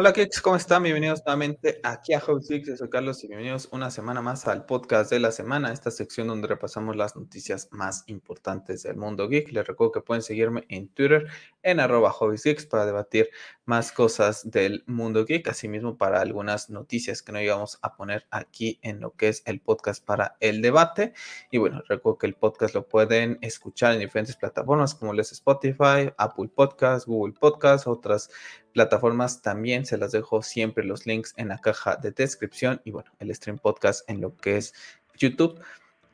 Hola Kicks, ¿cómo están? Bienvenidos nuevamente aquí a Six. Yo soy Carlos y bienvenidos una semana más al podcast de la semana, esta sección donde repasamos las noticias más importantes del mundo geek. Les recuerdo que pueden seguirme en Twitter en arroba Six para debatir más cosas del mundo geek, asimismo para algunas noticias que no íbamos a poner aquí en lo que es el podcast para el debate. Y bueno, recuerdo que el podcast lo pueden escuchar en diferentes plataformas como les Spotify, Apple Podcast, Google Podcast, otras plataformas también se las dejo siempre los links en la caja de descripción y bueno, el stream podcast en lo que es YouTube.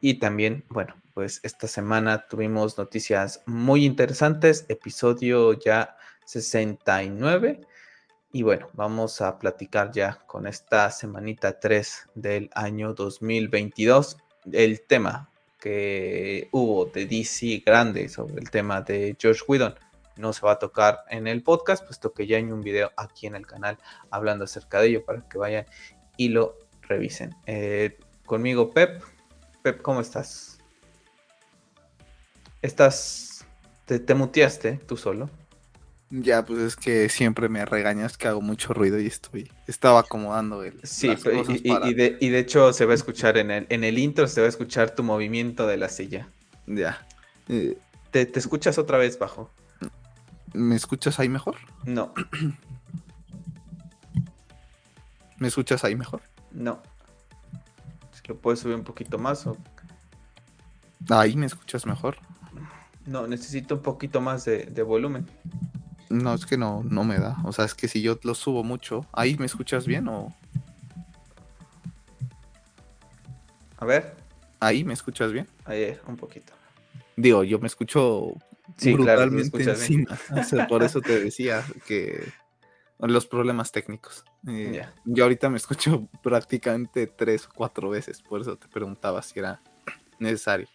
Y también, bueno, pues esta semana tuvimos noticias muy interesantes, episodio ya 69. Y bueno, vamos a platicar ya con esta semanita 3 del año 2022. El tema que hubo de DC grande sobre el tema de George Whedon no se va a tocar en el podcast, puesto que ya hay un video aquí en el canal hablando acerca de ello para que vayan y lo revisen. Eh, conmigo, Pep. Pep, ¿cómo estás? ¿Estás. Te, te muteaste tú solo? Ya, pues es que siempre me regañas que hago mucho ruido y estoy. Estaba acomodando el. Sí, y, de, hecho se va a escuchar en el, en el intro, se va a escuchar tu movimiento de la silla. Ya. te, te escuchas otra vez bajo. ¿Me escuchas ahí mejor? No. ¿Me escuchas ahí mejor? No. Si lo puedes subir un poquito más o. Ahí me escuchas mejor. No, necesito un poquito más de, volumen. No, es que no, no me da. O sea, es que si yo lo subo mucho, ¿ahí me escuchas bien o...? A ver. ¿Ahí me escuchas bien? Ahí, un poquito. Digo, yo me escucho sí, brutalmente encima. por eso te decía que los problemas técnicos. Eh, yo ahorita me escucho prácticamente tres o cuatro veces, por eso te preguntaba si era necesario.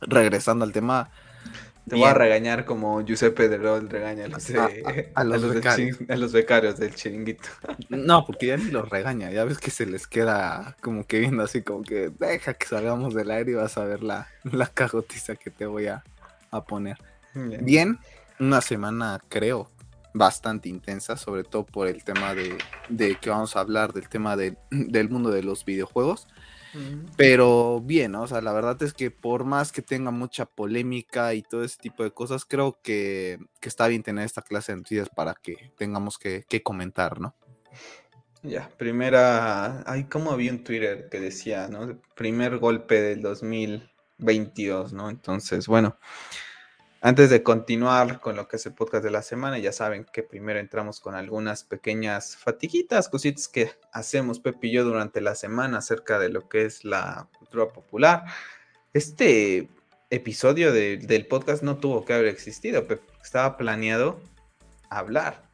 Regresando al tema. Te voy a regañar como Giuseppe de Rol regaña a los, a, los, becarios. a los becarios del chiringuito. No, porque ya ni los regaña, ya ves que se les queda como que viendo así como que deja que salgamos del aire y vas a ver la, la cagotiza que te voy a, a poner. Bien, una semana creo bastante intensa, sobre todo por el tema de, que vamos a hablar del tema del mundo de los videojuegos. Pero bien, o sea, la verdad es que por más que tenga mucha polémica y todo ese tipo de cosas, creo que, está bien tener esta clase de noticias para que tengamos que, comentar, ¿no? Ya, primera, hay como había un Twitter que decía, ¿no? primer golpe del 2000 22, ¿no? Entonces, bueno, antes de continuar con lo que es el podcast de la semana, ya saben que primero entramos con algunas pequeñas fatiguitas, cositas que hacemos Pepe y yo durante la semana acerca de lo que es la cultura popular. Este episodio del podcast no tuvo que haber existido. Estaba planeado hablar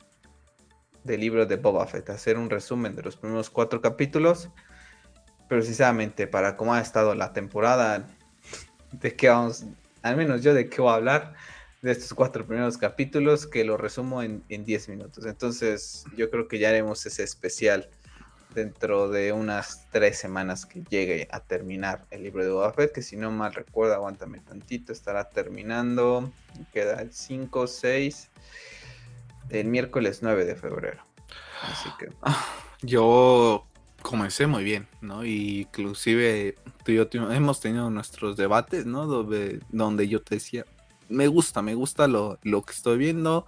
del libro de Boba Fett, hacer un resumen de los primeros cuatro capítulos, precisamente para cómo ha estado la temporada, de qué vamos, al menos yo de qué voy a hablar de estos cuatro primeros capítulos, que lo resumo en 10 minutos. Entonces, yo creo que ya haremos ese especial dentro de unas tres semanas que llegue a terminar el libro de Boba que si no mal recuerdo, aguántame tantito, estará terminando, queda el 5, 6, el miércoles 9 de febrero. Así que... Ah, yo comencé muy bien, ¿no? Y inclusive tú y yo hemos tenido nuestros debates, ¿no? Donde, donde yo te decía, me gusta, me gusta lo, lo, que estoy viendo.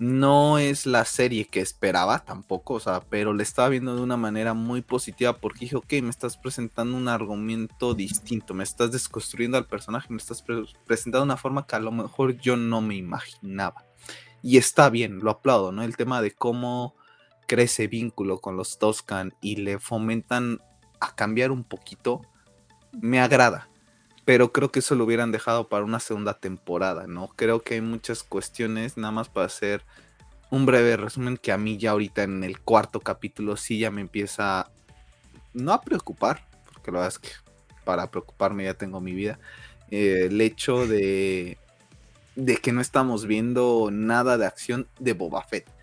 No es la serie que esperaba tampoco, o sea, pero le estaba viendo de una manera muy positiva porque dije, ok, me estás presentando un argumento distinto, me estás desconstruyendo al personaje, me estás presentando de una forma que a lo mejor yo no me imaginaba. Y está bien, lo aplaudo, ¿no? El tema de cómo crece vínculo con los Toscan y le fomentan a cambiar un poquito, me agrada. Pero creo que eso lo hubieran dejado para una segunda temporada, ¿no? Creo que hay muchas cuestiones, nada más para hacer un breve resumen que a mí ya ahorita en el cuarto capítulo sí ya me empieza no a preocupar, porque la verdad es que para preocuparme ya tengo mi vida, eh, el hecho de, de que no estamos viendo nada de acción de Boba Fett.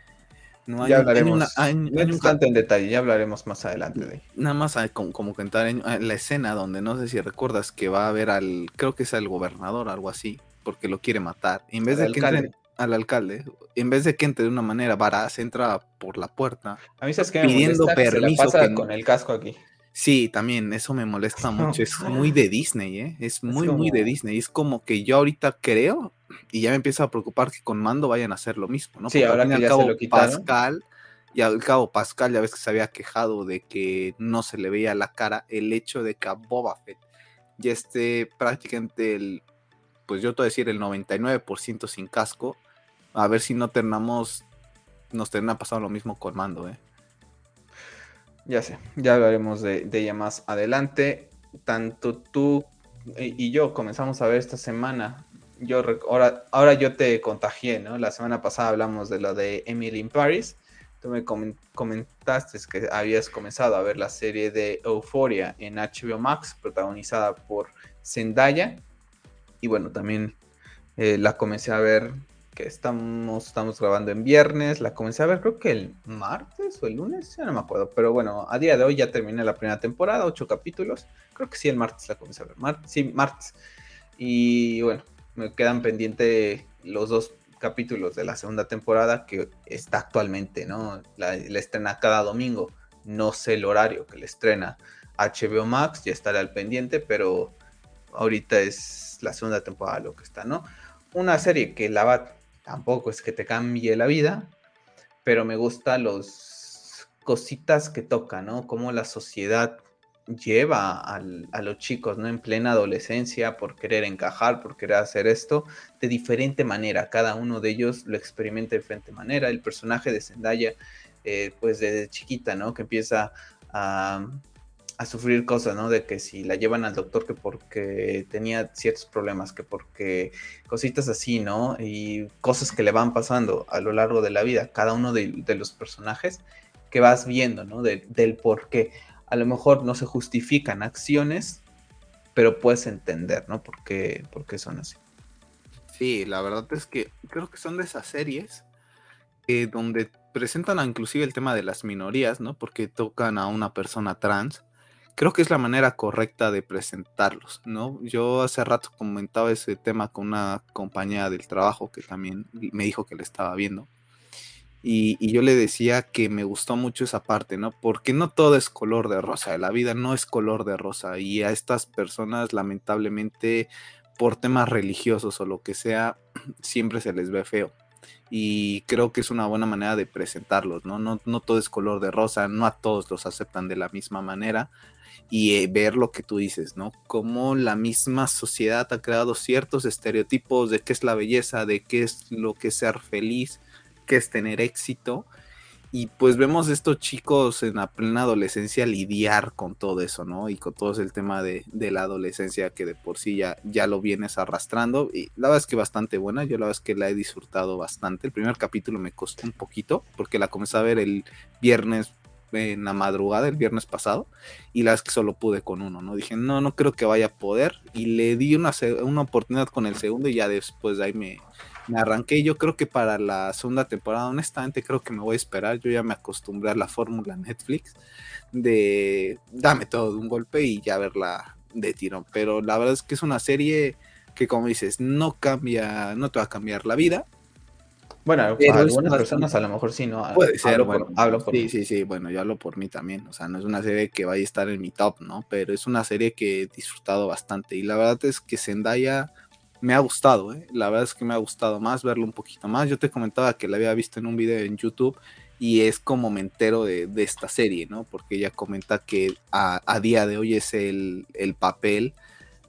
No ya hablaremos. en detalle, ya hablaremos más adelante de Nada más hay como, como cantar en, la escena donde no sé si recuerdas que va a ver al, creo que es el gobernador, algo así, porque lo quiere matar. En vez de que al alcalde, en vez de que entre de una manera varaz, entra por la puerta. A mí sabes que me pidiendo permiso. con el casco aquí. Sí, también, eso me molesta mucho. Es muy de Disney, ¿eh? Es muy, muy de Disney. Es como que yo ahorita creo y ya me empiezo a preocupar que con Mando vayan a hacer lo mismo, ¿no? Sí, ahora que al cabo, lo Pascal, y al cabo Pascal ya ves que se había quejado de que no se le veía la cara, el hecho de que a Boba Fett ya esté prácticamente el, pues yo te voy a decir el 99% sin casco, a ver si no terminamos, nos termina pasando lo mismo con Mando, ¿eh? Ya sé, ya hablaremos de, ella más adelante. Tanto tú y yo comenzamos a ver esta semana. Yo ahora, ahora yo te contagié, ¿no? La semana pasada hablamos de lo de Emily in Paris. Tú me comentaste que habías comenzado a ver la serie de Euphoria en HBO Max, protagonizada por Zendaya. Y bueno, también eh, la comencé a ver que estamos, estamos grabando en viernes, la comencé a ver creo que el martes o el lunes, ya no me acuerdo, pero bueno, a día de hoy ya terminé la primera temporada, ocho capítulos, creo que sí el martes la comencé a ver, sí, martes, y bueno, me quedan pendientes los dos capítulos de la segunda temporada que está actualmente, ¿no? La estrena cada domingo, no sé el horario que le estrena HBO Max, ya estaré al pendiente, pero ahorita es la segunda temporada lo que está, ¿no? Una serie que la va tampoco es que te cambie la vida, pero me gusta los cositas que toca, ¿no? Cómo la sociedad lleva a los chicos, ¿no? En plena adolescencia por querer encajar, por querer hacer esto de diferente manera. Cada uno de ellos lo experimenta de diferente manera. El personaje de Zendaya, eh, pues desde chiquita, ¿no? Que empieza a, sufrir cosas, ¿no? De que si la llevan al doctor que porque tenía ciertos problemas, que porque cositas así, ¿no? Y cosas que le van pasando a lo largo de la vida, cada uno de, los personajes que vas viendo, ¿no? del por qué. A lo mejor no se justifican acciones, pero puedes entender, ¿no? Por qué, son así. Sí, la verdad es que creo que son de esas series eh, donde presentan inclusive el tema de las minorías, ¿no? Porque tocan a una persona trans creo que es la manera correcta de presentarlos, ¿no? Yo hace rato comentaba ese tema con una compañía del trabajo que también me dijo que le estaba viendo. Y, yo le decía que me gustó mucho esa parte, ¿no? Porque no todo es color de rosa, la vida no es color de rosa y a estas personas lamentablemente por temas religiosos o lo que sea, siempre se les ve feo. Y creo que es una buena manera de presentarlos, ¿no? No, no todo es color de rosa, no a todos los aceptan de la misma manera y eh, ver lo que tú dices, ¿no? Cómo la misma sociedad ha creado ciertos estereotipos de qué es la belleza, de qué es lo que es ser feliz, qué es tener éxito. Y pues vemos estos chicos en la plena adolescencia lidiar con todo eso, ¿no? Y con todo el tema de, la adolescencia que de por sí ya, ya lo vienes arrastrando. Y la verdad es que bastante buena, yo la verdad es que la he disfrutado bastante. El primer capítulo me costó un poquito porque la comencé a ver el viernes en la madrugada el viernes pasado y la vez que solo pude con uno, ¿no? Dije, no, no creo que vaya a poder y le di una, una oportunidad con el segundo y ya después de ahí me, me arranqué. Yo creo que para la segunda temporada, honestamente, creo que me voy a esperar. Yo ya me acostumbré a la fórmula Netflix de dame todo de un golpe y ya verla de tirón. Pero la verdad es que es una serie que, como dices, no cambia, no te va a cambiar la vida, bueno, algunas personas a lo mejor sí, ¿no? Puede ser, bueno, sí, sí, sí, bueno, yo hablo por mí también, o sea, no es una serie que vaya a estar en mi top, ¿no? Pero es una serie que he disfrutado bastante y la verdad es que Zendaya me ha gustado, ¿eh? La verdad es que me ha gustado más verlo un poquito más. Yo te comentaba que la había visto en un video en YouTube y es como me entero de, esta serie, ¿no? Porque ella comenta que a, día de hoy es el, el papel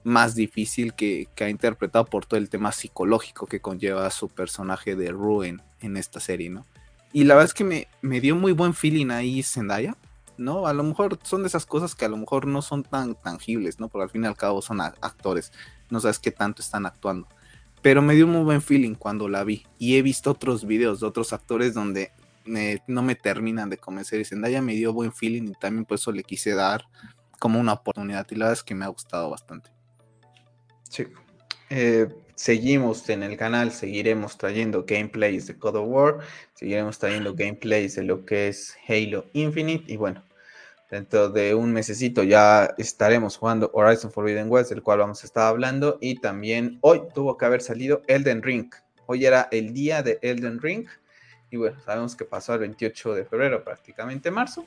más difícil que, ha interpretado por todo el tema psicológico que conlleva su personaje de Ruin en esta serie, ¿no? Y la verdad es que me, me, dio muy buen feeling ahí Zendaya, ¿no? A lo mejor son de esas cosas que a lo mejor no son tan tangibles, ¿no? Porque al fin y al cabo son actores, no sabes qué tanto están actuando. Pero me dio muy buen feeling cuando la vi. Y he visto otros videos de otros actores donde no me terminan de convencer. Y Zendaya me dio buen feeling y también por eso le quise dar como una oportunidad. Y la verdad es que me ha gustado bastante. Sí. Eh, seguimos en el canal, seguiremos trayendo gameplays de God of War, seguiremos trayendo gameplays de lo que es Halo Infinite y bueno, dentro de un mesecito ya estaremos jugando Horizon Forbidden West, del cual vamos a estar hablando y también hoy tuvo que haber salido Elden Ring, Hoy era el día de Elden Ring. Y bueno, sabemos que pasó el 28 de febrero, prácticamente marzo.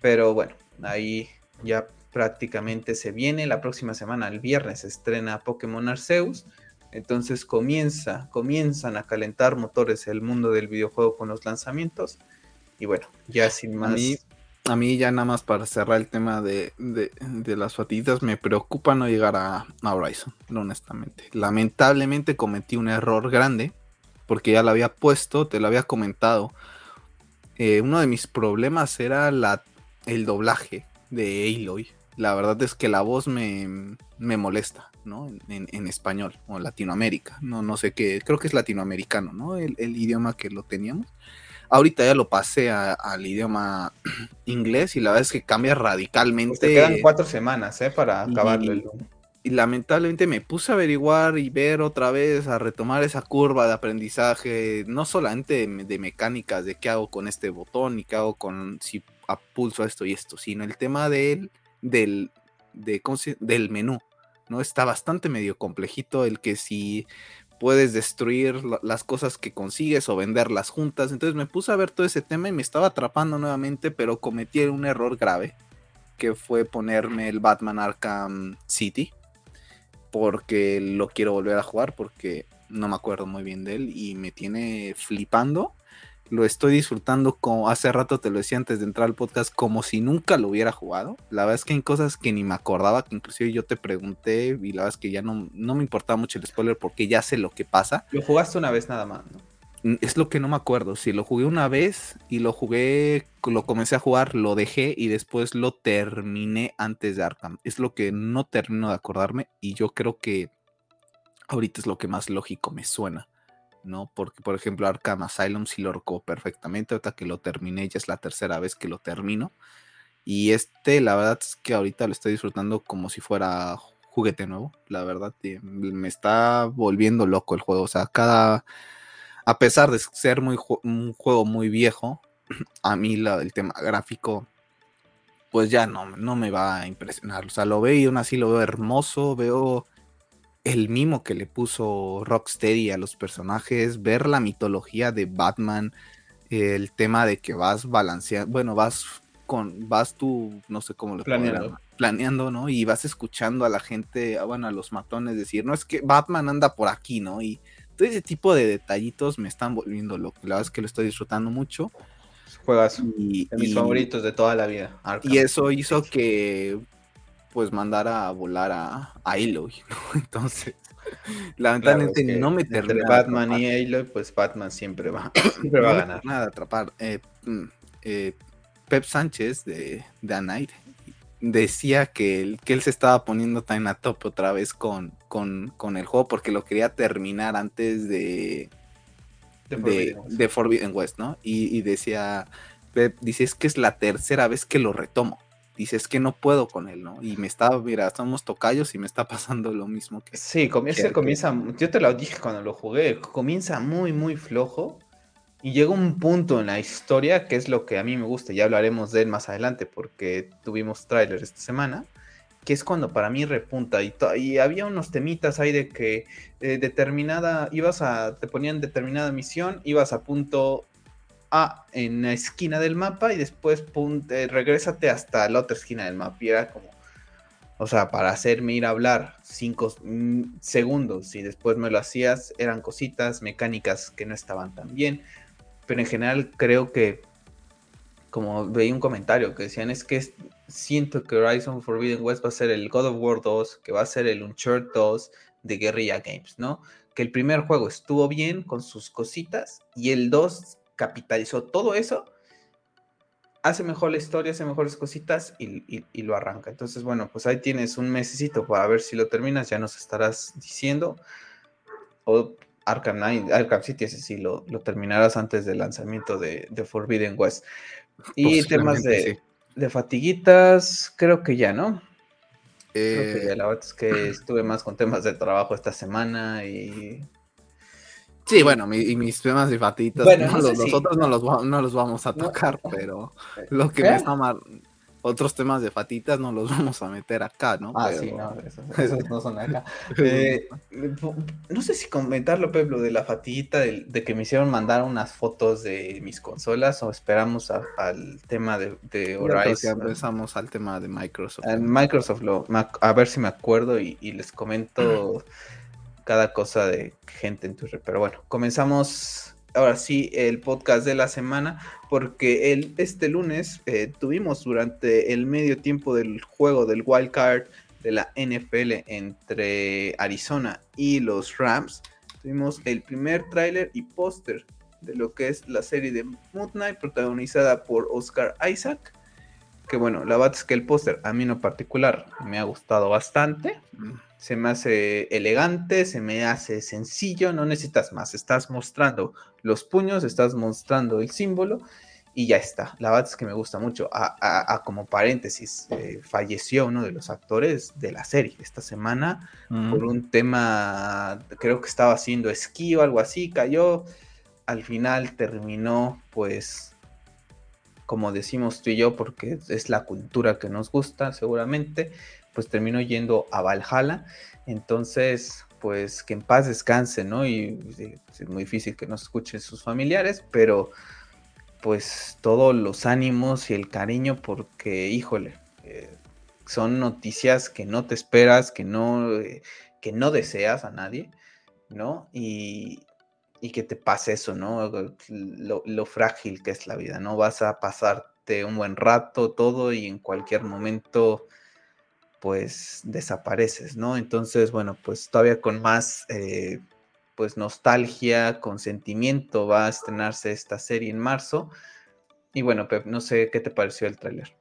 Pero bueno, ahí ya prácticamente se viene. La próxima semana, el viernes, se estrena Pokémon Arceus. Entonces comienza, comienzan a calentar motores el mundo del videojuego con los lanzamientos. Y bueno, ya sin más. A mí, ya nada más para cerrar el tema de, las fatitas, me preocupa no llegar a, Horizon, honestamente. Lamentablemente cometí un error grande, porque ya lo había puesto, te lo había comentado. Eh, uno de mis problemas era la, el doblaje de Aloy. La verdad es que la voz me, molesta, ¿no? En, español o Latinoamérica. No, no sé qué, creo que es latinoamericano, ¿no? El, idioma que lo teníamos. Ahorita ya lo pasé al idioma inglés y la verdad es que cambia radicalmente. Pues quedan cuatro semanas, ¿eh? Para acabarlo. Y, y lamentablemente me puse a averiguar y ver otra vez, a retomar esa curva de aprendizaje, no solamente de, mecánicas, de qué hago con este botón y qué hago con si pulso esto y esto, sino el tema de del, del menú, ¿no? Está bastante medio complejito el que si puedes destruir las cosas que consigues o venderlas juntas. Entonces me puse a ver todo ese tema y me estaba atrapando nuevamente, pero cometí un error grave, que fue ponerme el Batman Arkham City, porque lo quiero volver a jugar, porque no me acuerdo muy bien de él y me tiene flipando lo estoy disfrutando como hace rato te lo decía antes de entrar al podcast, como si nunca lo hubiera jugado. La verdad es que hay cosas que ni me acordaba, que inclusive yo te pregunté y la verdad es que ya no, no me importaba mucho el spoiler porque ya sé lo que pasa. Lo jugaste una vez nada más, ¿no? Mm, es lo que no me acuerdo. Si lo jugué una vez y lo jugué, lo comencé a jugar, lo dejé y después lo terminé antes de Arkham. Es lo que no termino de acordarme y yo creo que ahorita es lo que más lógico me suena. ¿No? Porque, por ejemplo, Arkham Asylum sí lo recuerdo perfectamente. Ahorita que lo terminé, ya es la tercera vez que lo termino. Y este, la verdad es que ahorita lo estoy disfrutando como si fuera juguete nuevo. La verdad, me está volviendo loco el juego. O sea, cada. A pesar de ser muy, un juego muy viejo, a mí el tema gráfico, pues ya no, no me va a impresionar. O sea, lo veo y aún así lo veo hermoso. Veo el mimo que le puso Rocksteady a los personajes, ver la mitología de Batman, el tema de que vas balanceando, bueno, vas con, vas tú, no sé cómo lo planeando. planeando, ¿no? Y vas escuchando a la gente, ah, bueno, a los matones decir, no es que Batman anda por aquí, ¿no? Y todo ese tipo de detallitos me están volviendo loco. La verdad es que lo estoy disfrutando mucho. Juegas y, de mis favoritos de toda la vida. Y eso hizo que pues mandar a volar a, a Aloy, ¿no? Entonces, lamentablemente no me. Entre Batman y Aloy, pues Batman siempre va, siempre va a ganar. Nada, atrapar. Eh, mm, eh, Pep Sánchez de, de Night decía que él, que él se estaba poniendo tan a top otra vez con, con, con el juego porque lo quería terminar antes de, de, Forbidden, West, ¿no? Y, y decía, Pep, dice, es que es la tercera vez que lo retomo dices que no puedo con él, ¿no? Y me está, mira, somos tocayos y me está pasando lo mismo que. Sí, comienza, comienza, yo te lo dije cuando lo jugué, comienza muy, muy flojo. Y llega un punto en la historia que es lo que a mí me gusta, ya hablaremos de él más adelante porque tuvimos tráiler esta semana, que es cuando para mí repunta y, y había unos temitas ahí de que eh, determinada, ibas a, te ponían determinada misión, ibas a punto en la esquina del mapa y después punte, regrésate hasta la otra esquina del mapa. Y era como, o sea, para hacerme ir a hablar cinco mm, segundos y después me lo hacías, eran cositas mecánicas que no estaban tan bien. Pero en general creo que, como veía un comentario que decían, es que siento que Horizon Forbidden West va a ser el God of War 2, que va a ser el Uncharted 2 de Guerrilla Games, ¿no? Que el primer juego estuvo bien con sus cositas y el 2 capitalizó todo eso, hace mejor la historia, hace mejores cositas y, lo arranca. Entonces, bueno, pues ahí tienes un mesecito para ver si lo terminas, ya nos estarás diciendo. O Arkham, Arkham City, ese sí, lo, lo, terminarás antes del lanzamiento de, Forbidden West. Y temas de, de, fatiguitas, creo que ya, ¿no? Creo que ya, la verdad es que estuve más con temas de trabajo esta semana y Sí, bueno, y mis temas de fatitas, nosotros no, los, no los vamos a tocar, pero lo que me está mal. otros temas de fatitas no los vamos a meter acá, ¿no? Ah, sí, no, esos, no son acá. Eh, no sé si comentarlo, Pablo, de la fatita, de, que me hicieron mandar unas fotos de mis consolas o esperamos al tema de, de Horizon. empezamos al tema de Microsoft. Microsoft, lo, a ver si me acuerdo y, y les comento cada cosa de gente en Twitter. Pero bueno, comenzamos ahora sí el podcast de la semana, porque el, este lunes eh, tuvimos durante el medio tiempo del juego del wild card de la NFL entre Arizona y los Rams, tuvimos el primer tráiler y póster de lo que es la serie de Moon Knight protagonizada por Oscar Isaac. Que bueno, la verdad es que el póster a mí en particular me ha gustado bastante. Mm se me hace elegante, se me hace sencillo, no necesitas más, estás mostrando los puños, estás mostrando el símbolo y ya está. La verdad es que me gusta mucho. A, como paréntesis, eh, falleció uno de los actores de la serie esta semana por un tema, creo que estaba haciendo esquí o algo así, cayó. Al final terminó, pues, como decimos tú y yo, porque es la cultura que nos gusta seguramente, pues terminó yendo a Valhalla. Entonces, pues que en paz descanse, ¿no? Y es muy difícil que nos escuchen sus familiares, pero pues todos los ánimos y el cariño porque, híjole, eh, son noticias que no te esperas, que no, eh, que no deseas a nadie, ¿no? Y, y que te pase eso, ¿no? Lo, frágil que es la vida, ¿no? Vas a pasarte un buen rato, todo, y en cualquier momento pues desapareces, ¿no? Entonces, bueno, pues todavía con más, eh, pues nostalgia, con sentimiento va a estrenarse esta serie en marzo. Y bueno, Pep, no sé qué te pareció el tráiler.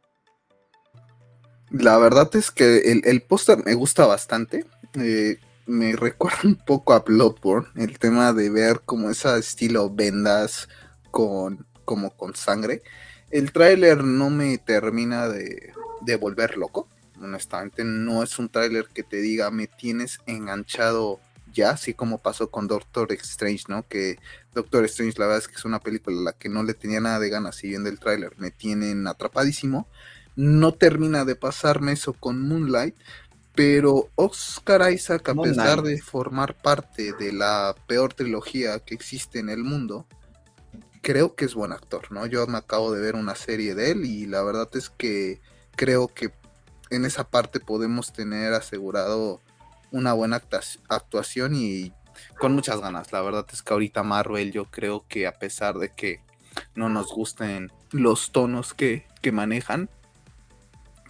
La verdad es que el, póster me gusta bastante. Eh, me recuerda un poco a Bloodborne, el tema de ver como ese estilo vendas con, como con sangre. El tráiler no me termina de, de volver loco honestamente no es un tráiler que te diga me tienes enganchado ya, así como pasó con Doctor Strange, ¿no? Que Doctor Strange la verdad es que es una película a la que no le tenía nada de ganas, si viendo el tráiler me tienen atrapadísimo. No termina de pasarme eso con Moonlight, pero Oscar Isaac, a pesar de formar parte de la peor trilogía que existe en el mundo, creo que es buen actor, ¿no? Yo me acabo de ver una serie de él y la verdad es que creo que en esa parte podemos tener asegurado una buena actuación y con muchas ganas. La verdad es que ahorita Marvel yo creo que a pesar de que no nos gusten los tonos que, manejan,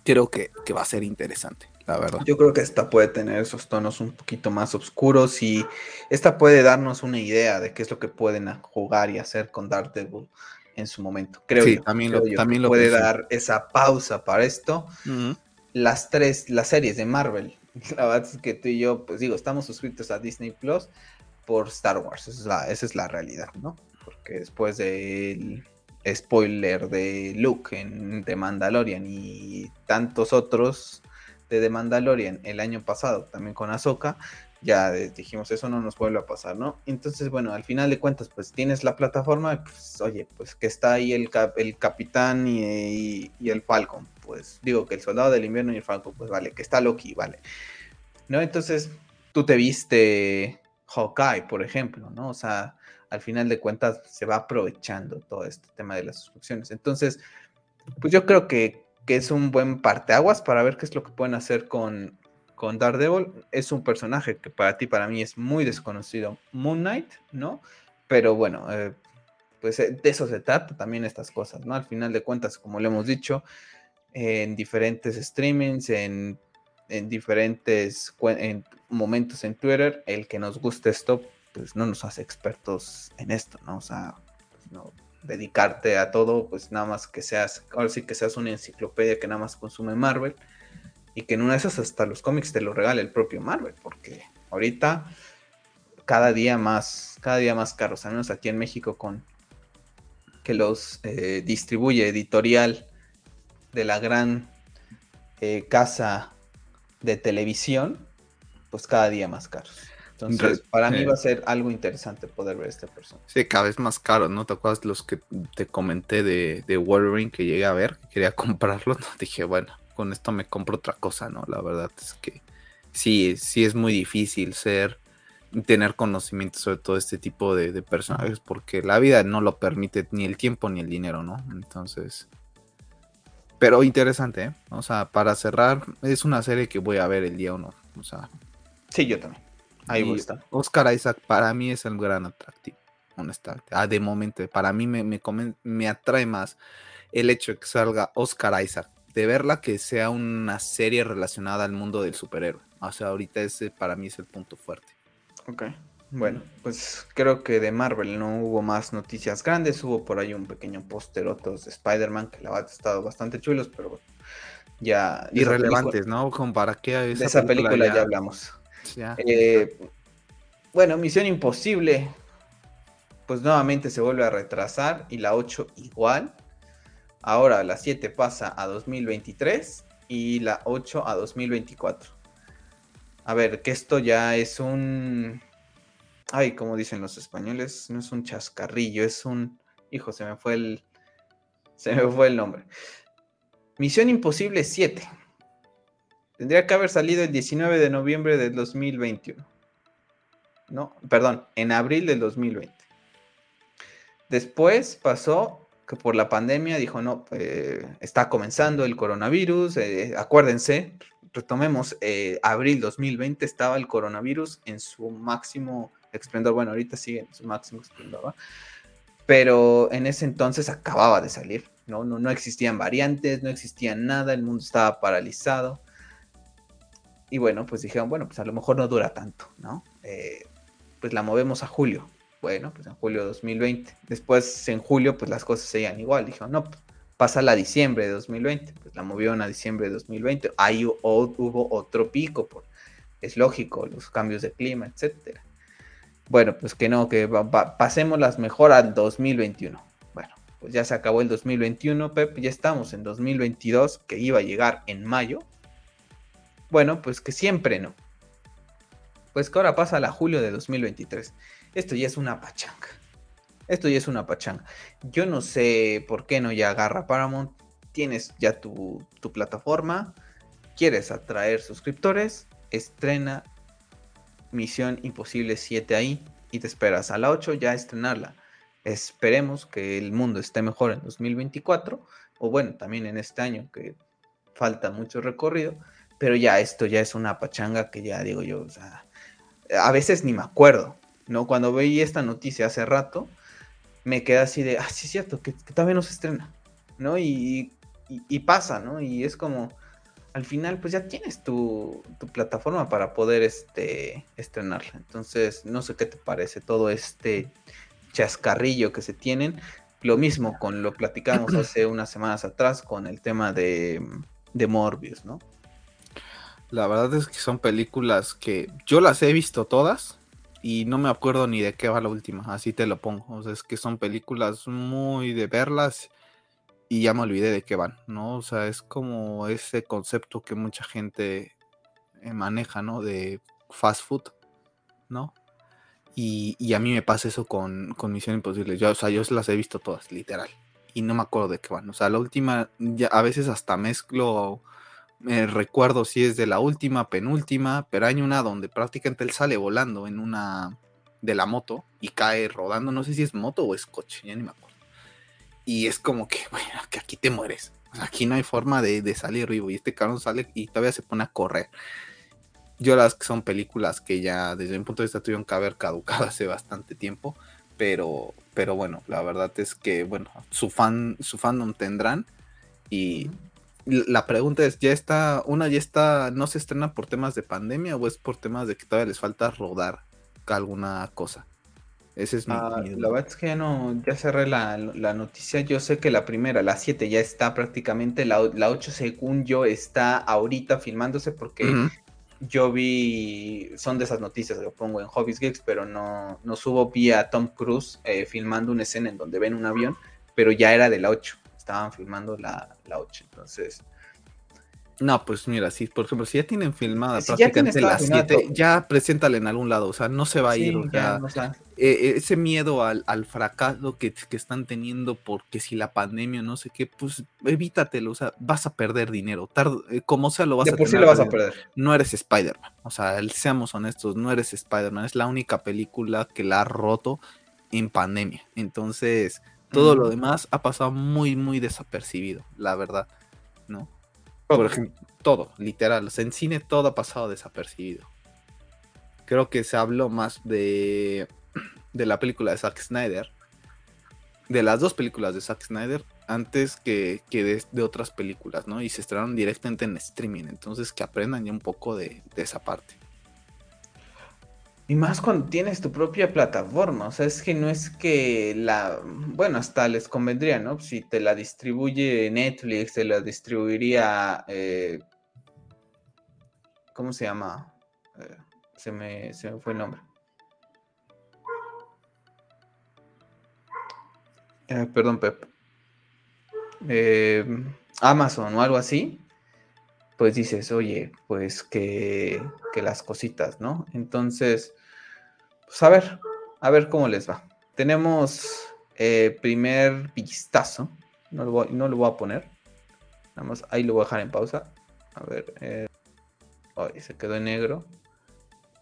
creo que, va a ser interesante, la verdad. Yo creo que esta puede tener esos tonos un poquito más oscuros y esta puede darnos una idea de qué es lo que pueden jugar y hacer con Daredevil en su momento. Creo que también lo, también lo puede dar esa pausa para esto las tres, las series de Marvel. La verdad es que tú y yo, pues digo, estamos suscritos a Disney Plus por Star Wars. Esa es la, esa es la realidad, ¿no? Porque después del spoiler de Luke en The Mandalorian y tantos otros de The Mandalorian el año pasado, también con Ahsoka, ya dijimos, eso no nos vuelve a pasar, ¿no? Entonces, bueno, al final de cuentas, pues tienes la plataforma, pues oye, pues que está ahí el, el capitán y, el Falcon, pues digo que el soldado del invierno y el Falcon, pues vale, que está Loki, vale. ¿No? Entonces, tú te viste Hawkeye, por ejemplo, ¿no? O sea, al final de cuentas se va aprovechando todo este tema de las suscripciones. Entonces, pues yo creo que, que es un buen parteaguas para ver qué es lo que pueden hacer con, con Daredevil. Es un personaje que para ti, para mí es muy desconocido. Moon Knight, ¿no? Pero bueno, eh, pues eh, de eso se trata también estas cosas, ¿no? Al final de cuentas, como le hemos dicho, en diferentes streamings, en, diferentes momentos en Twitter, el que nos guste esto, pues no nos hace expertos en esto, ¿no? O sea, pues, no dedicarte a todo, pues nada más que seas, ahora sí que seas una enciclopedia que nada más consume Marvel y que en una de esas hasta los cómics te lo regale el propio Marvel, porque ahorita cada día más, cada día más caros, al menos aquí en México con que los eh, distribuye editorial de la gran eh, casa de televisión, pues cada día más caros. Entonces, para mí va a ser algo interesante poder ver este personaje. Sí, cada vez más caro, ¿no? ¿Te acuerdas los que te comenté de, de Wolverine que llegué a ver? Quería comprarlo. Dije, bueno, con esto me compro otra cosa, ¿no? La verdad es que sí, sí es muy difícil ser, tener conocimiento sobre todo este tipo de, de personajes porque la vida no lo permite ni el tiempo ni el dinero, ¿no? Entonces, pero interesante, ¿eh? O sea, para cerrar, es una serie que voy a ver el día uno. O sea. Sí, yo también. Ahí estar. Oscar Isaac para mí es el gran atractivo, honestamente. Ah, de momento, para mí me, me, me atrae más el hecho de que salga Oscar Isaac. De verla que sea una serie relacionada al mundo del superhéroe. O sea, ahorita ese para mí es el punto fuerte. Ok. Bueno, pues creo que de Marvel no hubo más noticias grandes. Hubo por ahí un pequeño póster otros de Spider-Man que la verdad ha estado bastante chulos, pero bueno, ya. Irrelevantes, ¿no? Para qué esa de esa película, ya... hablamos. Eh, bueno, Misión Imposible, pues nuevamente se vuelve a retrasar y la 8 igual. Ahora la 7 pasa a 2023 y la 8 a 2024. A ver, que esto ya es un Ay, como dicen los españoles, no es un chascarrillo, es un. Hijo, se me fue el. Se me fue el nombre. Misión Imposible 7. Tendría que haber salido el 19 de noviembre del 2021. No, perdón, en abril del 2020. Después pasó que por la pandemia dijo, no, eh, está comenzando el coronavirus, eh, acuérdense, retomemos, eh, abril 2020 estaba el coronavirus en su máximo esplendor. Bueno, ahorita sigue en su máximo esplendor, Pero en ese entonces acababa de salir, ¿no? ¿no? No existían variantes, no existía nada, el mundo estaba paralizado. Y bueno, pues dijeron, bueno, pues a lo mejor no dura tanto, ¿no? Eh, pues la movemos a julio. Bueno, pues en julio de 2020. Después, en julio, pues las cosas seguían igual. Dijeron, no, pues, pasa la diciembre de 2020. Pues la movieron a diciembre de 2020. Ahí hubo otro pico, por, es lógico, los cambios de clima, etcétera. Bueno, pues que no, que pasemos las mejor al 2021. Bueno, pues ya se acabó el 2021, Pep, ya estamos en 2022, que iba a llegar en mayo. Bueno, pues que siempre no. Pues que ahora pasa la julio de 2023. Esto ya es una pachanga. Esto ya es una pachanga. Yo no sé por qué no ya agarra Paramount. Tienes ya tu, tu plataforma. Quieres atraer suscriptores. Estrena Misión Imposible 7 ahí y te esperas a la 8 ya estrenarla. Esperemos que el mundo esté mejor en 2024 o bueno, también en este año que falta mucho recorrido, pero ya esto ya es una pachanga que ya digo yo, o sea, a veces ni me acuerdo, ¿no? Cuando veí esta noticia hace rato, me queda así de, ah, sí es cierto, que, también no se estrena, ¿no? y, y, pasa, ¿no? Y es como, al final pues ya tienes tu, plataforma para poder este, estrenarla. Entonces, no sé qué te parece todo este chascarrillo que se tienen. Lo mismo con lo platicamos hace unas semanas atrás con el tema de, de Morbius, ¿no? La verdad es que son películas que yo las he visto todas y no me acuerdo ni de qué va la última, así te lo pongo. O sea, es que son películas muy de verlas y ya me olvidé de qué van, ¿no? O sea, es como ese concepto que mucha gente eh, maneja, ¿no? De fast food, ¿no? Y, a mí me pasa eso con, con Misión Imposible. Yo, o sea, yo las he visto todas, literal. Y no me acuerdo de qué van. O sea, la última, a veces hasta mezclo, me recuerdo si es de la última, penúltima, pero hay una donde prácticamente él sale volando en una de la moto y cae rodando. No sé si es moto o es coche, ya ni me acuerdo. Y es como que, bueno, que aquí te mueres. aquí no hay forma de, salir vivo. Y este cabrón sale y todavía se pone a correr. Yo las que son películas que ya desde mi punto de vista tuvieron que haber caducado hace bastante tiempo. Pero, pero bueno, la verdad es que, bueno, su fan, su fandom tendrán. Y la pregunta es, ¿ya está, una ya está, no se estrena por temas de pandemia o es por temas de que todavía les falta rodar alguna cosa? Ese es mi, ah, La verdad es que ya no, ya cerré la, noticia. Yo sé que la primera, la 7, ya está prácticamente. La, la 8, según yo, está ahorita filmándose porque yo vi. Son de esas noticias que pongo en Hobbies Geeks, pero no, no subo. Vi a Tom Cruise eh, filmando una escena en donde ven un avión, pero ya era de la 8. Estaban filmando la, la 8. Entonces. No, pues mira, si por ejemplo, si ya tienen filmada prácticamente las 7, ya preséntala en algún lado, o sea, no se va a ir, o sea, e, e, ese miedo al, fracaso que, están teniendo porque si la pandemia, no sé qué, pues evítatelo, o sea, vas a perder dinero, eh, como sea lo vas a por sí lo vas a perder. No eres Spider-Man, o sea, seamos honestos, no eres Spider-Man, es la única película que la ha roto en pandemia, entonces todo lo demás ha pasado muy, muy desapercibido, la verdad, ¿no? Por ejemplo, todo, literal. en cine todo ha pasado desapercibido. Creo que se habló más de, de la película de Zack Snyder, de las dos películas de Zack Snyder, antes que, de, otras películas, ¿no? Y se estrenaron directamente en streaming. Entonces, que aprendan ya un poco de esa parte. Y más cuando tienes tu propia plataforma, o sea, es que no es que la, bueno, hasta les convendría, ¿no? Si te la distribuye Netflix, te la distribuiría, eh, ¿cómo se llama? Eh, se, me, se me fue el nombre. Eh, perdón, Pep. Amazon o algo así pues dices, oye, pues que, las cositas, ¿no? Entonces, pues a ver, a ver cómo les va. Tenemos eh, primer vistazo, no lo, voy, no lo voy a poner, nada más ahí lo voy a dejar en pausa. A ver, eh, se quedó en negro.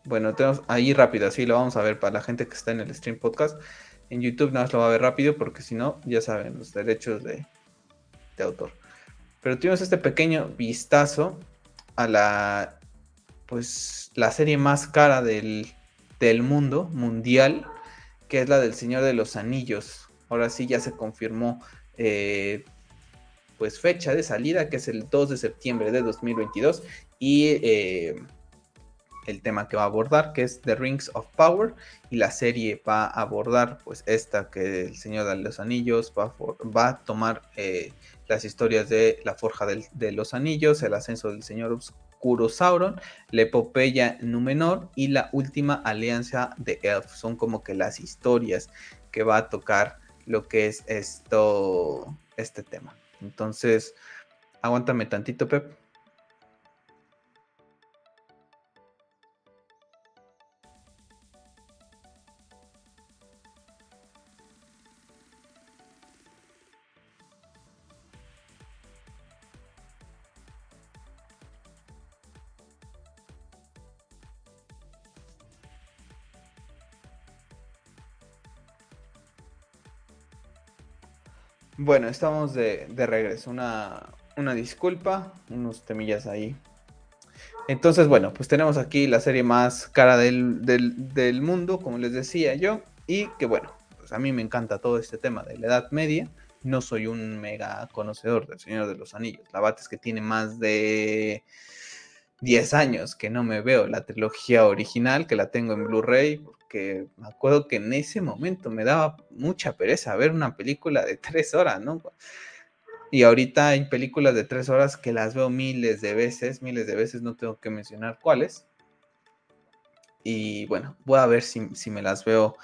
Bueno, tenemos ahí rápido, así lo vamos a ver para la gente que está en el stream podcast. En YouTube nada más lo va a ver rápido porque si no, ya saben, los derechos de, de autor. Pero tuvimos este pequeño vistazo a la, pues, la serie más cara del, mundo, mundial, que es la del Señor de los Anillos. Ahora sí ya se confirmó, eh, pues, fecha de salida, que es el 2 de septiembre de 2022. Y eh, el tema que va a abordar, que es The Rings of Power, y la serie va a abordar, pues, esta que el Señor de los Anillos va, va a tomar eh, las historias de la Forja de los Anillos, el ascenso del Señor Oscuro Sauron, la epopeya Númenor y la última alianza de Elf. Son como que las historias que va a tocar lo que es esto, este tema. Entonces, aguántame tantito, Pep. Bueno, estamos de, regreso. Una, disculpa, unos temillas ahí. Entonces, bueno, pues tenemos aquí la serie más cara del, mundo, como les decía yo. Y que bueno, pues a mí me encanta todo este tema de la Edad Media. No soy un mega conocedor del Señor de los Anillos. La bate es que tiene más de 10 años que no me veo la trilogía original, que la tengo en Blu-ray, que me acuerdo que en ese momento me daba mucha pereza ver una película de tres horas, ¿no? Y ahorita hay películas de tres horas que las veo miles de veces, miles de veces, no tengo que mencionar cuáles. Y bueno, voy a ver si, me las veo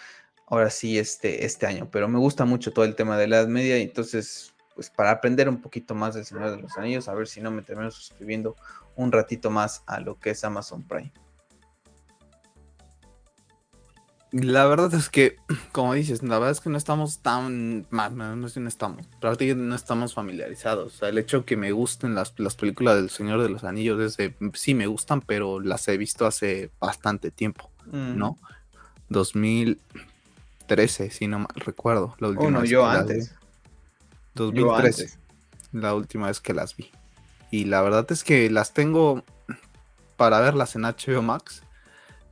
ahora sí este, este año, pero me gusta mucho todo el tema de la Edad Media, y entonces, pues para aprender un poquito más del Señor de los Anillos, a ver si no me termino suscribiendo un ratito más a lo que es Amazon Prime. La verdad es que, como dices, la verdad es que no estamos tan, no, no estamos, prácticamente no estamos familiarizados. O sea, el hecho que me gusten las, películas del Señor de los Anillos, desde, sí me gustan, pero las he visto hace bastante tiempo, ¿no? 2013, si no mal recuerdo. La última vez yo antes. 2013, la última vez que las vi. Y la verdad es que las tengo para verlas en HBO Max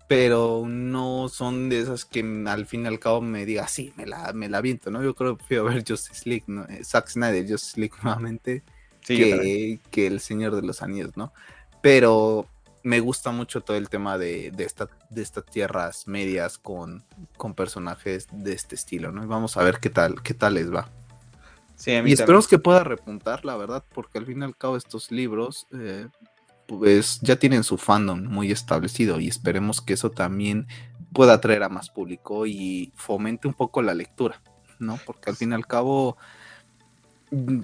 pero no son de esas que al fin y al cabo me diga, sí, me la, me la viento, ¿no? Yo creo que prefiero ver Justice League, ¿no? Eh, Zack Snyder, Justice League nuevamente, que, que, El Señor de los Anillos, ¿no? Pero me gusta mucho todo el tema de, de, esta, de estas tierras medias con, con personajes de este estilo, ¿no? Y vamos a ver qué tal, qué tal les va. Sí, y esperemos que pueda repuntar, la verdad, porque al fin y al cabo estos libros eh, pues ya tienen su fandom muy establecido y esperemos que eso también pueda atraer a más público y fomente un poco la lectura, ¿no? Porque al fin y al cabo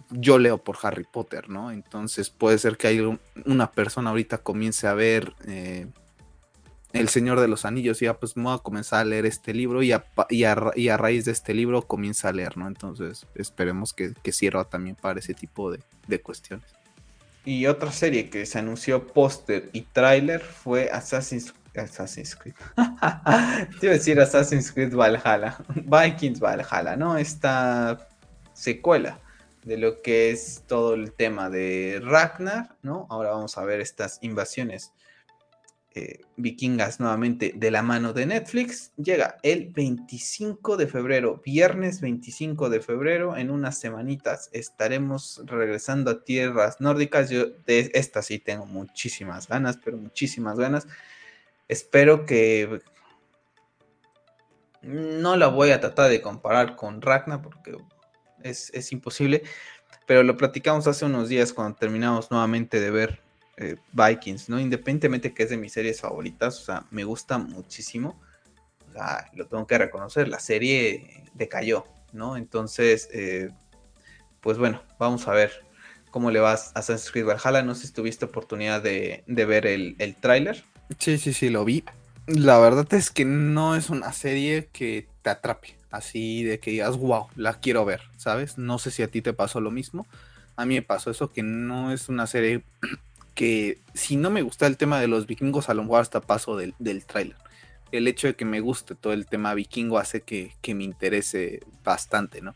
yo leo por Harry Potter, ¿no? Entonces puede ser que hay una persona ahorita comience a ver eh, El Señor de los Anillos y ya pues voy a comenzar a leer este libro y a, y a, raíz de este libro comienza a leer, ¿no? Entonces esperemos que, sirva también para ese tipo de, cuestiones. Y otra serie que se anunció póster y tráiler fue Assassin's, Assassin's Creed. Te a decir Assassin's Creed Valhalla. Vikings Valhalla, ¿no? Esta secuela de lo que es todo el tema de Ragnar, ¿no? Ahora vamos a ver estas invasiones eh, vikingas nuevamente de la mano de Netflix. Llega el 25 de febrero, viernes 25 de febrero, en unas semanitas estaremos regresando a tierras nórdicas. Yo de esta sí tengo muchísimas ganas, pero muchísimas ganas. Espero que no la voy a tratar de comparar con Ragnar porque es, imposible. Pero lo platicamos hace unos días cuando terminamos nuevamente de ver eh, Vikings, ¿no? Independientemente que es de mis series favoritas, o sea, me gusta muchísimo. O sea, lo tengo que reconocer, la serie decayó, ¿no? Entonces, eh, pues bueno, vamos a ver cómo le vas a Assassin's Creed Valhalla. No sé si tuviste oportunidad de, ver el, el tráiler. Sí, sí, sí, lo vi. La verdad es que no es una serie que te atrape así de que digas, wow, la quiero ver, ¿sabes? No sé si a ti te pasó lo mismo. A mí me pasó eso, que no es una serie que si no me gusta el tema de los vikingos, a lo mejor hasta paso del, del tráiler. El hecho de que me guste todo el tema vikingo hace que, que, me interese bastante, ¿no?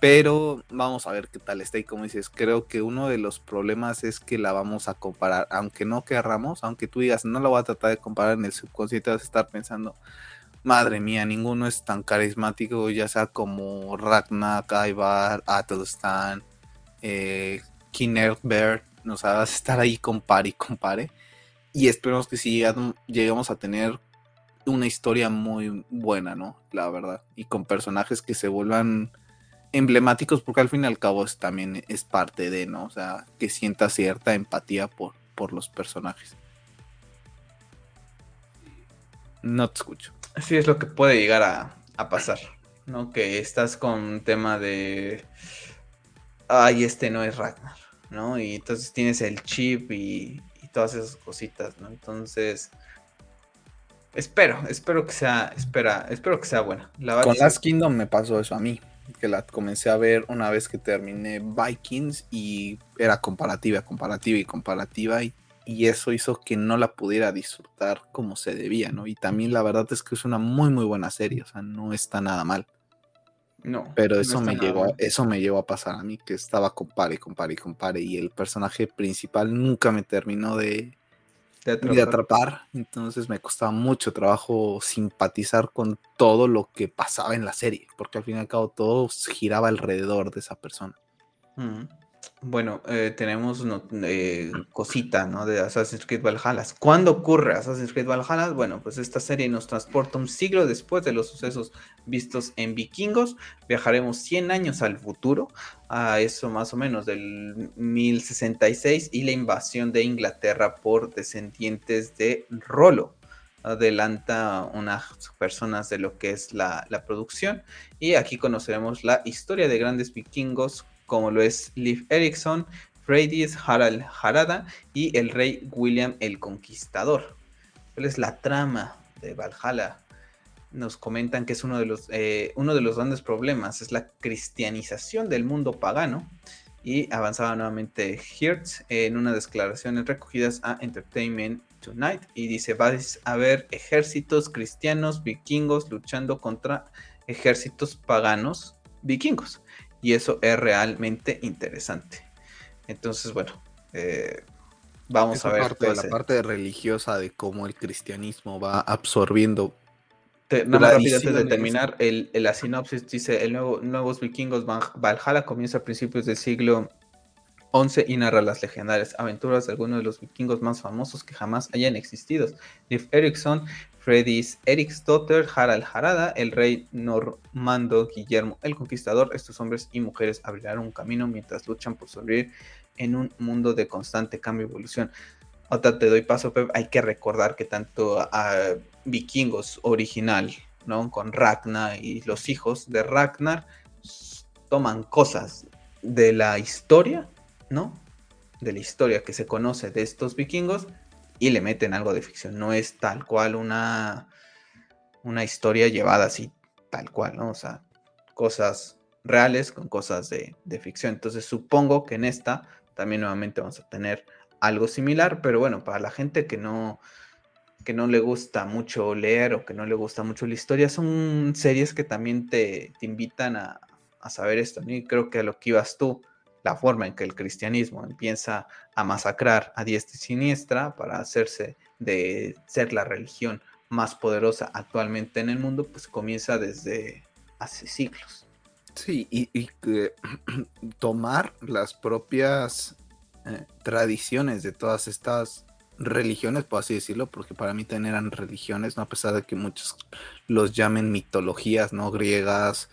Pero vamos a ver qué tal está y como dices, creo que uno de los problemas es que la vamos a comparar, aunque no querramos, aunque tú digas, no la voy a tratar de comparar en el subconsciente, vas a estar pensando, madre mía, ninguno es tan carismático, ya sea como Ragnar, Ivar, Atelstan, eh, nos hagas estar ahí compare y compare. Y esperemos que sí lleguemos a tener una historia muy buena, ¿no? La verdad. Y con personajes que se vuelvan emblemáticos, porque al fin y al cabo también es parte de, ¿no? O sea, que sienta cierta empatía por, por los personajes. No te escucho. Sí, es lo que puede llegar a, pasar, ¿no? Que estás con un tema de, ay, este no es Ragnar, ¿no? Y entonces tienes el chip y, todas esas cositas, ¿no? Entonces, espero, espero que sea, espera, espero que sea buena. con Last Kingdom me pasó eso a mí, que la comencé a ver una vez que terminé Vikings y era comparativa, comparativa y comparativa y y eso hizo que no la pudiera disfrutar como se debía, ¿no? Y también la verdad es que es una muy muy buena serie, o sea, no está nada mal. No. Pero eso me llegó, eso me llevó a pasar a mí, que estaba compare, compare, compare, y el personaje principal nunca me terminó de, de atrapar. Entonces me costaba mucho trabajo simpatizar con todo lo que pasaba en la serie, porque al fin y al cabo todo giraba alrededor de esa persona. Bueno, eh, tenemos una eh, cosita, ¿no? De Assassin's Creed Valhalla. ¿Cuándo ocurre Assassin's Creed Valhalla? Bueno, pues esta serie nos transporta un siglo después de los sucesos vistos en Vikingos. Viajaremos 100 años al futuro, a eso más o menos del 1066 y la invasión de Inglaterra por descendientes de Rolo. Adelanta unas personas de lo que es la, la producción y aquí conoceremos la historia de grandes vikingos como lo es Liv Erickson, Freydis Harald Harada y el rey William el Conquistador. ¿Cuál es la trama de Valhalla? Nos comentan que es uno de los, eh, uno de los grandes problemas, es la cristianización del mundo pagano. Y avanzaba nuevamente Hirtz en unas declaraciones recogidas a Entertainment Tonight y dice, vais a ver ejércitos cristianos vikingos luchando contra ejércitos paganos vikingos y eso es realmente interesante. Entonces, bueno, eh, vamos a ver. Parte, la parte religiosa de cómo el cristianismo va absorbiendo. nada más rápido antes de terminar, el, la sinopsis dice: el nuevo, Nuevos Vikingos Valhalla comienza a principios del siglo XI y narra las legendarias aventuras de algunos de los vikingos más famosos que jamás hayan existido. Liv Erickson Freddy's Daughter, Harald Harada, el rey normando Guillermo el Conquistador. Estos hombres y mujeres abrirán un camino mientras luchan por sobrevivir en un mundo de constante cambio y evolución. Otra te doy paso, Pep. Hay que recordar que tanto a Vikingos original, ¿no? Con Ragnar y los hijos de Ragnar toman cosas de la historia, ¿no? De la historia que se conoce de estos vikingos y le meten algo de ficción. No es tal cual una, una historia llevada así, tal cual, ¿no? O sea, cosas reales con cosas de, de ficción. Entonces supongo que en esta también nuevamente vamos a tener algo similar, pero bueno, para la gente que no, que no le gusta mucho leer o que no le gusta mucho la historia, son series que también te, te invitan a, a, saber esto. Y creo que a lo que ibas tú, la forma en que el cristianismo empieza a masacrar a diestra y siniestra para hacerse de ser la religión más poderosa actualmente en el mundo, pues comienza desde hace siglos. Sí, y, tomar las propias eh, tradiciones de todas estas religiones, por así decirlo, porque para mí también eran religiones, ¿no? A pesar de que muchos los llamen mitologías, ¿no? Griegas,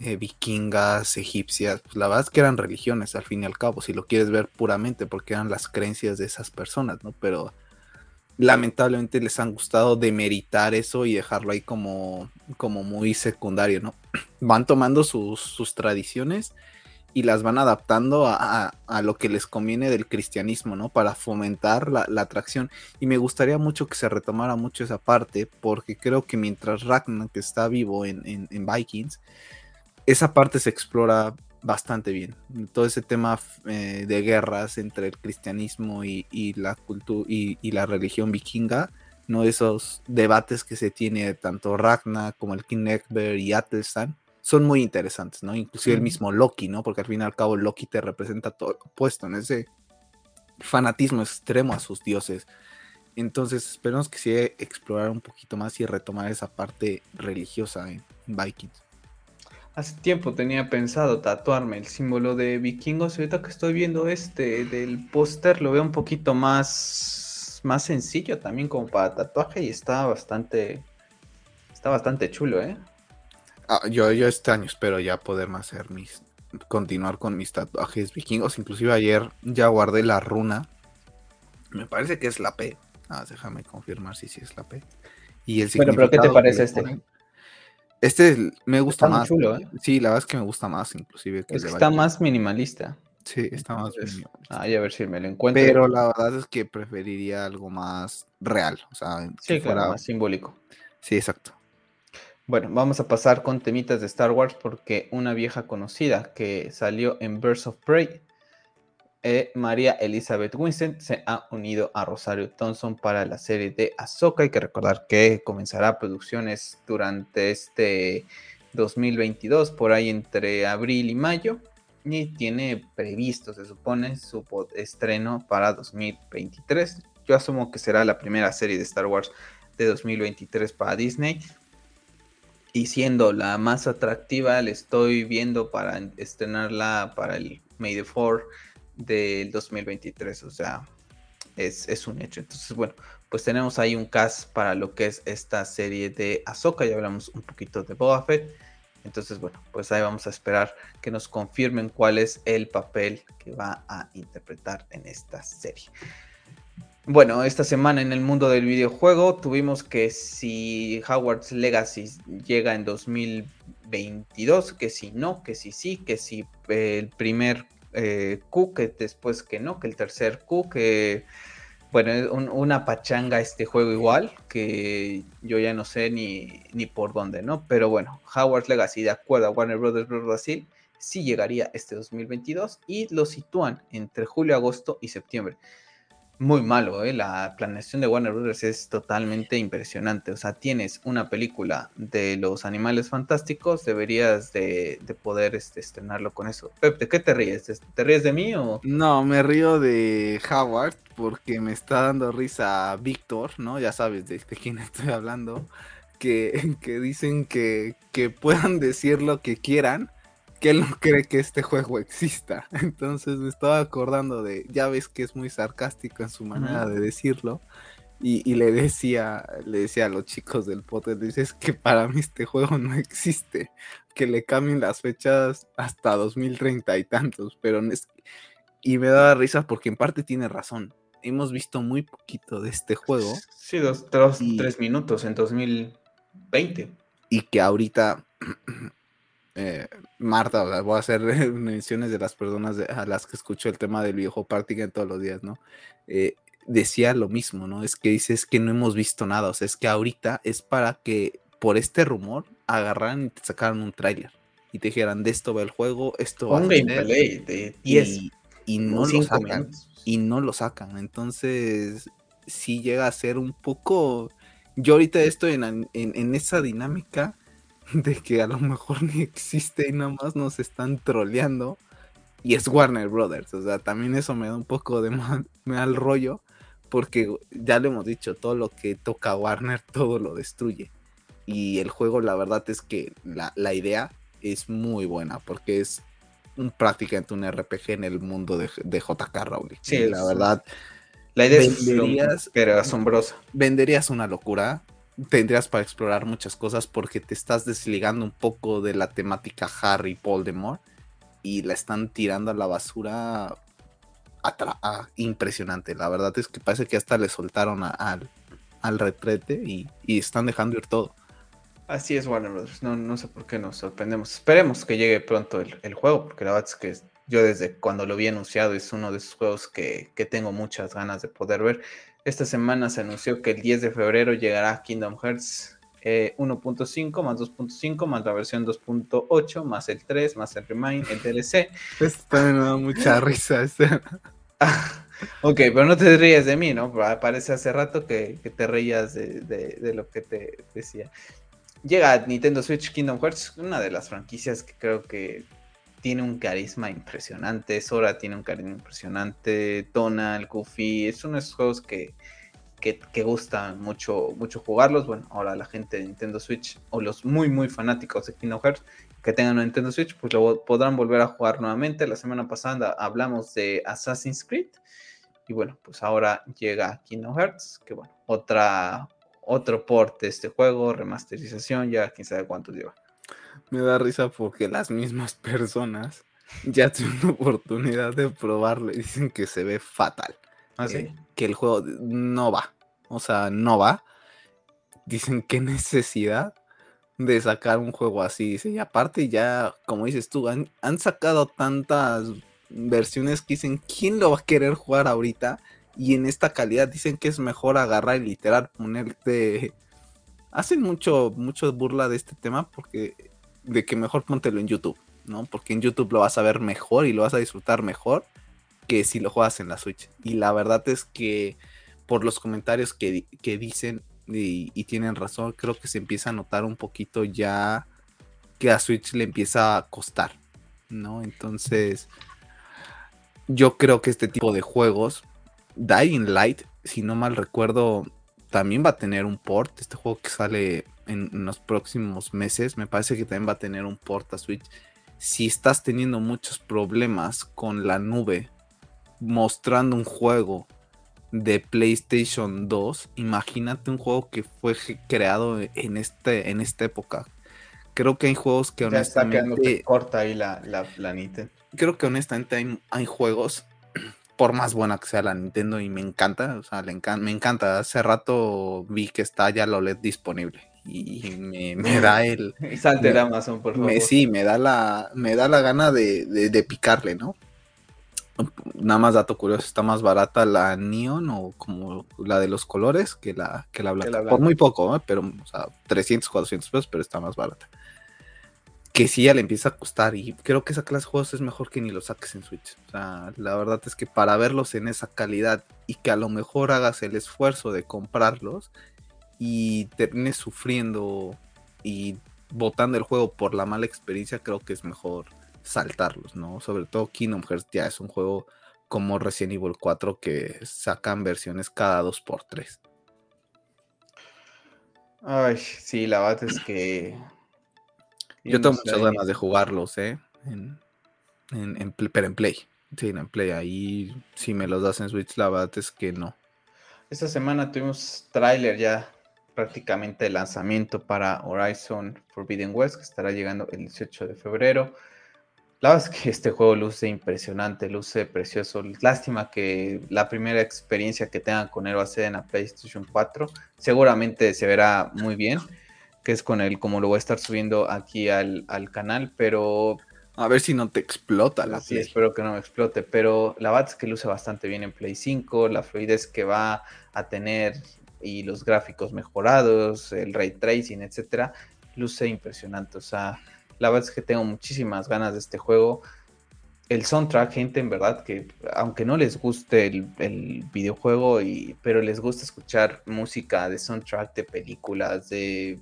eh, vikingas, egipcias, pues la verdad es que eran religiones al fin y al cabo, si lo quieres ver puramente, porque eran las creencias de esas personas, ¿no? Pero lamentablemente les han gustado demeritar eso y dejarlo ahí como, como muy secundario, ¿no? Van tomando sus, sus tradiciones y las van adaptando a, a, lo que les conviene del cristianismo, ¿no? Para fomentar la, atracción. Y me gustaría mucho que se retomara mucho esa parte, porque creo que mientras Ragnar, que está vivo en, en, en Vikings, esa parte se explora bastante bien. Todo ese tema eh, de guerras entre el cristianismo y, y la cultura y, y, la religión vikinga, ¿no? Esos debates que se tiene tanto Ragnar como el King Ekber y Atelstan son muy interesantes, ¿no? Inclusive el mismo Loki, ¿no? Porque al fin y al cabo Loki te representa todo lo opuesto en ese fanatismo extremo a sus dioses. Entonces esperemos que sí explorar un poquito más y retomar esa parte religiosa en Vikings. Hace tiempo tenía pensado tatuarme el símbolo de vikingos. Ahorita que estoy viendo este del póster, lo veo un poquito más, más sencillo también como para tatuaje y está bastante, está bastante chulo, ¿eh? Ah, yo, yo este año espero ya poder hacer mis. continuar con mis tatuajes vikingos. Inclusive ayer ya guardé la runa. Me parece que es la P. Ah, déjame confirmar si sí es la P. Y el bueno, pero ¿qué te parece este? Ponen... Este me gusta está más. Chulo, ¿eh? Sí, la verdad es que me gusta más, inclusive. Que es que está más minimalista. Sí, está más minimalista. Ay, a ver si me lo encuentro. Pero la verdad es que preferiría algo más real. O sea, sí, si claro, fuera... más simbólico. Sí, exacto. Bueno, vamos a pasar con temitas de Star Wars porque una vieja conocida que salió en Birds of Prey, eh, María Elizabeth Winston, se ha unido a Rosario Thompson para la serie de Ahsoka. Hay que recordar que comenzará producciones durante este 2022, por ahí entre abril y mayo, y tiene previsto, se supone, su estreno para 2023. Yo asumo que será la primera serie de Star Wars de 2023 para Disney y siendo la más atractiva, le estoy viendo para estrenarla para el May the 4 del 2023. O sea, es, es, un hecho. Entonces, bueno, pues tenemos ahí un cast para lo que es esta serie de Ahsoka. Ya hablamos un poquito de Boba Fett. Entonces, bueno, pues ahí vamos a esperar que nos confirmen cuál es el papel que va a interpretar en esta serie. Bueno, esta semana en el mundo del videojuego tuvimos que si Howard's Legacy llega en 2022, que si no, que si sí, que si el primer eh, Q, que después que no, que el tercer Q, que bueno, un, una pachanga este juego igual, que yo ya no sé ni, ni por dónde, ¿no? Pero bueno, Howard's Legacy, de acuerdo a Warner Brothers Brasil, sí llegaría este 2022 y lo sitúan entre julio, agosto y septiembre muy malo, ¿eh? La planeación de Warner Brothers es totalmente impresionante. O sea, tienes una película de los animales fantásticos, deberías de, de poder este, estrenarlo con eso. Pep, ¿de qué te ríes? ¿Te ríes de mí o...? No, me río de Howard porque me está dando risa Víctor, ¿no? Ya sabes de, de quién estoy hablando. Que, que dicen que, que puedan decir lo que quieran, que él no cree que este juego exista. Entonces me estaba acordando de, ya ves que es muy sarcástico en su manera de decirlo. Y, y, le decía, le decía a los chicos del pote, dices que para mí este juego no existe, que le cambien las fechas hasta 2030 y tantos, pero es, y me daba risa porque en parte tiene razón. Hemos visto muy poquito de este juego. Sí, dos, dos y, tres minutos en 2020. Y que ahorita eh, Marta, voy a hacer menciones de las personas a las que escucho el tema del viejo en todos los días, ¿no? Eh, decía lo mismo, ¿no? Es que dices que no hemos visto nada, o sea, es que ahorita es para que por este rumor agarraran y te sacaran un tráiler y te dijeran de esto va el juego, esto va de 10 y, no lo sacan y no lo sacan, entonces sí llega a ser un poco yo ahorita estoy en, en esa dinámica de que a lo mejor ni existe y nada más nos están troleando. Y es Warner Brothers, o sea, también eso me da un poco de mal, rollo, porque ya lo hemos dicho, todo lo que toca Warner, todo lo destruye. Y el juego, la verdad es que la, idea es muy buena, porque es un, prácticamente un RPG en el mundo de, de JK Rowling. Sí, la verdad. La idea es pero asombrosa. Venderías una locura tendrías para explorar muchas cosas porque te estás desligando un poco de la temática Harry Voldemort y la están tirando a la basura ah, impresionante. La verdad es que parece que hasta le soltaron al, retrete y, están dejando ir todo. Así es, Warner Brothers. No, no sé por qué nos sorprendemos. Esperemos que llegue pronto el, juego, porque la verdad es que yo desde cuando lo vi anunciado es uno de esos juegos que, que tengo muchas ganas de poder ver. Esta semana se anunció que el 10 de febrero llegará Kingdom Hearts 1.5 eh, más 2.5 más la versión 2.8 más el 3 más el Remind, el DLC. Esto me da mucha risa. Este. ok, pero no te ríes de mí, ¿no? Parece hace rato que, te reías de, de, lo que te decía. Llega Nintendo Switch Kingdom Hearts, una de las franquicias que creo que tiene un carisma impresionante. Sora tiene un carisma impresionante. Tonal, Goofy, es uno de esos juegos que, que, gustan mucho, mucho jugarlos. Bueno, ahora la gente de Nintendo Switch o los muy, muy fanáticos de Kingdom Hearts que tengan un Nintendo Switch, pues lo podrán volver a jugar nuevamente. La semana pasada hablamos de Assassin's Creed. Y bueno, pues ahora llega Kingdom Hearts, que bueno, otra, otro port de este juego, remasterización, ya quién sabe cuánto lleva me da risa porque las mismas personas ya tienen la oportunidad de probarlo y dicen que se ve fatal. así ¿Ah, que el juego no va. O sea, no va. Dicen qué necesidad de sacar un juego así. Dice, y aparte ya, como dices tú, han, han sacado tantas versiones que dicen, ¿quién lo va a querer jugar ahorita? Y en esta calidad dicen que es mejor agarrar y literal ponerte... Hacen mucho, mucho burla de este tema porque de que mejor póntelo en YouTube, ¿no? Porque en YouTube lo vas a ver mejor y lo vas a disfrutar mejor que si lo juegas en la Switch. Y la verdad es que por los comentarios que, dicen y, tienen razón, creo que se empieza a notar un poquito ya que a Switch le empieza a costar, ¿no? Entonces, yo creo que este tipo de juegos, Dying Light, si no mal recuerdo, también va a tener un port. Este juego que sale en, los próximos meses, me parece que también va a tener un port a Switch. Si estás teniendo muchos problemas con la nube mostrando un juego de PlayStation 2, imagínate un juego que fue creado en, este, en esta época. Creo que hay juegos que honestamente. corta ahí la, la, Creo que honestamente hay, hay juegos por más buena que sea la Nintendo y me encanta, o sea, me encanta. Hace rato vi que está ya la OLED disponible y me, da el... Salte de Amazon, por favor. sí, me da la, me da la gana de, picarle, ¿no? Nada más dato curioso, está más barata la Neon o como la de los colores que la, que la blanca. Por muy poco, ¿eh? pero, o sea, 300, 400 pesos, pero está más barata que sí ya le empieza a costar. Y creo que esa clase de juegos es mejor que ni los saques en Switch. O sea, la verdad es que para verlos en esa calidad y que a lo mejor hagas el esfuerzo de comprarlos y termines sufriendo y botando el juego por la mala experiencia, creo que es mejor saltarlos, ¿no? Sobre todo Kingdom Hearts ya es un juego como Resident Evil 4 que sacan versiones cada 2x3. Ay, sí, la verdad es que yo tengo muchas ganas de jugarlos, ¿eh? En, en, pero en Play. Sí, en Play. Ahí, si me los das en Switch, la verdad es que no. Esta semana tuvimos tráiler ya prácticamente de lanzamiento para Horizon Forbidden West, que estará llegando el 18 de febrero. La verdad es que este juego luce impresionante, luce precioso. Lástima que la primera experiencia que tengan con él va a ser en la PlayStation 4. Seguramente se verá muy bien que es con el como lo voy a estar subiendo aquí al, canal, pero... A ver si no te explota la Sí, espero que no me explote, pero la verdad es que luce bastante bien en Play 5, la fluidez que va a tener y los gráficos mejorados, el ray tracing, etcétera, luce impresionante. O sea, la verdad es que tengo muchísimas ganas de este juego. El soundtrack, gente, en verdad que aunque no les guste el, videojuego, y, pero les gusta escuchar música de soundtrack de películas, de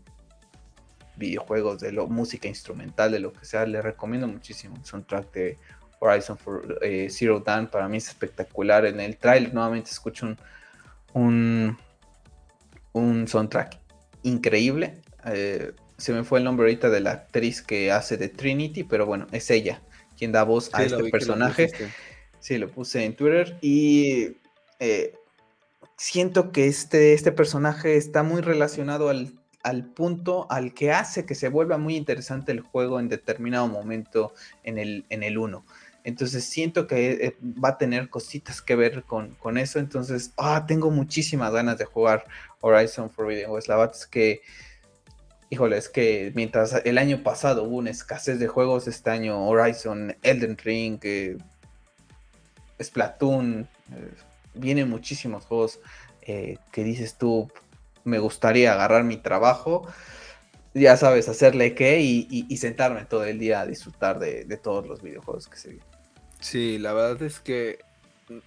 videojuegos, de lo, música instrumental, de lo que sea, les recomiendo muchísimo el soundtrack de Horizon for, eh, Zero Dawn. Para mí es espectacular. En el trailer nuevamente escucho un un soundtrack increíble. Eh, se me fue el nombre ahorita de la actriz que hace de Trinity, pero bueno, es ella quien da voz a este personaje. Sí, lo puse en Twitter y eh, siento que este, este personaje está muy relacionado al, al, punto al que hace que se vuelva muy interesante el juego en determinado momento en el 1. En el entonces siento que eh, va a tener cositas que ver con, eso. Entonces, ah, tengo muchísimas ganas de jugar Horizon Forbidden West. La verdad es que, híjole, es que mientras el año pasado hubo una escasez de juegos, este año Horizon, Elden Ring, eh, Splatoon, eh, vienen muchísimos juegos que dices tú, me gustaría agarrar mi trabajo ya sabes, hacerle qué y, sentarme todo el día a disfrutar de, todos los videojuegos que se vienen. Sí, la verdad es que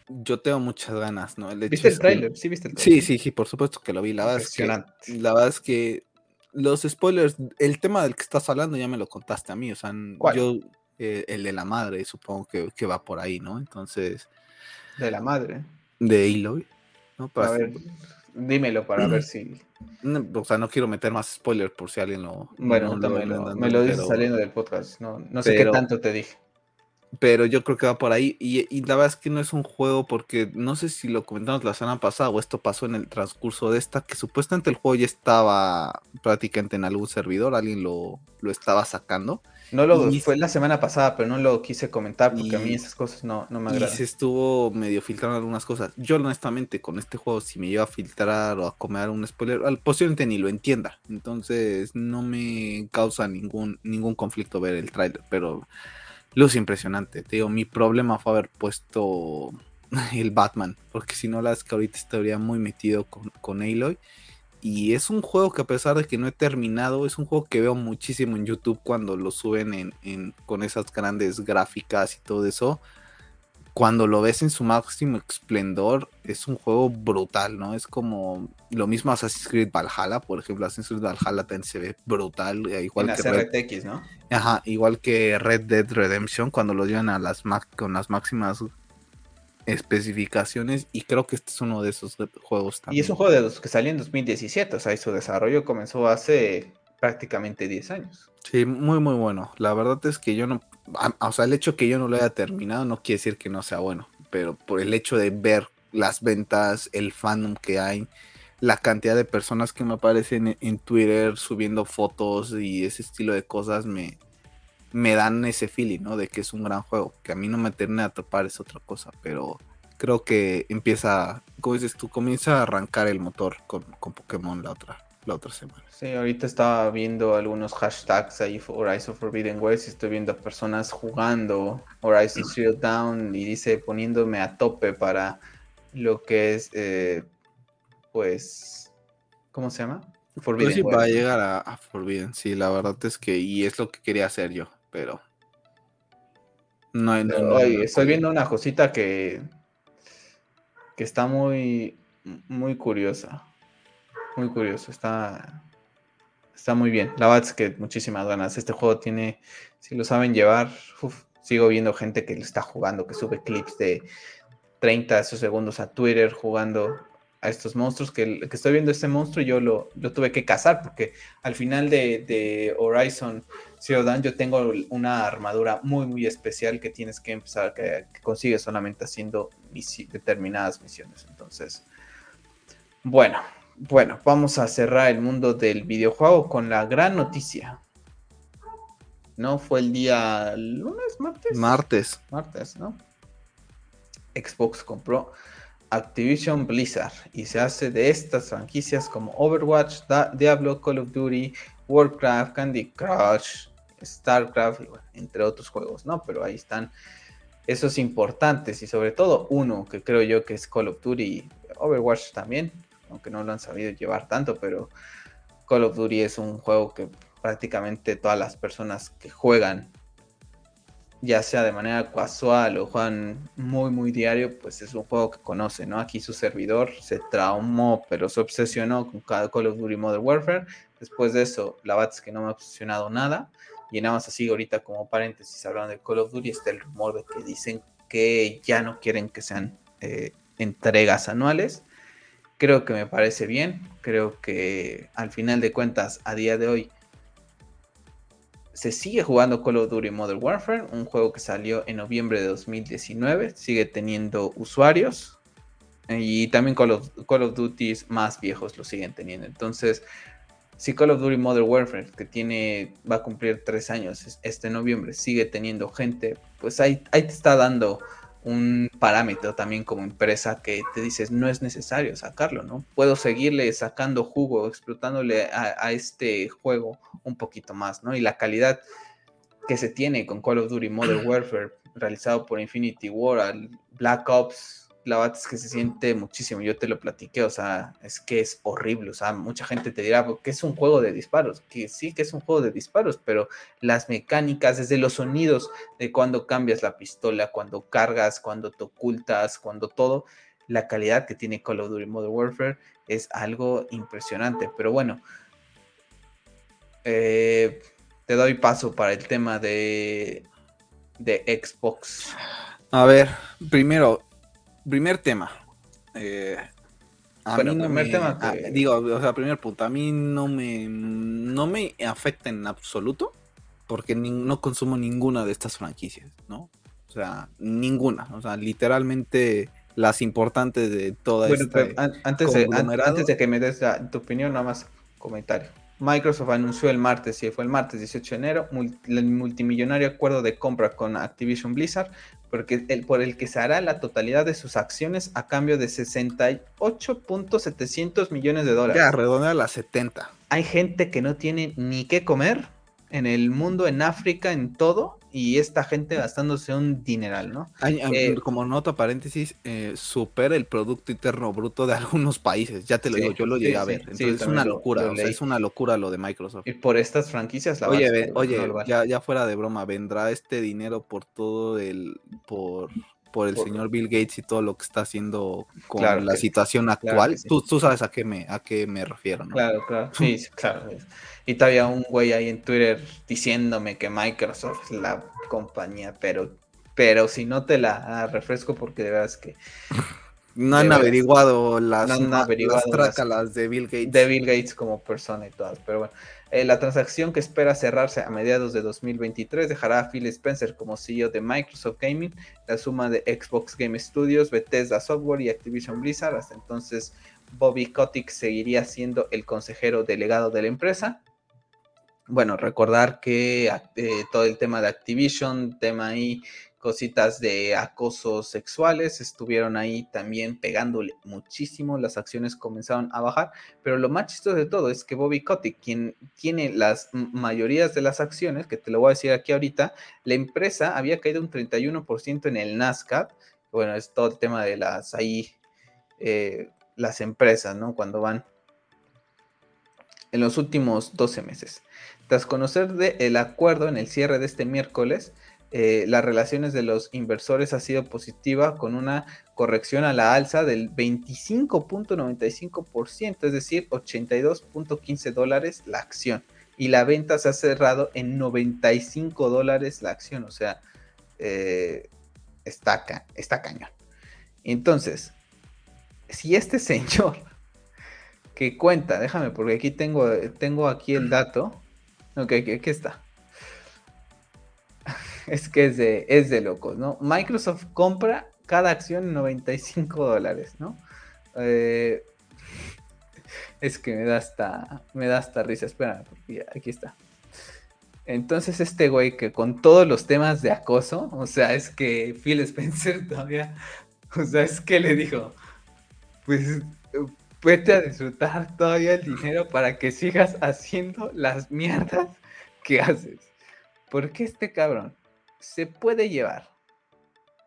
yo tengo muchas ganas, ¿no? ¿Viste el trailer? Sí, viste el trailer. Sí, sí, sí, por supuesto que lo vi. La verdad, es que, la verdad es que los spoilers, el tema del que estás hablando ya me lo contaste a mí, o sea, yo, eh, el de la madre, supongo que, va por ahí, ¿no? Entonces. De la madre. De Eloy, ¿no? a ver, dímelo para ver si. o sea, no quiero meter más spoilers por si alguien lo. Bueno, me lo dices saliendo del podcast, no, no sé qué tanto te dije pero yo creo que va por ahí. Y, la verdad es que no es un juego porque no sé si lo comentamos la semana pasada o esto pasó en el transcurso de esta, que supuestamente el juego ya estaba prácticamente en algún servidor, alguien lo, lo estaba sacando. No lo fue la semana pasada, pero no lo quise comentar porque a mí esas cosas no, no me agradan. Y se estuvo medio filtrando algunas cosas. Yo honestamente con este juego, si me lleva a filtrar o a comer un spoiler, posiblemente ni lo entienda. Entonces no me causa ningún, ningún conflicto ver el tráiler, pero luz impresionante. Te digo, mi problema fue haber puesto el Batman, porque si no, la es que ahorita estaría muy metido con, con Aloy. Y es un juego que a pesar de que no he terminado, es un juego que veo muchísimo en YouTube cuando lo suben en, con esas grandes gráficas y todo eso cuando lo ves en su máximo esplendor, es un juego brutal, ¿no? Es como lo mismo Assassin's Creed Valhalla, por ejemplo, Assassin's Creed Valhalla también se ve brutal, eh, igual que Red, ¿no? Ajá, igual que Red Dead Redemption cuando lo llevan a las con las máximas especificaciones y creo que este es uno de esos juegos también. Y es un juego de los que salió en 2017, o sea, y su desarrollo comenzó hace prácticamente 10 años. Sí, muy muy bueno. La verdad es que yo no o sea, el hecho que yo no lo haya terminado no quiere decir que no sea bueno, pero por el hecho de ver las ventas, el fandom que hay, la cantidad de personas que me aparecen en, Twitter subiendo fotos y ese estilo de cosas me, me dan ese feeling, ¿no? De que es un gran juego. Que a mí no me termina a topar es otra cosa, pero creo que empieza, como dices tú, comienza a arrancar el motor con, con Pokémon la otra, la otra semana. Sí, ahorita estaba viendo algunos hashtags ahí Horizon Forbidden West y estoy viendo personas jugando Horizon Zero Dawn y dice poniéndome a tope para lo que es, eh, pues, ¿cómo se llama? Forbidden pues sí, va a llegar a, Forbidden, sí, la verdad es que, y es lo que quería hacer yo, pero... No, no, estoy viendo una cosita que, que está muy, muy curiosa. Muy curioso, está, está muy bien. La verdad es que muchísimas ganas. Este juego tiene, si lo saben llevar, sigo viendo gente que está jugando, que sube clips de 30 segundos a Twitter jugando a estos monstruos, que, que estoy viendo este monstruo yo lo, lo, tuve que cazar porque al final de, Horizon Zero Dawn yo tengo una armadura muy muy especial que tienes que empezar, que, que consigues solamente haciendo determinadas misiones. Entonces, bueno, bueno, vamos a cerrar el mundo del videojuego con la gran noticia. ¿No? Fue el día lunes, martes. Martes. Martes, ¿no? Xbox compró Activision Blizzard y se hace de estas franquicias como Overwatch, Diablo, Call of Duty, Warcraft, Candy Crush, StarCraft, entre otros juegos, ¿no? Pero ahí están esos importantes y sobre todo uno que creo yo que es Call of Duty, Overwatch también, aunque no lo han sabido llevar tanto, pero Call of Duty es un juego que prácticamente todas las personas que juegan, ya sea de manera casual o juegan muy, muy diario, pues es un juego que conoce, ¿no? Aquí su servidor se traumó, pero se obsesionó con Call of Duty Modern Warfare. Después de eso, la verdad es que no me ha obsesionado nada. Y nada más así, ahorita como paréntesis, hablando de Call of Duty, está el rumor de que dicen que ya no quieren que sean eh, entregas anuales. Creo que me parece bien. Creo que al final de cuentas, a día de hoy, se sigue jugando Call of Duty Modern Warfare, un juego que salió en noviembre de 2019, sigue teniendo usuarios y también Call of, Duty más viejos lo siguen teniendo. Entonces, si Call of Duty Modern Warfare, que tiene, va a cumplir tres años este noviembre, sigue teniendo gente, pues ahí, ahí te está dando un parámetro también como empresa que te dices no es necesario sacarlo, ¿no? Puedo seguirle sacando jugo, explotándole a, este juego un poquito más, ¿no? Y la calidad que se tiene con Call of Duty Modern Warfare realizado por Infinity War, Black Ops la verdad es que se siente muchísimo. Yo te lo platiqué, o sea, es que es horrible. O sea, mucha gente te dirá que es un juego de disparos. Que sí, que es un juego de disparos, pero las mecánicas, desde los sonidos de cuando cambias la pistola, cuando cargas, cuando te ocultas, cuando todo, la calidad que tiene Call of Duty Modern Warfare es algo impresionante. Pero bueno, eh, te doy paso para el tema de, de Xbox. A ver, primero, primer tema. Eh, bueno, primer tema digo, o sea, primer punto, a mí no me, no me afecta en absoluto porque no consumo ninguna de estas franquicias, ¿no? O sea, ninguna, o sea, literalmente las importantes de toda esta antes, de, antes de que me des tu opinión, nada más comentario. Microsoft anunció el martes, si fue el martes 18 de enero, el multimillonario acuerdo de compra con Activision Blizzard porque el, por el que se hará la totalidad de sus acciones a cambio de 68.700 millones de dólares. Ya, redondea a las 70. Hay gente que no tiene ni qué comer en el mundo, en África, en todo, y esta gente gastándose un dineral, ¿no? Eh, como nota paréntesis, eh, supera el Producto Interno Bruto de algunos países, ya te lo digo, yo lo llegué a ver, entonces es una locura, es una locura lo de Microsoft. Y por estas franquicias, la Oye, oye, ya, ya fuera de broma, vendrá este dinero por todo el, por por el señor Bill Gates y todo lo que está haciendo con la situación actual. tú, tú, sabes a qué me, a qué me refiero, ¿no? Claro, claro. Sí, claro. Y todavía un güey ahí en Twitter diciéndome que Microsoft es la compañía, pero, pero si no te la refresco porque de verdad es que... No han averiguado las, trácalas de Bill Gates. De Bill Gates como persona y todas, pero bueno. Eh, la transacción que espera cerrarse a mediados de 2023 dejará a Phil Spencer como CEO de Microsoft Gaming, la suma de Xbox Game Studios, Bethesda Software y Activision Blizzard. Hasta entonces, Bobby Kotick seguiría siendo el consejero delegado de la empresa. Bueno, recordar que eh, todo el tema de Activision, tema ahí cositas de acoso sexuales, estuvieron ahí también pegándole muchísimo, las acciones comenzaron a bajar, pero lo más chistoso de todo es que Bobby Kotick, quien tiene las mayorías de las acciones, que te lo voy a decir aquí ahorita, la empresa había caído un 31% en el Nasdaq, bueno, es todo el tema de las ahí, eh, las empresas, ¿no? Cuando van en los últimos 12 meses. Tras conocer el acuerdo en el cierre de este miércoles, eh, las relaciones de los inversores ha sido positiva con una corrección a la alza del 25.95%, es decir, 82.15 dólares la acción. Y la venta se ha cerrado en 95 dólares la acción, o sea, eh, está, está cañón. Entonces, si este señor que cuenta, déjame, porque aquí tengo, tengo aquí el dato, ok, aquí está es que es de, es de locos, ¿no? Microsoft compra cada acción en 95 dólares, ¿no? Eh, es que me da hasta, me da hasta risa, espera, aquí está. Entonces este güey que con todos los temas de acoso, o sea, es que Phil Spencer todavía, o sea, es que le dijo, pues vete a disfrutar todavía el dinero para que sigas haciendo las mierdas que haces. Porque este cabrón se puede llevar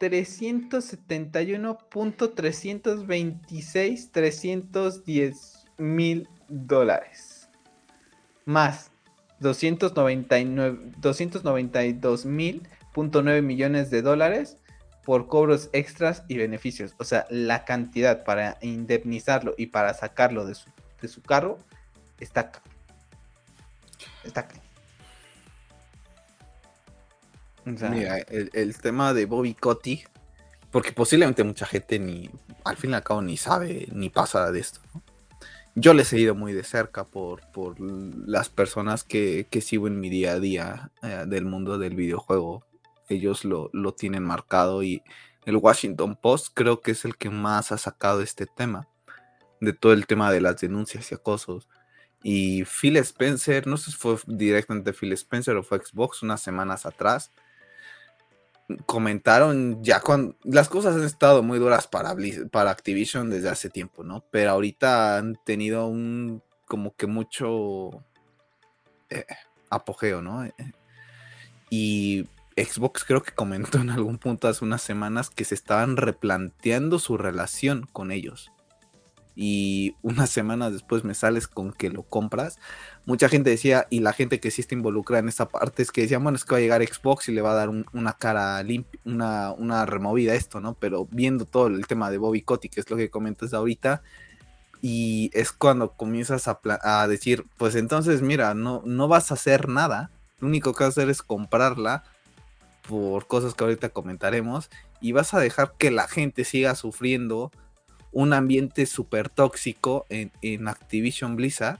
371.326 310 mil dólares. Más 299, 292 mil millones de dólares por cobros extras y beneficios. O sea, la cantidad para indemnizarlo y para sacarlo de su, de su carro está acá. Está. Mira, el, tema de Bobby Cotti, porque posiblemente mucha gente ni, al fin y al cabo, ni sabe ni pasa de esto. Yo le he seguido muy de cerca por, por las personas que, que, sigo en mi día a día eh, del mundo del videojuego. Ellos lo, lo tienen marcado y el Washington Post creo que es el que más ha sacado este tema, de todo el tema de las denuncias y acosos. Y Phil Spencer, no sé si fue directamente Phil Spencer o fue Xbox unas semanas atrás, comentaron ya cuando las cosas han estado muy duras para, para Activision desde hace tiempo, ¿no? Pero ahorita han tenido un como que mucho eh, apogeo, ¿no? Eh, y Xbox creo que comentó en algún punto hace unas semanas que se estaban replanteando su relación con ellos y unas semanas después me sales con que lo compras. Mucha gente decía, y la gente que sí está involucrada en esa parte, es que decían, bueno, es que va a llegar Xbox y le va a dar una cara limpia, una, una removida a esto, ¿no? Pero viendo todo el tema de Bobby Kotick, que es lo que comentas ahorita, y es cuando comienzas a, a, decir, pues entonces, mira, no, no vas a hacer nada, lo único que vas a hacer es comprarla por cosas que ahorita comentaremos, y vas a dejar que la gente siga sufriendo un ambiente súper tóxico en, Activision Blizzard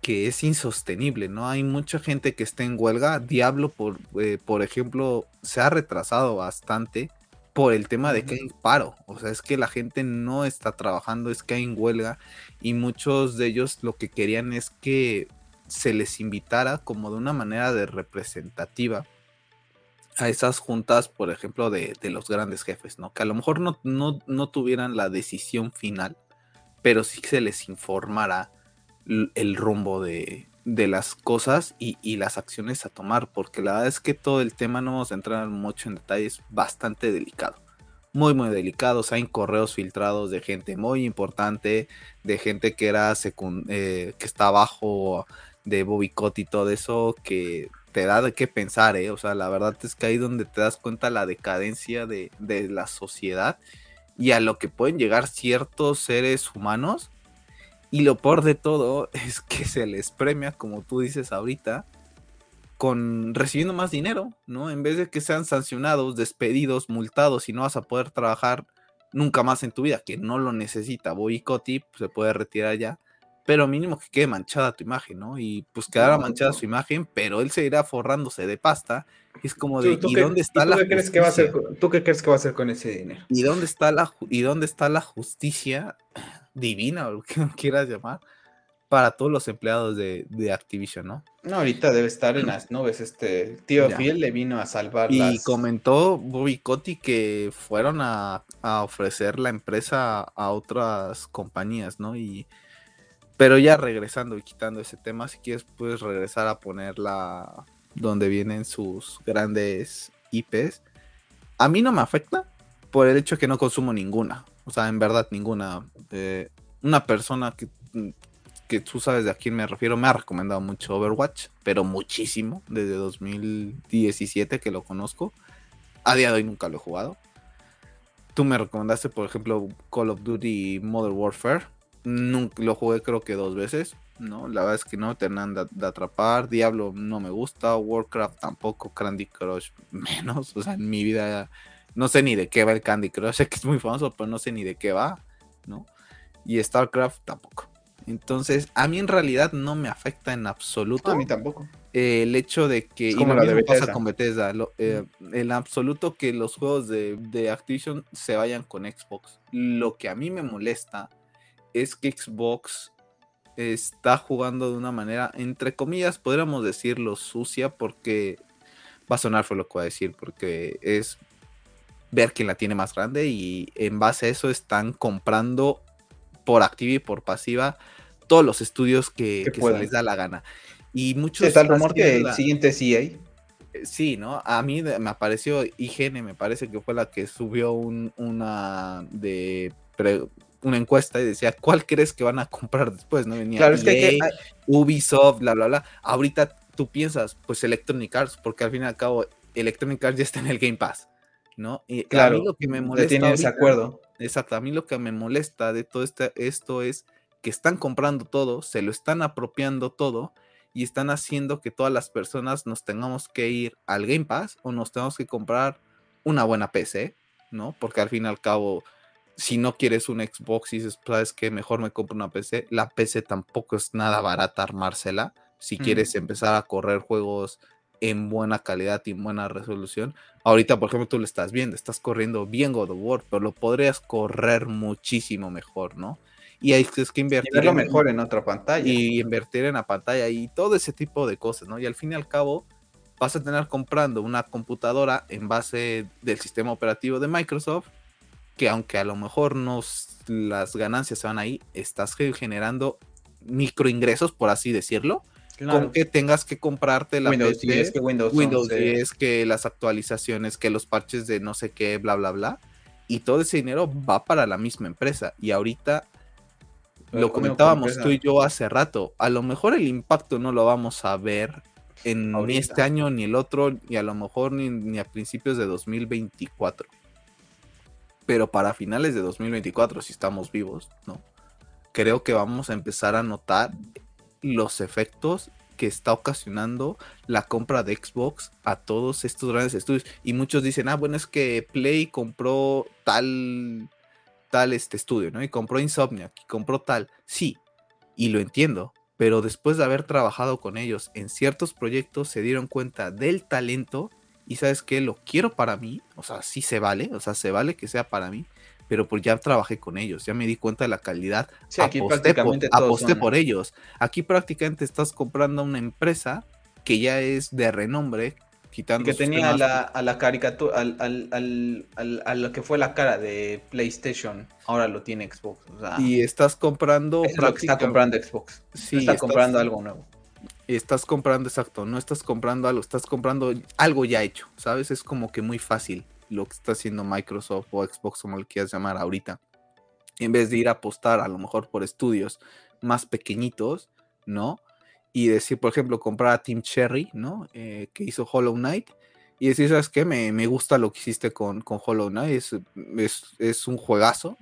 que es insostenible, ¿no? Hay mucha gente que está en huelga. Diablo, por, eh, por ejemplo, se ha retrasado bastante por el tema de que hay paro. O sea, es que la gente no está trabajando, es que hay huelga y muchos de ellos lo que querían es que se les invitara como de una manera de representativa a esas juntas, por ejemplo, de, los grandes jefes, ¿no? Que a lo mejor no, no, tuvieran la decisión final, pero sí se les informara el rumbo de, las cosas y, las acciones a tomar, porque la verdad es que todo el tema, no vamos a entrar mucho en detalles, bastante delicado. Muy, muy delicado. Hay correos filtrados de gente muy importante, de gente que era eh, que está abajo de Bobby y todo eso, que te da de qué pensar, ¿eh? O sea, la verdad es que ahí donde te das cuenta la decadencia de, la sociedad y a lo que pueden llegar ciertos seres humanos. Y lo peor de todo es que se les premia, como tú dices ahorita, con recibiendo más dinero, ¿no? En vez de que sean sancionados, despedidos, multados y no vas a poder trabajar nunca más en tu vida, que no lo necesita. Boycott se puede retirar ya pero mínimo que quede manchada tu imagen, ¿no? Y pues quedara manchada su imagen, pero él seguirá forrándose de pasta. Es como de, ¿y dónde está la qué crees que va a hacer, ¿Tú qué crees que va a hacer con ese dinero? ¿Y dónde está la, y dónde está la justicia divina, o lo que quieras llamar, para todos los empleados de, Activision, ¿no? No, ahorita debe estar en las nubes. Este tío Phil le vino a salvar Y comentó Bobby Cotti que fueron a, a ofrecer la empresa a otras compañías, ¿no? Y pero ya regresando y quitando ese tema, si quieres puedes regresar a ponerla donde vienen sus grandes IPs. A mí no me afecta por el hecho de que no consumo ninguna. O sea, en verdad ninguna. Eh, una persona que, que tú sabes de a quién me refiero me ha recomendado mucho Overwatch, pero muchísimo, desde 2017 que lo conozco. A día de hoy nunca lo he jugado. Tú me recomendaste, por ejemplo, Call of Duty Modern Warfare Nunca, lo jugué creo que dos veces, ¿no? La verdad es que no terminan de, de, atrapar. Diablo no me gusta, Warcraft tampoco, Candy Crush menos. O sea, en mi vida no sé ni de qué va el Candy Crush, sé que es muy famoso, pero no sé ni de qué va, ¿no? Y StarCraft tampoco. Entonces, a mí en realidad no me afecta en absoluto. A mí tampoco. el hecho de que. y lo mismo pasa con Bethesda. Eh, en absoluto que los juegos de, de Activision se vayan con Xbox. Lo que a mí me molesta es que Xbox está jugando de una manera, entre comillas, podríamos decirlo sucia, porque va a sonar fue lo que voy a decir, porque es ver quién la tiene más grande y en base a eso están comprando por activa y por pasiva todos los estudios que, se les da la gana. Y muchos... ¿Es el rumor que el siguiente es EA? Eh, sí, ¿no? A mí me apareció IGN, me parece que fue la que subió una de una encuesta y decía, ¿cuál crees que van a comprar después? ¿No? Venía claro, es que, EA, Ubisoft, bla, bla, bla. Ahorita tú piensas, pues Electronic Arts, porque al fin y al cabo Electronic Arts ya está en el Game Pass, ¿no? Y claro, a mí lo que me molesta. Tiene ese acuerdo. Exacto, a mí lo que me molesta de todo este, esto es que están comprando todo, se lo están apropiando todo y están haciendo que todas las personas nos tengamos que ir al Game Pass o nos tengamos que comprar una buena PC, ¿no? Porque al fin y al cabo, si no quieres un Xbox y dices, sabes que mejor me compro una PC, la PC tampoco es nada barata armársela. Si quieres empezar a correr juegos en buena calidad y en buena resolución. Ahorita, por ejemplo, tú lo estás viendo, estás corriendo bien God of War, pero lo podrías correr muchísimo mejor, ¿no? Y hay que invertir. lo mejor en otra pantalla. Y invertir en la pantalla y todo ese tipo de cosas, ¿no? Y al fin y al cabo, vas a tener comprando una computadora en base del sistema operativo de Microsoft, que aunque a lo mejor no las ganancias se van ahí, estás generando microingresos, por así decirlo, con que tengas que comprarte la Windows 10, que Windows, Windows 10, que las actualizaciones, que los parches de no sé qué, bla, bla, bla. Y todo ese dinero va para la misma empresa. Y ahorita lo comentábamos tú y yo hace rato. A lo mejor el impacto no lo vamos a ver en ni este año ni el otro, y a lo mejor ni, ni a principios de 2024. Pero para finales de 2024, si estamos vivos, ¿no? Creo que vamos a empezar a notar los efectos que está ocasionando la compra de Xbox a todos estos grandes estudios. Y muchos dicen, ah, bueno, es que Play compró tal, tal este estudio, ¿no? Y compró Insomniac, y compró tal. Sí, y lo entiendo, pero después de haber trabajado con ellos en ciertos proyectos, se dieron cuenta del talento y sabes que lo quiero para mí, o sea, sí se vale, o sea, se vale que sea para mí, pero pues ya trabajé con ellos, ya me di cuenta de la calidad, aquí aposté, por, aposté por ellos. Aquí prácticamente estás comprando una empresa que ya es de renombre, quitando... Que tenía a la, a la, caricatura, al, al, al, a lo que fue la cara de PlayStation, ahora lo tiene Xbox. y estás comprando... Es lo que está comprando Xbox. Sí, está comprando algo nuevo. Estás comprando, exacto, no estás comprando algo, estás comprando algo ya hecho, ¿sabes? Es como que muy fácil lo que está haciendo Microsoft o Xbox, como lo quieras llamar ahorita. En vez de ir a apostar a lo mejor por estudios más pequeñitos, ¿no? Y decir, por ejemplo, comprar a Team Cherry, ¿no? Eh, que hizo Hollow Knight. Y decir, ¿sabes qué? Me, me gusta lo que hiciste con, con Hollow Knight. Es, es, es, un juegazo.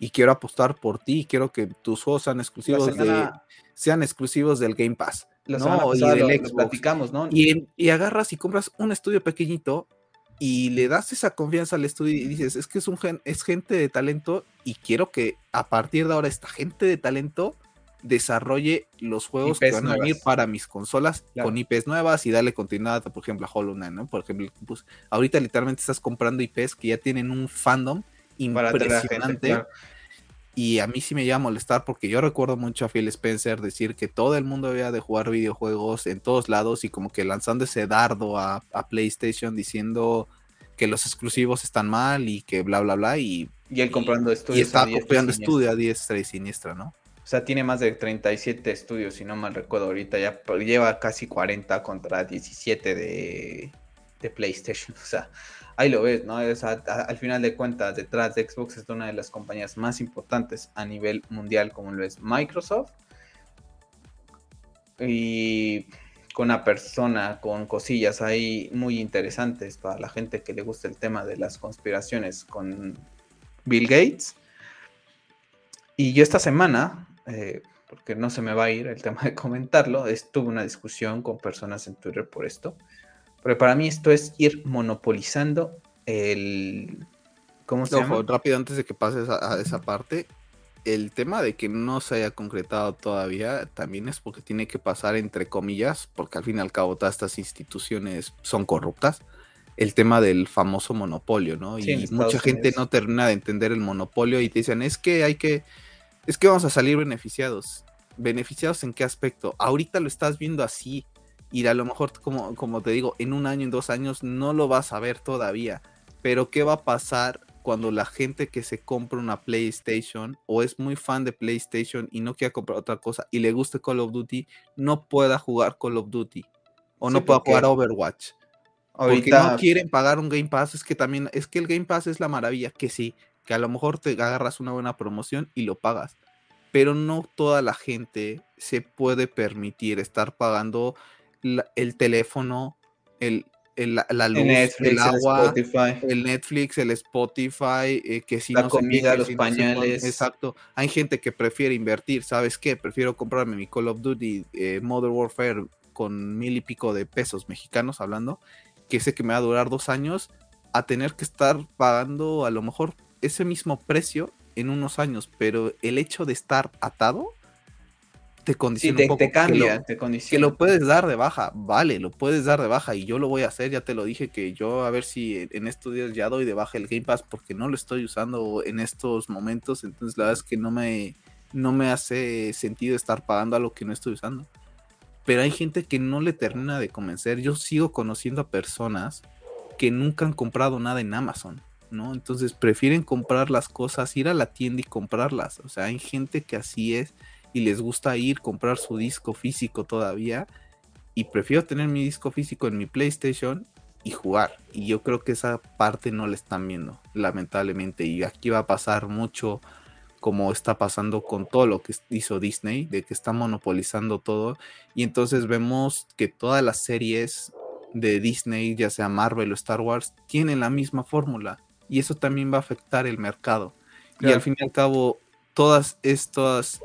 Y quiero apostar por ti. Quiero que tus juegos sean exclusivos, de, sean exclusivos del Game Pass. ¿No? y del Xbox. platicamos, ¿no? Y, y agarras y compras un estudio pequeñito y le das esa confianza al estudio y dices, es que es, un es gente de talento y quiero que a partir de ahora esta gente de talento desarrolle los juegos que van a venir para mis consolas con IPs nuevas y darle continuidad, por ejemplo, a Hollow Knight, ¿no? Por ejemplo, pues, ahorita literalmente estás comprando IPs que ya tienen un fandom impresionante y a mí sí me llama a molestar porque yo recuerdo mucho a Phil Spencer decir que todo el mundo había de jugar videojuegos en todos lados y como que lanzando ese dardo a, PlayStation diciendo que los exclusivos están mal y que bla, bla, bla. Y, y él comprando estudios. Y está comprando estudios a diestra y siniestra, ¿no? O sea, tiene más de 37 estudios, si no mal recuerdo ahorita. Ya lleva casi 40 contra 17 de, de PlayStation. O sea, ahí lo ves, ¿no? al final de cuentas, detrás de Xbox es una de las compañías más importantes a nivel mundial, como lo es Microsoft. Y con una persona con cosillas ahí muy interesantes para la gente que le gusta el tema de las conspiraciones con Bill Gates. Y yo esta semana, eh, porque no se me va a ir el tema de comentarlo, estuve una discusión con personas en Twitter por esto. Pero para mí esto es ir monopolizando el... ¿Cómo se llama? Rápido, antes de que pases a, esa parte, el tema de que no se haya concretado todavía también es porque tiene que pasar entre comillas, porque al fin y al cabo todas estas instituciones son corruptas, el tema del famoso monopolio, ¿no? y mucha gente no termina de entender el monopolio y te dicen, es que hay que, es que vamos a salir beneficiados. ¿Beneficiados en qué aspecto? Ahorita lo estás viendo así, y a lo mejor, como, como te digo, en un año, en dos años no lo vas a ver todavía. Pero ¿qué va a pasar cuando la gente que se compra una PlayStation o es muy fan de PlayStation y no quiere comprar otra cosa y le guste Call of Duty, no pueda jugar Call of Duty o no pueda jugar Overwatch? Porque no quieren pagar un Game Pass, es que también, es que el Game Pass es la maravilla, que sí, que a lo mejor te agarras una buena promoción y lo pagas, pero no toda la gente se puede permitir estar pagando el teléfono, el, la luz, el, agua, el, Netflix, el Spotify, eh, que si la no comida, los pañales. exacto. Hay gente que prefiere invertir, ¿sabes qué? Prefiero comprarme mi Call of Duty eh, Modern Warfare con mil y pico de pesos mexicanos hablando, que sé que me va a durar dos años, a tener que estar pagando a lo mejor ese mismo precio en unos años, pero el hecho de estar atado te condiciona un poco. Te cambia, te condiciona. Que lo puedes dar de baja, vale, lo puedes dar de baja y yo lo voy a hacer, ya te lo dije que yo a ver si en estos días ya doy de baja el Game Pass porque no lo estoy usando en estos momentos, entonces la verdad es que no me, no me hace sentido estar pagando a lo que no estoy usando. Pero hay gente que no le termina de convencer. Yo sigo conociendo a personas que nunca han comprado nada en Amazon. ¿no? Entonces prefieren comprar las cosas, ir a la tienda y comprarlas. O sea, hay gente que así es y les gusta ir, comprar su disco físico todavía. Y prefiero tener mi disco físico en mi PlayStation y jugar. Y yo creo que esa parte no la están viendo, lamentablemente. Y aquí va a pasar mucho como está pasando con todo lo que hizo Disney, de que está monopolizando todo. Y entonces vemos que todas las series de Disney, ya sea Marvel o Star Wars, tienen la misma fórmula. Y eso también va a afectar el mercado. Y al fin y al cabo, todas estas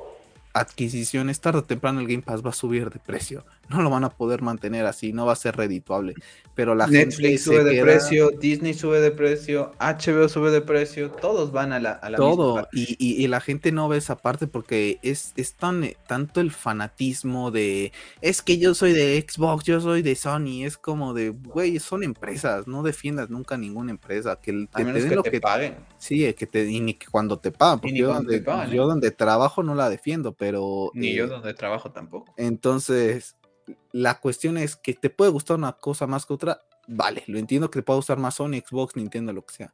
adquisiciones, tarde o temprano el Game Pass va a subir de precio. No lo van a poder mantener así, no va a ser redituable. Pero la Netflix sube de precio, Disney sube de precio, HBO sube de precio, todos van a la, a Todo, y, y, la gente no ve esa parte porque es, es tan, tanto el fanatismo de es que yo soy de Xbox, yo soy de Sony, es como de güey, son empresas, no defiendas nunca ninguna empresa, que, te, den lo que, paguen. Sí, que te, y ni que cuando te pagan, porque yo, donde, yo ¿eh? donde trabajo no la defiendo, pero. Ni yo eh, donde trabajo tampoco. Entonces, la cuestión es que te puede gustar una cosa más que otra, vale, lo entiendo que te puede gustar más Sony, Xbox, Nintendo, lo que sea.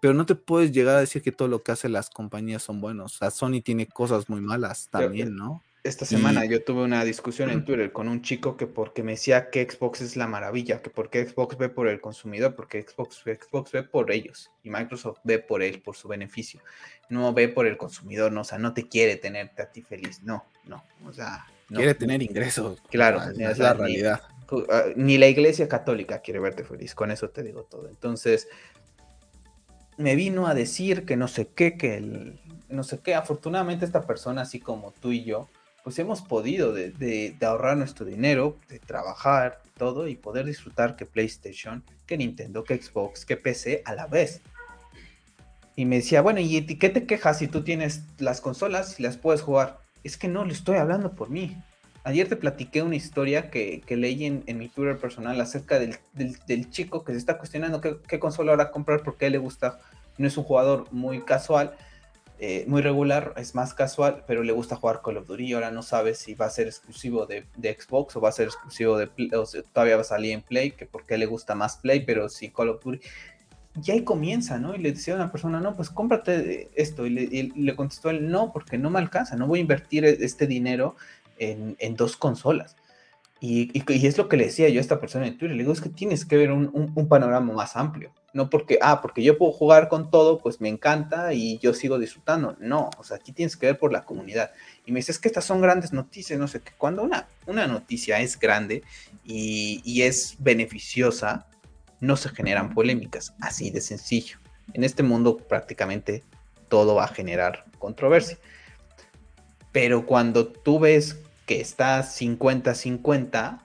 Pero no te puedes llegar a decir que todo lo que hacen las compañías son buenos. O sea, Sony tiene cosas muy malas también, ¿no? Esta semana yo tuve una discusión en Twitter con un chico que porque me decía que Xbox es la maravilla, que porque Xbox ve por el consumidor, porque Xbox, Xbox ve por ellos y Microsoft ve por él, por su beneficio. No ve por el consumidor, no, o sea, no te quiere tenerte a ti feliz, no, no, o sea, quiere tener ingresos. Claro, es la realidad. Ah, ni, la iglesia católica quiere verte feliz, con eso te digo todo. Entonces, me vino a decir que no sé qué, que el, no sé qué, afortunadamente esta persona, así como tú y yo, pues hemos podido de, ahorrar nuestro dinero, de trabajar, todo, y poder disfrutar que PlayStation, que Nintendo, que Xbox, que PC a la vez. Y me decía, bueno, ¿y qué te quejas si tú tienes las consolas y las puedes jugar? Es que no le estoy hablando por mí. Ayer te platiqué una historia que, leí en, mi Twitter personal acerca del, chico que se está cuestionando qué, consola ahora comprar porque a él le gusta. No es un jugador muy casual, eh, muy regular, es más casual, pero le gusta jugar Call of Duty. Ahora no sabe si va a ser exclusivo de, Xbox o va a ser exclusivo de o todavía va a salir en Play, que porque le gusta más Play, pero si Call of Duty y ahí comienza, ¿no? Y le decía a una persona, no, pues cómprate esto. Y le, contestó él, no, porque no me alcanza, no voy a invertir e, este dinero en, dos consolas. Y, es lo que le decía yo a esta persona en Twitter, le digo, es que tienes que ver un, panorama más amplio. No porque, ah, porque yo puedo jugar con todo, pues me encanta y yo sigo disfrutando. No, o sea, aquí tienes que ver por la comunidad. Y me dice, es que estas son grandes noticias, no sé qué. Cuando una, una noticia es grande y, y es beneficiosa, no se generan polémicas, así de sencillo. En este mundo prácticamente todo va a generar controversia. Pero cuando tú ves que está 50-50,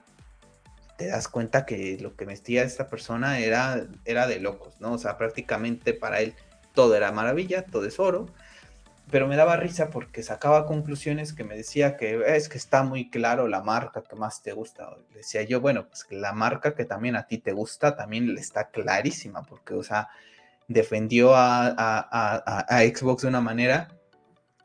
te das cuenta que lo que vestía esta persona era, era de locos, ¿no? O sea, prácticamente para él todo era maravilla, todo es oro, pero me daba risa porque sacaba conclusiones que me decía que es que está muy claro la marca que más te gusta. decía yo, bueno, pues la marca que también a ti te gusta también le está clarísima, porque, o sea, defendió a, a, Xbox de una manera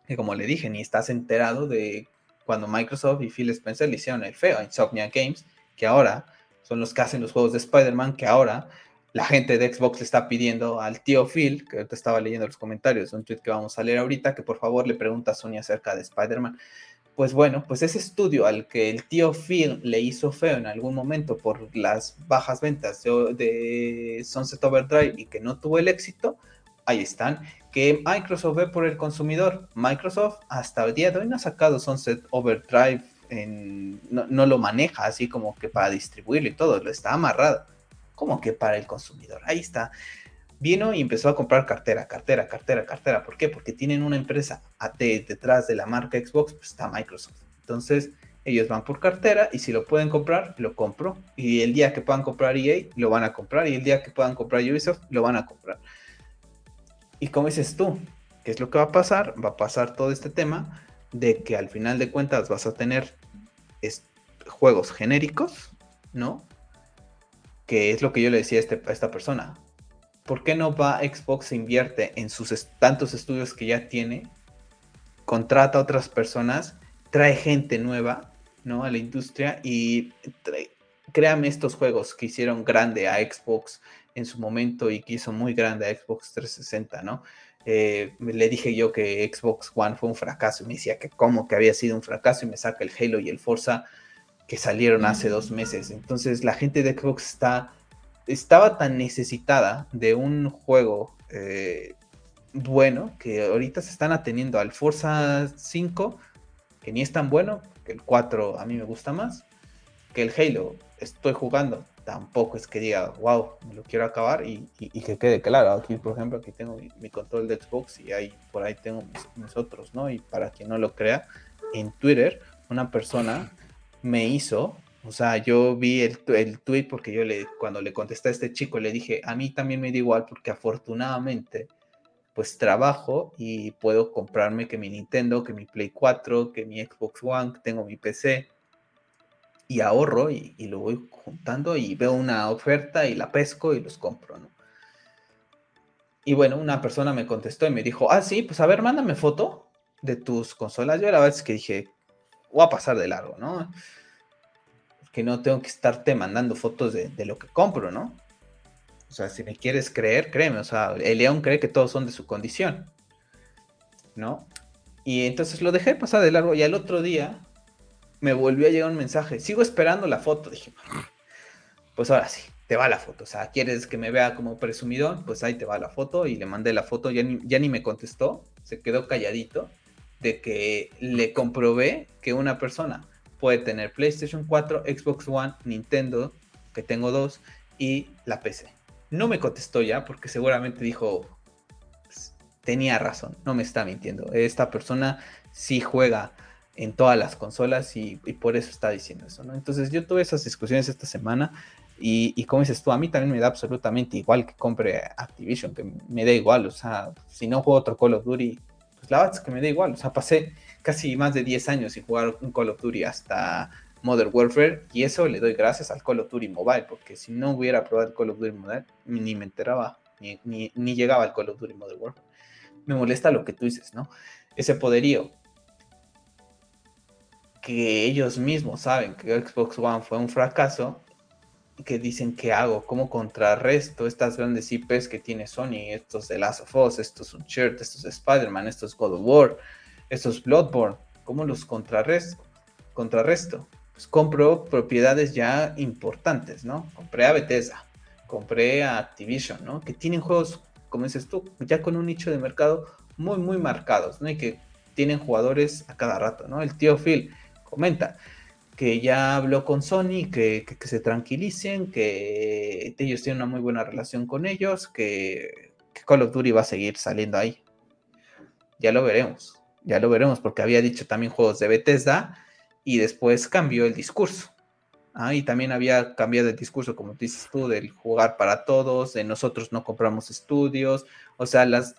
que, como le dije, ni estás enterado de cuando Microsoft y Phil Spencer le hicieron el feo a Insomnia Games, que ahora son los que hacen los juegos de Spider-Man, que ahora la gente de Xbox le está pidiendo al tío Phil, que te estaba leyendo los comentarios, un tweet que vamos a leer ahorita, que por favor le pregunta a Sony acerca de Spider-Man. Pues bueno, pues ese estudio al que el tío Phil le hizo feo en algún momento por las bajas ventas de, Sunset Overdrive y que no tuvo el éxito, ahí están. Que Microsoft ve por el consumidor. Microsoft hasta el día de hoy no ha sacado Sunset Overdrive, en, no, no, lo maneja así como que para distribuirlo y todo, lo está amarrado como que para el consumidor. Ahí está. Vino y empezó a comprar cartera, cartera, cartera, cartera. ¿Por qué? Porque tienen una empresa detrás de la marca Xbox, pues está Microsoft. Entonces, ellos van por cartera y si lo pueden comprar, lo compro. Y el día que puedan comprar EA, lo van a comprar. Y el día que puedan comprar Ubisoft, lo van a comprar. Y como dices tú, ¿qué es lo que va a pasar? Va a pasar todo este tema de que al final de cuentas vas a tener juegos genéricos, ¿no? Que es lo que yo le decía a, este, esta persona. ¿Por qué no va Xbox e invierte en sus tantos estudios que ya tiene? Contrata a otras personas, trae gente nueva, ¿no? A la industria y créame estos juegos que hicieron grande a Xbox en su momento y que hizo muy grande a Xbox 360, ¿no? Eh, le dije yo que Xbox One fue un fracaso y me decía que cómo que había sido un fracaso y me saca el Halo y el Forza que salieron hace dos meses. Entonces la gente de Xbox está, estaba tan necesitada de un juego eh, bueno que ahorita se están ateniendo al Forza 5, que ni es tan bueno, que el 4 a mí me gusta más, que el Halo estoy jugando, tampoco es que diga, wow, me lo quiero acabar y, que quede claro. Aquí, por ejemplo, aquí tengo mi, control de Xbox y ahí por ahí tengo mis, mis, otros, ¿no? Y para quien no lo crea, en Twitter, una persona me hizo, o sea, yo vi el, el tweet porque yo le, cuando le contesté a este chico, le dije, a mí también me da igual porque afortunadamente, pues trabajo y puedo comprarme que mi Nintendo, que mi Play 4, que mi Xbox One, que tengo mi PC y ahorro y, y, lo voy juntando y veo una oferta y la pesco y los compro, ¿no? Y bueno, una persona me contestó y me dijo, ah, sí, pues a ver, mándame foto de tus consolas. Yo la verdad es que dije, voy a pasar de largo, ¿no? Que no tengo que estarte mandando fotos de, lo que compro, ¿no? O sea, si me quieres creer, créeme, o sea, el león cree que todos son de su condición, ¿no? Y entonces lo dejé pasar de largo y al otro día me volvió a llegar un mensaje, sigo esperando la foto, dije, pues ahora sí, te va la foto, o sea, quieres que me vea como presumidón, pues ahí te va la foto y le mandé la foto, ya ya ni me contestó, se quedó calladito de que le comprobé que una persona puede tener PlayStation 4, Xbox One, Nintendo, que tengo dos, y la PC. No me contestó ya porque seguramente dijo, tenía razón, no me está mintiendo. Esta persona sí juega en todas las consolas y, por eso está diciendo eso. Entonces yo tuve esas discusiones esta semana y, y, como dices tú, a mí también me da absolutamente igual que compre Activision, que me da igual, o sea, si no juego otro Call of Duty, pues la verdad es que me da igual. O sea, pasé casi más de 10 años sin jugar un Call of Duty hasta Modern Warfare y eso le doy gracias al Call of Duty Mobile, porque si no hubiera probado el Call of Duty Mobile, ni me enteraba, ni, ni, llegaba al Call of Duty Modern Warfare. Me molesta lo que tú dices, ¿no? Ese poderío que ellos mismos saben que Xbox One fue un fracaso que dicen que hago, cómo contrarresto estas grandes IPs que tiene Sony, estos de Last of Us, estos Uncharted, estos Spider-Man, estos God of War, estos Bloodborne, cómo los contrarresto, contrarresto. Pues compro propiedades ya importantes, ¿no? Compré a Bethesda, compré a Activision, ¿no? Que tienen juegos, como dices tú, ya con un nicho de mercado muy, muy marcados, ¿no? Y que tienen jugadores a cada rato, ¿no? El tío Phil comenta, que ya habló con Sony, que, se tranquilicen, que ellos tienen una muy buena relación con ellos, que, Call of Duty va a seguir saliendo ahí. Ya lo veremos, ya lo veremos, porque había dicho también juegos de Bethesda y después cambió el discurso. Ah, y también había cambiado el discurso, como dices tú, del jugar para todos, de nosotros no compramos estudios, o sea, las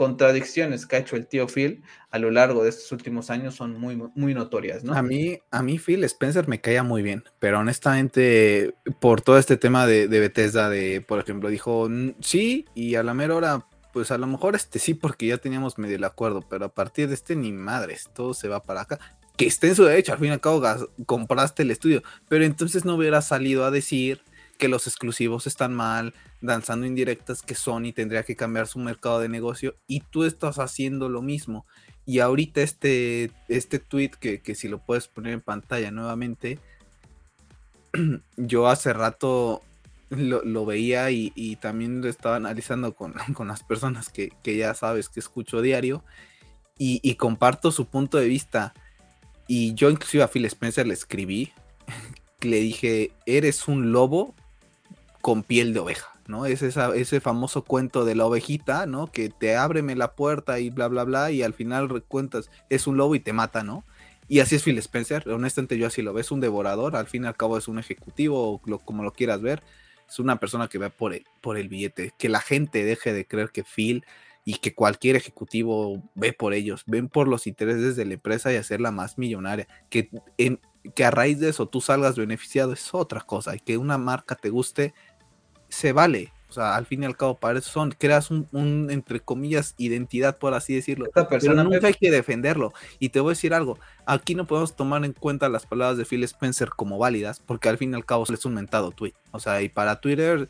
contradicciones que ha hecho el tío Phil a lo largo de estos últimos años son muy, muy notorias, ¿no? A mí, a mí Phil Spencer me caía muy bien, pero honestamente, por todo este tema de, Bethesda, de, por ejemplo, dijo sí, y a la mera hora, pues a lo mejor este sí, porque ya teníamos medio el acuerdo, pero a partir de este ni madres, todo se va para acá. Que esté en su derecho, al fin y al cabo compraste el estudio, pero entonces no hubiera salido a decir que los exclusivos están mal, danzando indirectas que Sony tendría que cambiar su mercado de negocio y tú estás haciendo lo mismo. Y ahorita este, este tweet que, que si lo puedes poner en pantalla nuevamente, yo hace rato lo, veía y, también lo estaba analizando con, las personas que, ya sabes que escucho diario y, comparto su punto de vista. Y yo inclusive a Phil Spencer le escribí, le dije, eres un lobo con piel de oveja, Es ese famoso cuento de la ovejita, ¿no? Que te ábreme la puerta y bla, bla, bla, y al final recuentas, es un lobo y te mata, ¿no? Y así es Phil Spencer, honestamente yo así lo veo, es un devorador, al fin y al cabo es un ejecutivo, como lo quieras ver, es una persona que va por el, billete, que la gente deje de creer que Phil y que cualquier ejecutivo ve por ellos, ven por los intereses de la empresa y hacerla más millonaria, que, que a raíz de eso tú salgas beneficiado es otra cosa, y que una marca te guste, se vale, o sea, al fin y al cabo, para eso son, creas un, entre comillas, identidad, por así decirlo. pero nunca hay que defenderlo. Y te voy a decir algo, aquí no podemos tomar en cuenta las palabras de Phil Spencer como válidas, porque al fin y al cabo es un mentado tweet. O sea, y para Twitter,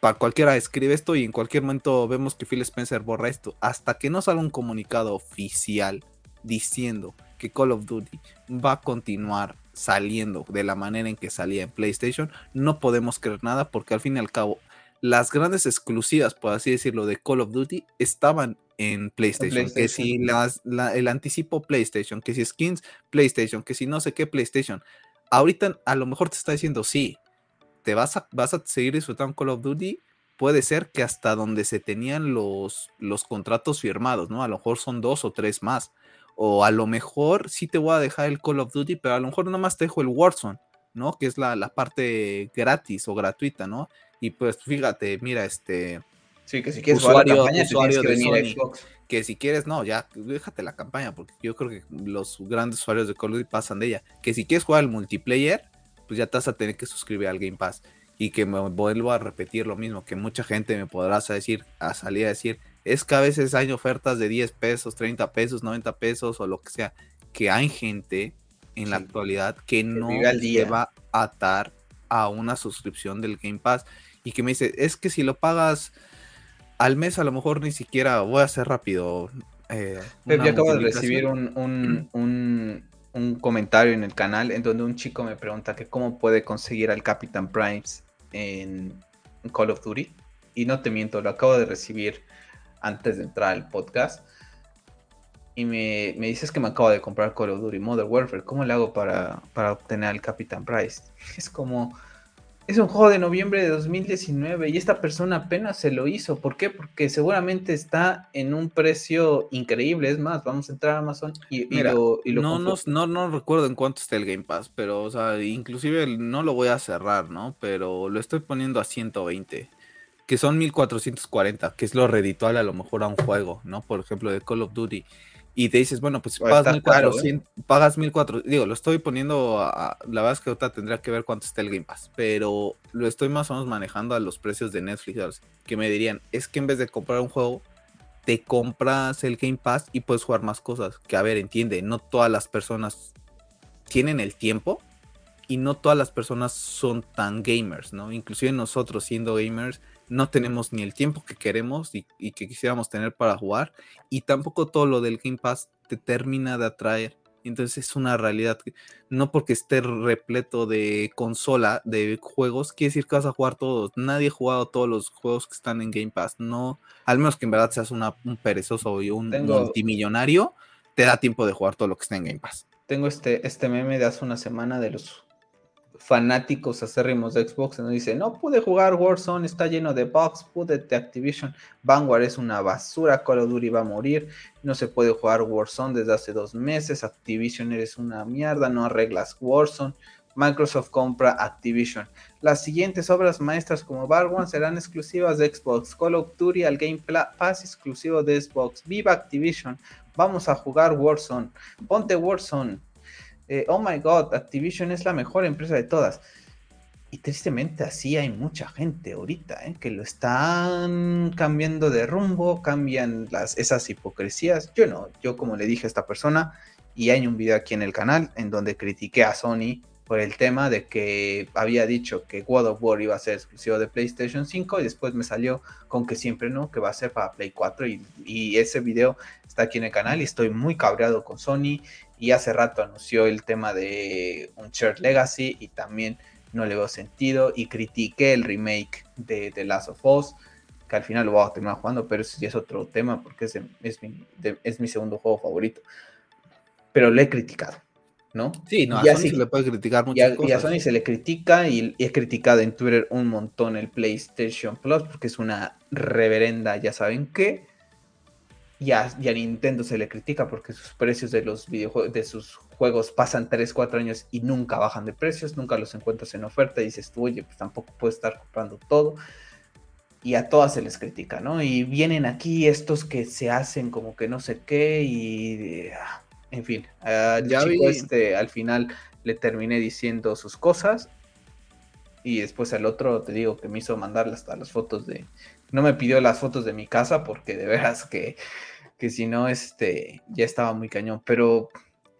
para cualquiera escribe esto y en cualquier momento vemos que Phil Spencer borra esto. Hasta que no salga un comunicado oficial diciendo que Call of Duty va a continuar saliendo de la manera en que salía en PlayStation, no podemos creer nada porque al fin y al cabo las grandes exclusivas, por así decirlo, de Call of Duty estaban en PlayStation. Que si las, el anticipo PlayStation, que si skins PlayStation, que si no sé qué PlayStation. Ahorita a lo mejor te está diciendo, sí, te vas a, vas a seguir disfrutando Call of Duty. Puede ser que hasta donde se tenían los, los contratos firmados, ¿no? A lo mejor son dos o tres más. O a lo mejor sí te voy a dejar el Call of Duty, pero a lo mejor nada más te dejo el Warzone, ¿no? Que es la, la parte gratis o gratuita, ¿no? Y pues fíjate, mira, este. Sí, que si quieres usuario, usuario de Sony, que si quieres, no, ya, déjate la campaña, porque yo creo que los grandes usuarios de Call of Duty pasan de ella. Que si quieres jugar el multiplayer, pues ya te vas a tener que suscribir al Game Pass. Y que me vuelvo a repetir lo mismo, que mucha gente me podrás decir, a salir a decir, es que a veces hay ofertas de 10 pesos, 30 pesos, 90 pesos o lo que sea, que hay gente en la actualidad que no se va a atar a una suscripción del Game Pass y que me dice, es que si lo pagas al mes a lo mejor ni siquiera voy a hacer rápido. Eh, yo acabo de recibir un, un, comentario en el canal en donde un chico me pregunta que cómo puede conseguir al Capitán Primes en Call of Duty. Y no te miento, lo acabo de recibir antes de entrar al podcast. Y me, me dices que me acabo de comprar Call of Duty Modern Warfare. ¿Cómo le hago para, para obtener al Capitán Price? Es como es un juego de noviembre de 2019 y esta persona apenas se lo hizo. ¿Por qué? Porque seguramente está en un precio increíble. Es más, vamos a entrar a Amazon y, lo, no, no, no, recuerdo en cuánto está el Game Pass, pero, o sea, inclusive no lo voy a cerrar, ¿no? Pero lo estoy poniendo a 120, que son 1440, que es lo reditual a lo mejor a un juego, ¿no? Por ejemplo, de Call of Duty y te dices, bueno, pues pagas 1400, ¿eh? pagas 1400, digo, lo estoy poniendo, a, la verdad es que ahorita tendría que ver cuánto está el Game Pass, pero lo estoy más o menos manejando a los precios de Netflix, que me dirían, es que en vez de comprar un juego, te compras el Game Pass y puedes jugar más cosas, que a ver, entiende, no todas las personas tienen el tiempo y no todas las personas son tan gamers, ¿no? Inclusive nosotros siendo gamers no tenemos ni el tiempo que queremos y, que quisiéramos tener para jugar y tampoco todo lo del Game Pass te termina de atraer. Entonces es una realidad no porque esté repleto de consola, de juegos, quiere decir que vas a jugar todos. Nadie ha jugado todos los juegos que están en Game Pass. No, al menos que en verdad seas un perezoso y un multimillonario, te da tiempo de jugar todo lo que está en Game Pass. Tengo este, este meme de hace una semana de los fanáticos acérrimos de Xbox nos dice, no pude jugar Warzone, está lleno de bugs, pude de Activision, Vanguard es una basura, Call of Duty va a morir, no se puede jugar Warzone desde hace dos meses, Activision eres una mierda, no arreglas Warzone, Microsoft compra Activision. Las siguientes obras maestras como Bar serán exclusivas de Xbox, Call of Duty al Game Pass exclusivo de Xbox, Viva Activision, vamos a jugar Warzone, ponte Warzone, eh, oh my god, Activision es la mejor empresa de todas. Y tristemente así hay mucha gente ahorita ¿eh? que lo están cambiando de rumbo, cambian las, esas hipocresías. Yo no, yo como le dije a esta persona, y hay un video aquí en el canal en donde critiqué a Sony por el tema de que había dicho que God of War iba a ser exclusivo de PlayStation 5 y después me salió con que siempre no, que va a ser para Play 4 y, ese video está aquí en el canal y estoy muy cabreado con Sony y hace rato anunció el tema de un Uncharted Legacy y también no le veo sentido y critiqué el remake de The Last of Us que al final lo voy a terminar jugando, pero eso ya es otro tema porque es, mi, es mi segundo juego favorito. Pero lo he criticado ¿no? Sí, no, a Sony se le puede criticar muchas cosas. Y a Sony se le critica y, he criticado en Twitter un montón el PlayStation Plus porque es una reverenda, ya saben qué. Y a, Nintendo se le critica porque sus precios de los videojuegos, de sus juegos pasan 3, 4 años y nunca bajan de precios, nunca los encuentras en oferta y dices tú, oye, pues tampoco puedes estar comprando todo. Y a todas se les critica, ¿no? Y vienen aquí estos que se hacen como que no sé qué y... Ah, en fin, ya chico este al final le terminé diciendo sus cosas y después al otro te digo que me hizo mandarle hasta las fotos de no me pidió las fotos de mi casa porque de veras que, que si no este ya estaba muy cañón pero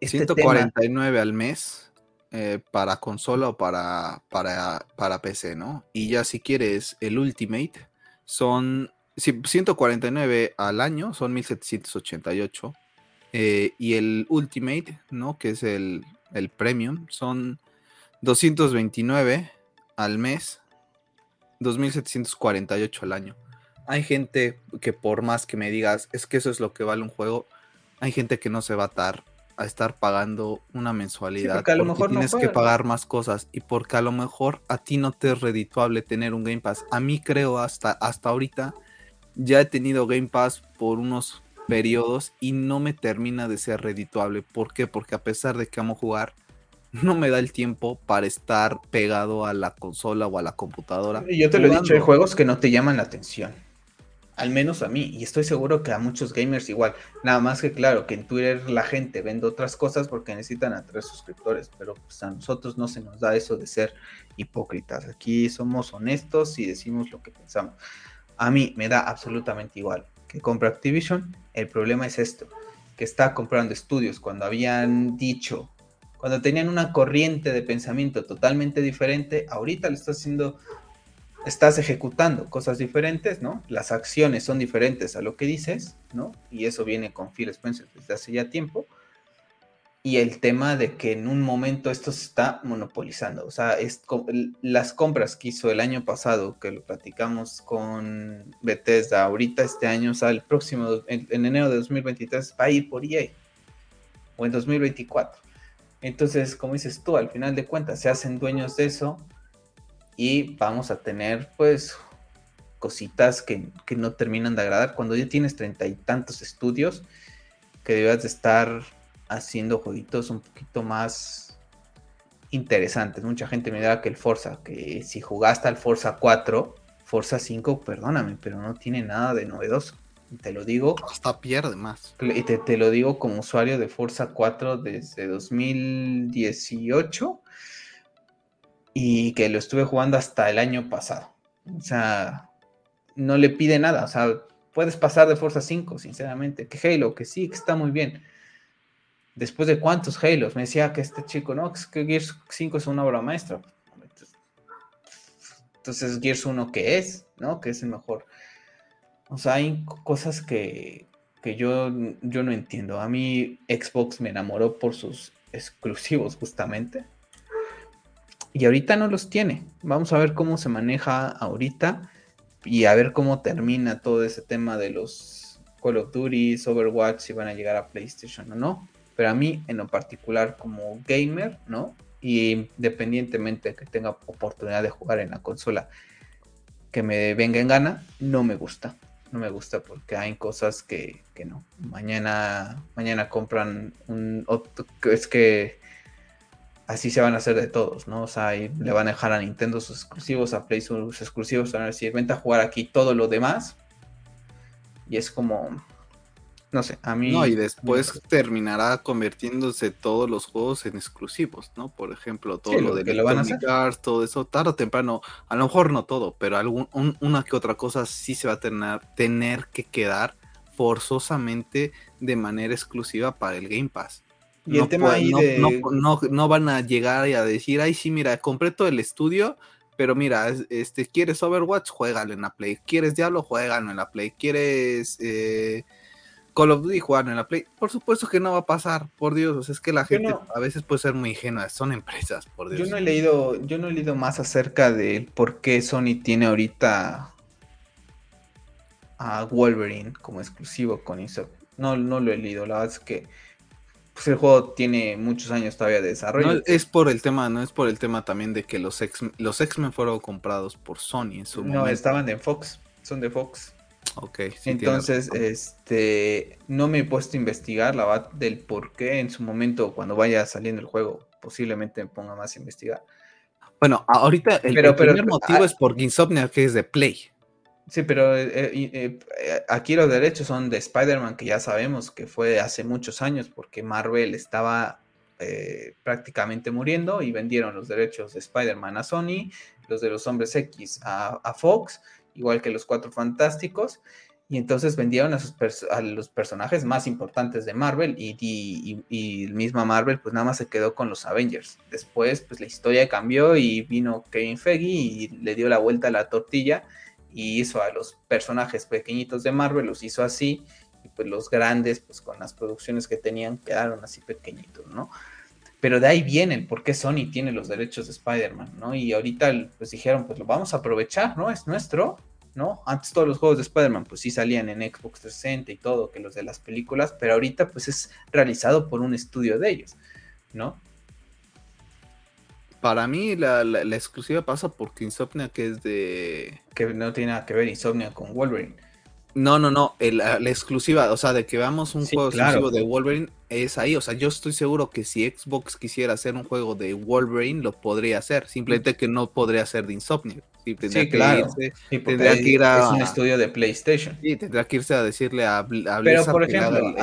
este 149 al mes eh, para consola o para, para, para PC no y ya si quieres el Ultimate son 149 al año son 1788 eh, y el Ultimate, ¿no? Que es el, Premium, son 229 al mes, 2748 al año. Hay gente que por más que me digas, es que eso es lo que vale un juego, hay gente que no se va a estar a estar pagando una mensualidad porque, a lo mejor tienes que pagar más cosas y porque a lo mejor a ti no te es redituable tener un Game Pass. A mí creo hasta hasta ahorita ya he tenido Game Pass por unos periodos y no me termina de ser redituable. ¿Por qué? Porque a pesar de que amo jugar, no me da el tiempo para estar pegado a la consola o a la computadora. Yo te lo he dicho, hay juegos que no te llaman la atención. Al menos a mí, y estoy seguro que a muchos gamers igual. Nada más que claro, que en Twitter la gente vende otras cosas porque necesitan a tres suscriptores, pero pues a nosotros no se nos da eso de ser hipócritas. Aquí somos honestos y decimos lo que pensamos. A mí me da absolutamente igual que compra Activision. El problema es esto, que está comprando estudios cuando habían dicho, cuando tenían una corriente de pensamiento totalmente diferente, ahorita lo estás haciendo, estás ejecutando cosas diferentes, ¿no? Las acciones son diferentes a lo que dices, ¿no? Y eso viene con Phil Spencer desde hace ya tiempo y el tema de que en un momento esto se está monopolizando. O sea, es las compras que hizo el año pasado, que lo platicamos con Bethesda, ahorita este año, o sea, el próximo, en, enero de 2023, va a ir por EA. O en 2024. Entonces, como dices tú, al final de cuentas, se hacen dueños de eso y vamos a tener, pues, cositas que, que no terminan de agradar. Cuando ya tienes treinta y tantos estudios, que debas de estar haciendo jueguitos un poquito más interesantes. Mucha gente me dirá que el Forza, que si jugaste al Forza 4, Forza 5, perdóname, pero no tiene nada de novedoso. Te lo digo. Hasta pierde más. Y te, te, lo digo como usuario de Forza 4 desde 2018 y que lo estuve jugando hasta el año pasado. O sea, no le pide nada. O sea, puedes pasar de Forza 5, sinceramente. Que Halo, que sí, que está muy bien después de cuántos Halos, me decía que este chico, no, que Gears 5 es una obra maestra. Entonces, Gears 1, ¿qué es? ¿No? Que es el mejor. O sea, hay cosas que, que yo, yo no entiendo. A mí Xbox me enamoró por sus exclusivos, justamente. Y ahorita no los tiene. Vamos a ver cómo se maneja ahorita y a ver cómo termina todo ese tema de los Call of Duty, Overwatch, si van a llegar a PlayStation o no. Pero a mí, en lo particular, como gamer, ¿no? Y independientemente de que tenga oportunidad de jugar en la consola que me venga en gana, no me gusta. No me gusta porque hay cosas que, no. Mañana, mañana compran un. Es que así se van a hacer de todos, ¿no? O sea, le van a dejar a Nintendo sus exclusivos, a Play sus exclusivos, van a decir, vente a jugar aquí todo lo demás. Y es como, no sé, a mí. No, y después terminará convirtiéndose todos los juegos en exclusivos, ¿no? Por ejemplo, todo lo, de que lo van a hacer. todo eso, tarde o temprano, a lo mejor no todo, pero algún, una que otra cosa sí se va a tener, tener que quedar forzosamente de manera exclusiva para el Game Pass. Y el tema ahí de... no, van a llegar y a decir, ay, sí, mira, compré todo el estudio, pero mira, este, ¿quieres Overwatch? Juégalo en la Play. ¿Quieres Diablo? Juégalo en la Play. ¿Quieres eh, Call of Duty? Juégalo en la Play. Por supuesto que no va a pasar, por Dios. es que la gente a veces puede ser muy ingenua. Son empresas, por Dios. Yo no he leído, yo no he leído más acerca de por qué Sony tiene ahorita a Wolverine como exclusivo con Insomniac. No, no lo he leído. La verdad es que pues el juego tiene muchos años todavía de desarrollo. No, es por el tema, no es por el tema también de que los X los X-Men fueron comprados por Sony en su no, estaban de Fox, son de Fox. Ok. Entonces, este, no me he puesto a investigar la verdad del por qué en su momento cuando vaya saliendo el juego, posiblemente me ponga más a investigar. Bueno, ahorita el, primer motivo es por Insomnia que es de Play. Sí, pero eh, eh, eh, aquí los derechos son de Spider-Man, que ya sabemos que fue hace muchos años, porque Marvel estaba prácticamente muriendo y vendieron los derechos de Spider-Man a Sony, los de los Hombres X a, Fox, igual que los Cuatro Fantásticos, y entonces vendieron a, a los personajes más importantes de Marvel y, y, y, el mismo Marvel pues nada más se quedó con los Avengers. Después pues la historia cambió y vino Kevin Feige y le dio la vuelta a la tortilla y hizo a los personajes pequeñitos de Marvel, los hizo así, y pues los grandes, pues con las producciones que tenían, quedaron así pequeñitos, ¿no? Pero de ahí vienen, porque Sony tiene los derechos de Spider-Man, ¿no? Y ahorita pues dijeron, pues lo vamos a aprovechar, ¿no? Es nuestro, ¿no? Antes todos los juegos de Spider-Man pues sí salían en Xbox 360 y todo, que los de las películas, pero ahorita pues es realizado por un estudio de ellos, ¿no? Para mí la, exclusiva pasa porque Insomnia que es de... Que no tiene nada que ver Insomnia con Wolverine. No, no, no, la, exclusiva, o sea, de que veamos un juego exclusivo de Wolverine es ahí, o sea, yo estoy seguro que si Xbox quisiera hacer un juego de Wolverine, lo podría hacer, simplemente que no podría ser de Insomnia. Sí, tendría que claro. tendría que ir a... Es un estudio de PlayStation. Sí, tendría que irse a decirle a, a Pero, por ejemplo,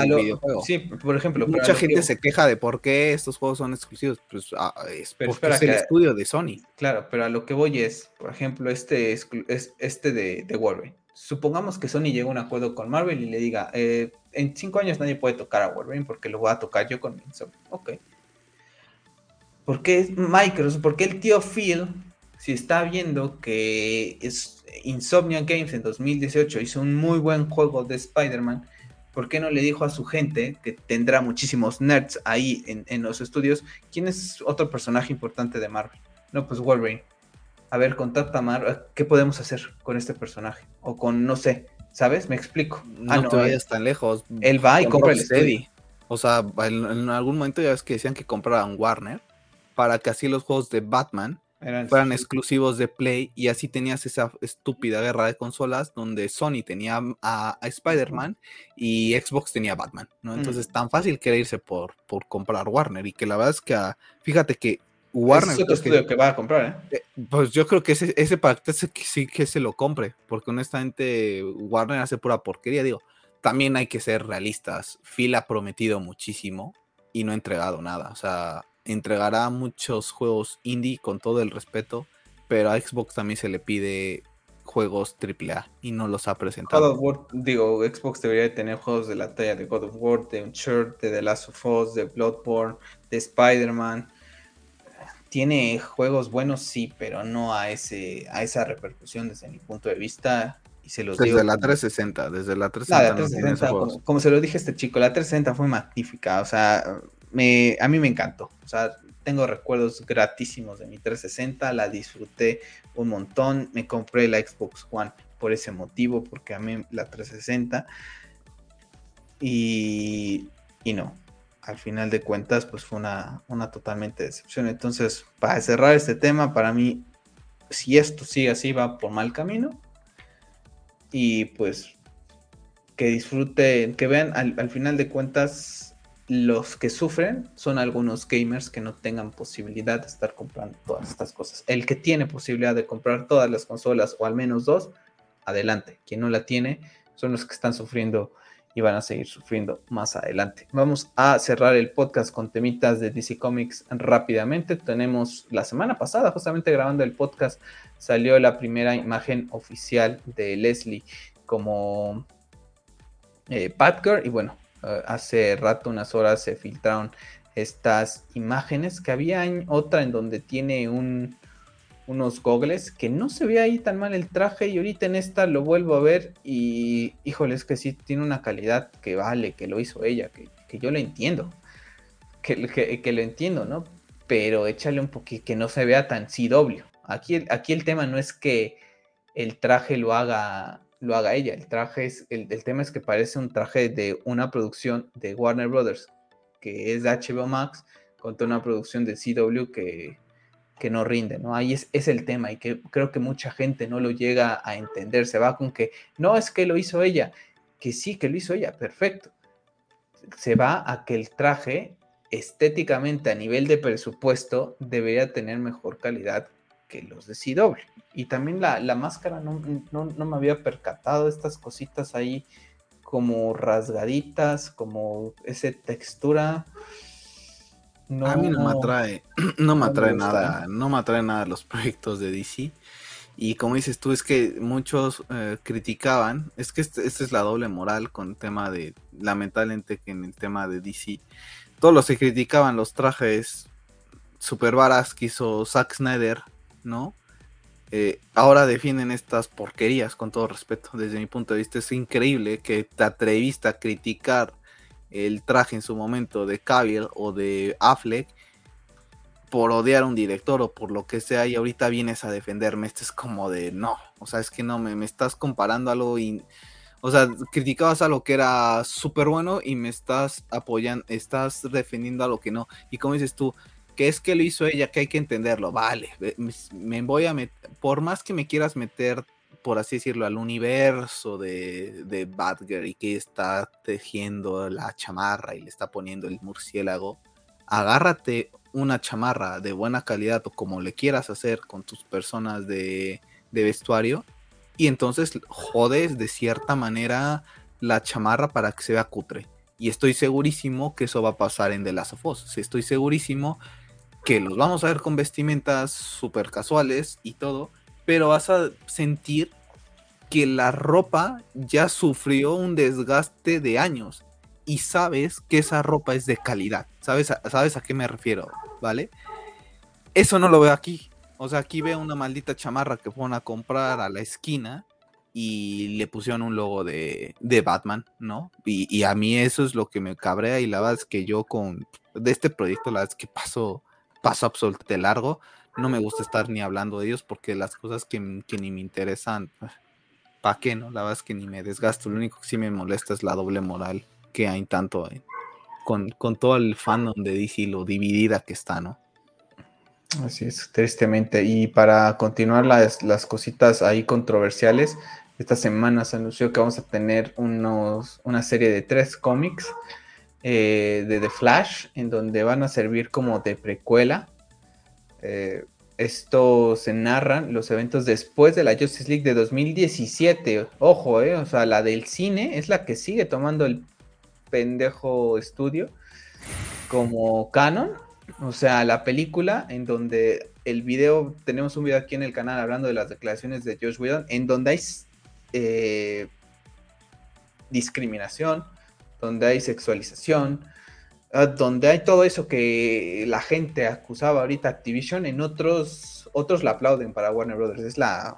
Sí, por ejemplo. Mucha gente se queja de por qué estos juegos son exclusivos. Pues ah, es porque es el estudio de Sony. Claro, pero a lo que voy es, por ejemplo, este, es, este de, de Wolverine supongamos que Sony llega a un acuerdo con Marvel y le diga, eh, en cinco años nadie puede tocar a Wolverine porque lo voy a tocar yo con mi Ok. ¿Por qué Microsoft? ¿Por qué el tío Phil, si está viendo que es Insomnia Games en 2018 hizo un muy buen juego de Spider-Man, ¿por qué no le dijo a su gente, que tendrá muchísimos nerds ahí en, en los estudios, quién es otro personaje importante de Marvel? No, pues Wolverine a ver, contacta a Mar, ¿qué podemos hacer con este personaje? O con, no sé, ¿sabes? Me explico. No, ah, no te vayas tan lejos. Él va y compra el Steady. O sea, en, algún momento ya ves que decían que compraran Warner para que así los juegos de Batman fueran exclusivos de Play y así tenías esa estúpida guerra de consolas donde Sony tenía a, Spider-Man y Xbox tenía a Batman, ¿no? Entonces, tan fácil que era irse por, por comprar Warner y que la verdad es que, ah, fíjate que Warner. Es otro estudio que, va a comprar, ¿eh? ¿eh? Pues yo creo que ese, ese pacto sí que se lo compre, porque honestamente Warner hace pura porquería. Digo, también hay que ser realistas. Phil ha prometido muchísimo y no ha entregado nada. O sea, entregará muchos juegos indie con todo el respeto, pero a Xbox también se le pide juegos AAA y no los ha presentado. God of War, digo, Xbox debería tener juegos de la talla de God of War, de Uncharted, de The Last of Us, de Bloodborne, de Spider-Man tiene juegos buenos, sí, pero no a ese a esa repercusión desde mi punto de vista. Y se los desde la 360, desde la 360. como, se lo dije a este chico, la 360 fue magnífica, o sea, me, a mí me encantó. O sea, tengo recuerdos gratísimos de mi 360, la disfruté un montón, me compré la Xbox One por ese motivo, porque a mí la 360. Y, y no, al final de cuentas, pues fue una, una totalmente decepción. Entonces, para cerrar este tema, para mí, si esto sigue así, va por mal camino. Y pues que disfruten, que vean al, final de cuentas, los que sufren son algunos gamers que no tengan posibilidad de estar comprando todas estas cosas. El que tiene posibilidad de comprar todas las consolas o al menos dos, adelante. Quien no la tiene son los que están sufriendo y van a seguir sufriendo más adelante. Vamos a cerrar el podcast con temitas de DC Comics rápidamente. Tenemos la semana pasada, justamente grabando el podcast, salió la primera imagen oficial de Leslie como eh, y bueno, eh, hace rato, unas horas, se filtraron estas imágenes, que había otra en donde tiene un, unos gogles, que no se ve ahí tan mal el traje y ahorita en esta lo vuelvo a ver y híjole, es que sí tiene una calidad que vale, que lo hizo ella, que, yo lo entiendo, que, que, lo entiendo, ¿no? Pero échale un poquito, que no se vea tan CW. Aquí, aquí el tema no es que el traje lo haga lo haga ella. El traje es, el, tema es que parece un traje de una producción de Warner Brothers, que es de HBO Max, contra una producción de CW que, que no rinde, ¿no? Ahí es, es, el tema y que creo que mucha gente no lo llega a entender. Se va con que no es que lo hizo ella, que sí que lo hizo ella, perfecto. Se va a que el traje estéticamente a nivel de presupuesto debería tener mejor calidad que los de CW. Y también la, máscara no, me había percatado estas cositas ahí como rasgaditas, como esa textura. A mí no me atrae, no me atrae nada, no me atrae nada los proyectos de DC. Y como dices tú, es que muchos eh, criticaban, es que esta este es la doble moral con el tema de, lamentablemente que en el tema de DC, todos los que criticaban los trajes super varas que hizo Zack Snyder ¿no? Eh, ahora defienden estas porquerías, con todo respeto, desde mi punto de vista. Es increíble que te atreviste a criticar el traje en su momento de Cavill o de Affleck por odiar a un director o por lo que sea y ahorita vienes a defenderme. Esto es como de no, o sea, es que no, me, me estás comparando algo y... O sea, criticabas a lo que era súper bueno y me estás apoyando, estás defendiendo a lo que no. Y como dices tú, que es que lo hizo ella, que hay que entenderlo, vale, me voy a meter, por más que me quieras meter, por así decirlo, al universo de, de Badger y que está tejiendo la chamarra y le está poniendo el murciélago, agárrate una chamarra de buena calidad o como le quieras hacer con tus personas de, de vestuario y entonces jodes de cierta manera la chamarra para que se vea cutre. Y estoy segurísimo que eso va a pasar en The Last of Us. Estoy segurísimo que los vamos a ver con vestimentas súper casuales y todo, pero vas a sentir que la ropa ya sufrió un desgaste de años y sabes que esa ropa es de calidad. ¿Sabes a, ¿Sabes a qué me refiero? ¿Vale? Eso no lo veo aquí. O sea, aquí veo una maldita chamarra que fueron a comprar a la esquina y le pusieron un logo de, Batman, ¿no? Y, a mí eso es lo que me cabrea y la verdad es que yo con de este proyecto, la verdad es que paso paso absolutamente largo. No me gusta estar ni hablando de ellos porque las cosas que, ni me interesan, ¿para qué no? La verdad es que ni me desgasto. Lo único que sí me molesta es la doble moral que hay tanto con, todo el fandom de DC, lo dividida que está, ¿no? Así es, tristemente. Y para continuar las, las cositas ahí controversiales, esta semana se anunció que vamos a tener unos, una serie de tres cómics eh, de The Flash, en donde van a servir como de precuela. Eh, esto se narran los eventos después de la Justice League de 2017. Ojo, eh, o sea, la del cine es la que sigue tomando el pendejo estudio como canon. O sea, la película en donde el video, tenemos un video aquí en el canal hablando de las declaraciones de Josh Whedon, en donde hay eh, discriminación, donde hay sexualización, donde hay todo eso que la gente acusaba ahorita Activision, en otros, otros la aplauden para Warner Brothers. Es la,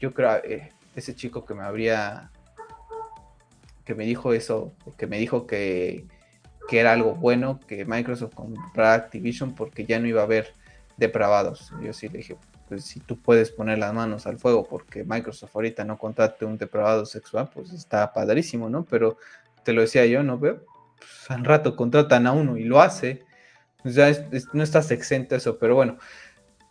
yo creo, eh, ese chico que me habría, que me dijo eso, que me dijo que, que era algo bueno que Microsoft comprara Activision porque ya no iba a haber depravados. Yo sí le dije, pues si tú puedes poner las manos al fuego porque Microsoft ahorita no contrate un depravado sexual, pues está padrísimo, ¿no? Pero te lo decía yo, ¿no? Pues, al rato contratan a uno y lo hace. Pues ya no estás exento a eso, pero bueno,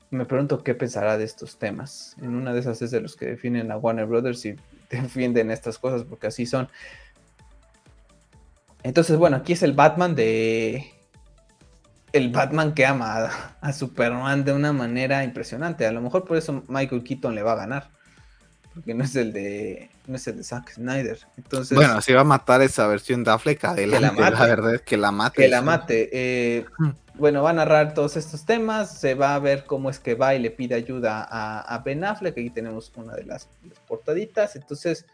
me pregunto qué pensará de estos temas. En una de esas es de los que definen a Warner Brothers y defienden estas cosas porque así son. Entonces, bueno, aquí es el Batman de. El Batman que ama a, a Superman de una manera impresionante. A lo mejor por eso Michael Keaton le va a ganar porque no es el de no es el de Zack Snyder. Entonces, bueno, si va a matar esa versión de Affleck, adelante, la, la verdad es que la mate. Que la mate. Eh, bueno, va a narrar todos estos temas, se va a ver cómo es que va y le pide ayuda a, Ben Affleck, aquí tenemos una de las, portaditas, entonces,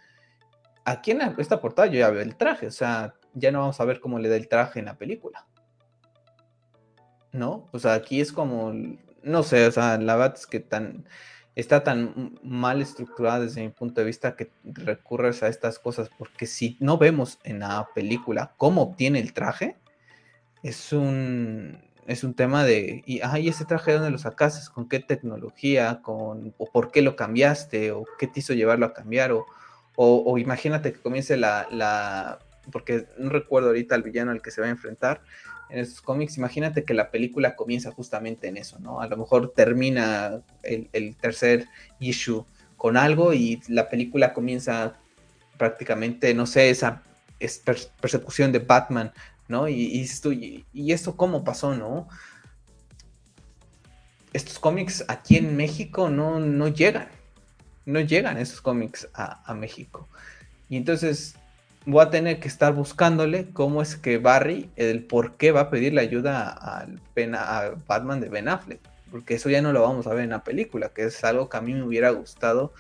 aquí en esta portada yo ya veo el traje, o sea, ya no vamos a ver cómo le da el traje en la película. ¿no? O sea, aquí es como, no sé, o sea, la verdad es que tan, está tan mal estructurada desde mi punto de vista que recurres a estas cosas, porque si no vemos en la película cómo obtiene el traje, es un, es un tema de, y, ese traje, ¿dónde lo sacaste? ¿Con qué tecnología? ¿Con, ¿O por qué lo cambiaste? ¿O qué te hizo llevarlo a cambiar? O, o, imagínate que comience la, la, porque no recuerdo ahorita el villano al que se va a enfrentar en estos cómics, imagínate que la película comienza justamente en eso, ¿no? A lo mejor termina el, el tercer issue con algo y la película comienza prácticamente, no sé, esa es persecución de Batman ¿no? Y, y, y, esto cómo pasó, ¿no? Estos cómics aquí en México no, no llegan, no llegan esos cómics a, México. Y entonces voy a tener que estar buscándole cómo es que Barry, el por qué va a pedirle ayuda al a Batman de Ben Affleck, porque eso ya no lo vamos a ver en la película, que es algo que a mí me hubiera gustado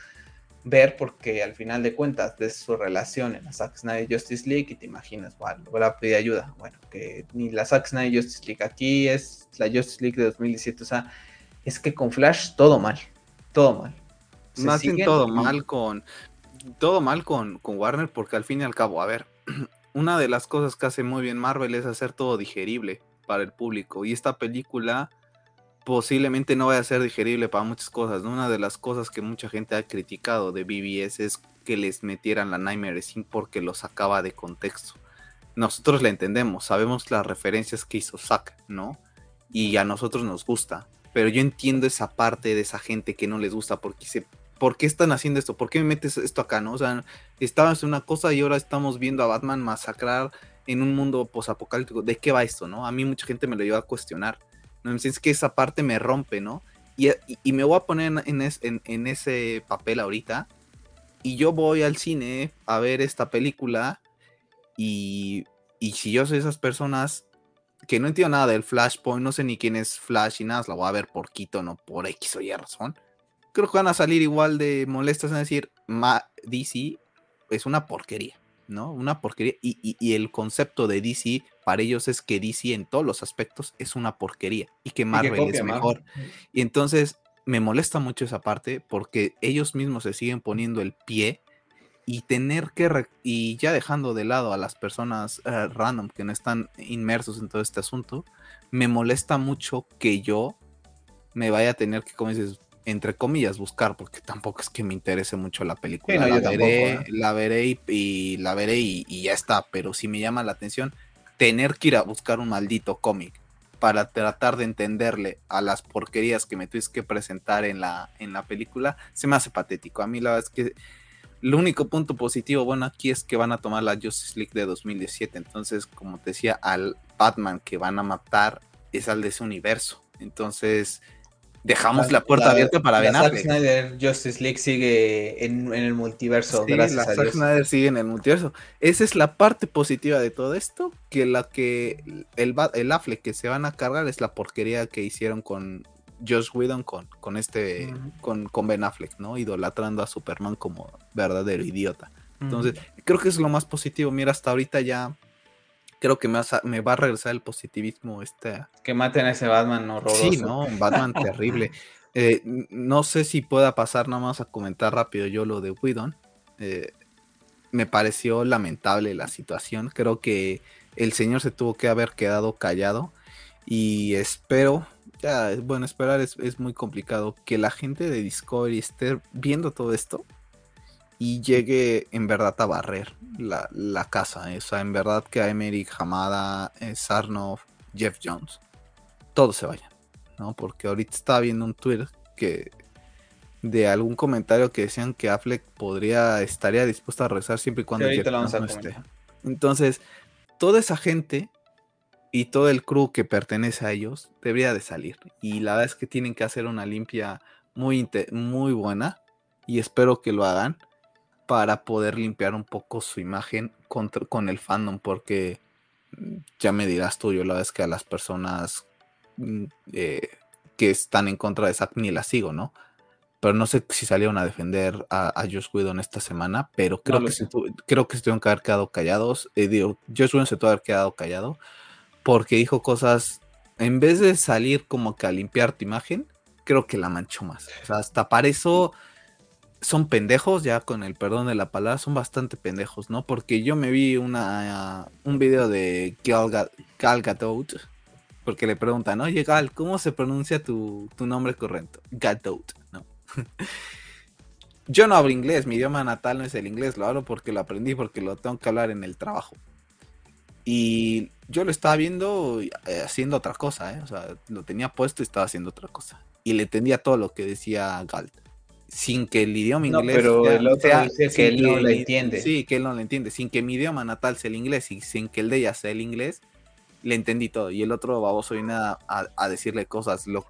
ver porque al final de cuentas de su relación en la Zack Snyder Justice League y te imaginas, bueno, voy a pedir ayuda. Bueno, que ni la Zack Snyder Justice League aquí es la Justice League de 2017, o sea, es que con Flash todo mal, todo mal. Más bien todo mal con todo mal con, con Warner porque al fin y al cabo, a ver, una de las cosas que hace muy bien Marvel es hacer todo digerible para el público y esta película posiblemente no vaya a ser digerible para muchas cosas. Una de las cosas que mucha gente ha criticado de BBS es que les metieran la Nightmare Scene porque lo sacaba de contexto. Nosotros la entendemos, sabemos las referencias que hizo Zack, ¿no? Y a nosotros nos gusta. Pero yo entiendo esa parte de esa gente que no les gusta porque dice, ¿por qué están haciendo esto? ¿Por qué me metes esto acá, no? O sea, estabas en una cosa y ahora estamos viendo a Batman masacrar en un mundo posapocalíptico. ¿De qué va esto, no? A mí mucha gente me lo lleva a cuestionar ¿no? Es que esa parte me rompe, ¿no? Y, me voy a poner en, ese papel ahorita. Y yo voy al cine a ver esta película. Y, y si yo soy esas personas que no entiendo nada del Flashpoint, no sé ni quién es Flash y nada, la voy a ver por Quito, no por X o Y razón. Creo que van a salir igual de molestas en decir, DC es una porquería. ¿no? Una porquería. Y, el concepto de DC para ellos es que DC en todos los aspectos es una porquería y que Marvel es mejor. Y entonces me molesta mucho esa parte porque ellos mismos se siguen poniendo el pie y tener que, y ya dejando de lado a las personas eh, random que no están inmersos en todo este asunto, me molesta mucho que yo me vaya a tener que, como dices, entre comillas, buscar, porque tampoco es que me interese mucho la película. la, veré, ¿eh? la, veré, y, la veré y, ya está, pero si me llama la atención, tener que ir a buscar un maldito cómic para tratar de entenderle a las porquerías que me tuviste que presentar en la, en la película, se me hace patético. A mí la verdad es que el único punto positivo, bueno, aquí es que van a tomar la Justice League de 2017. Entonces, como te decía, al Batman que van a matar es al de ese universo. Entonces, dejamos la, puerta abierta para Ben Affleck. Snyder Justice League sigue en, el multiverso. Sí, gracias la Zack Snyder sigue en el multiverso. Esa es la parte positiva de todo esto, que la que el, el Affleck que se van a cargar es la porquería que hicieron con Josh Whedon con, con este con, con, Ben Affleck, ¿no? Idolatrando a Superman como verdadero idiota. Entonces, creo que es lo más positivo. Mira, hasta ahorita ya creo que me, me va a regresar el positivismo. Este... Que maten a ese Batman horroroso. Sí, no, un Batman terrible. Eh, no sé si pueda pasar nada más a comentar rápido yo lo de Whedon. Eh, me pareció lamentable la situación. Creo que el señor se tuvo que haber quedado callado. Y espero, ya, bueno, esperar es, es muy complicado, que la gente de Discovery esté viendo todo esto y llegue en verdad a barrer la, casa. O sea, en verdad que a Emery, Hamada, eh, Sarnoff, Jeff Jones, todos se vayan. ¿no? Porque ahorita estaba viendo un tweet que de algún comentario que decían que Affleck podría estaría dispuesto a regresar siempre y cuando no esté. Entonces, toda esa gente y todo el crew que pertenece a ellos debería de salir. Y la verdad es que tienen que hacer una limpia muy, muy buena. Y espero que lo hagan para poder limpiar un poco su imagen con el fandom, porque mm, ya me dirás tú, yo la vez que a las personas mm, eh, que están en contra de Zack ni las sigo, ¿no? Pero no sé si salieron a defender a, a Josh Whedon esta semana, pero creo, que, se, creo que se tuvieron que haber quedado callados. Eh, digo, Josh Whedon se tuvo que haber quedado callado porque dijo cosas en vez de salir como que a limpiar tu imagen, creo que la manchó más. O sea, hasta para eso son pendejos, ya con el perdón de la palabra, son bastante pendejos, ¿no? Porque yo me vi una, un video de Gal, Gadot, porque le preguntan, oye Gal, ¿cómo se pronuncia tu, nombre correcto? Gadot, ¿no? yo no hablo inglés, mi idioma natal no es el inglés, lo hablo porque lo aprendí, porque lo tengo que hablar en el trabajo. Y yo lo estaba viendo eh, haciendo otra cosa, ¿eh? O sea, lo tenía puesto y estaba haciendo otra cosa. Y le entendía todo lo que decía Galt. Sin que el idioma inglés. pero el otro dice que él no lo entiende. Sí, que él no lo entiende. Sin que mi idioma natal sea el inglés y sin que el de ella sea el inglés, le entendí todo. Y el otro baboso viene a, a decirle cosas lo,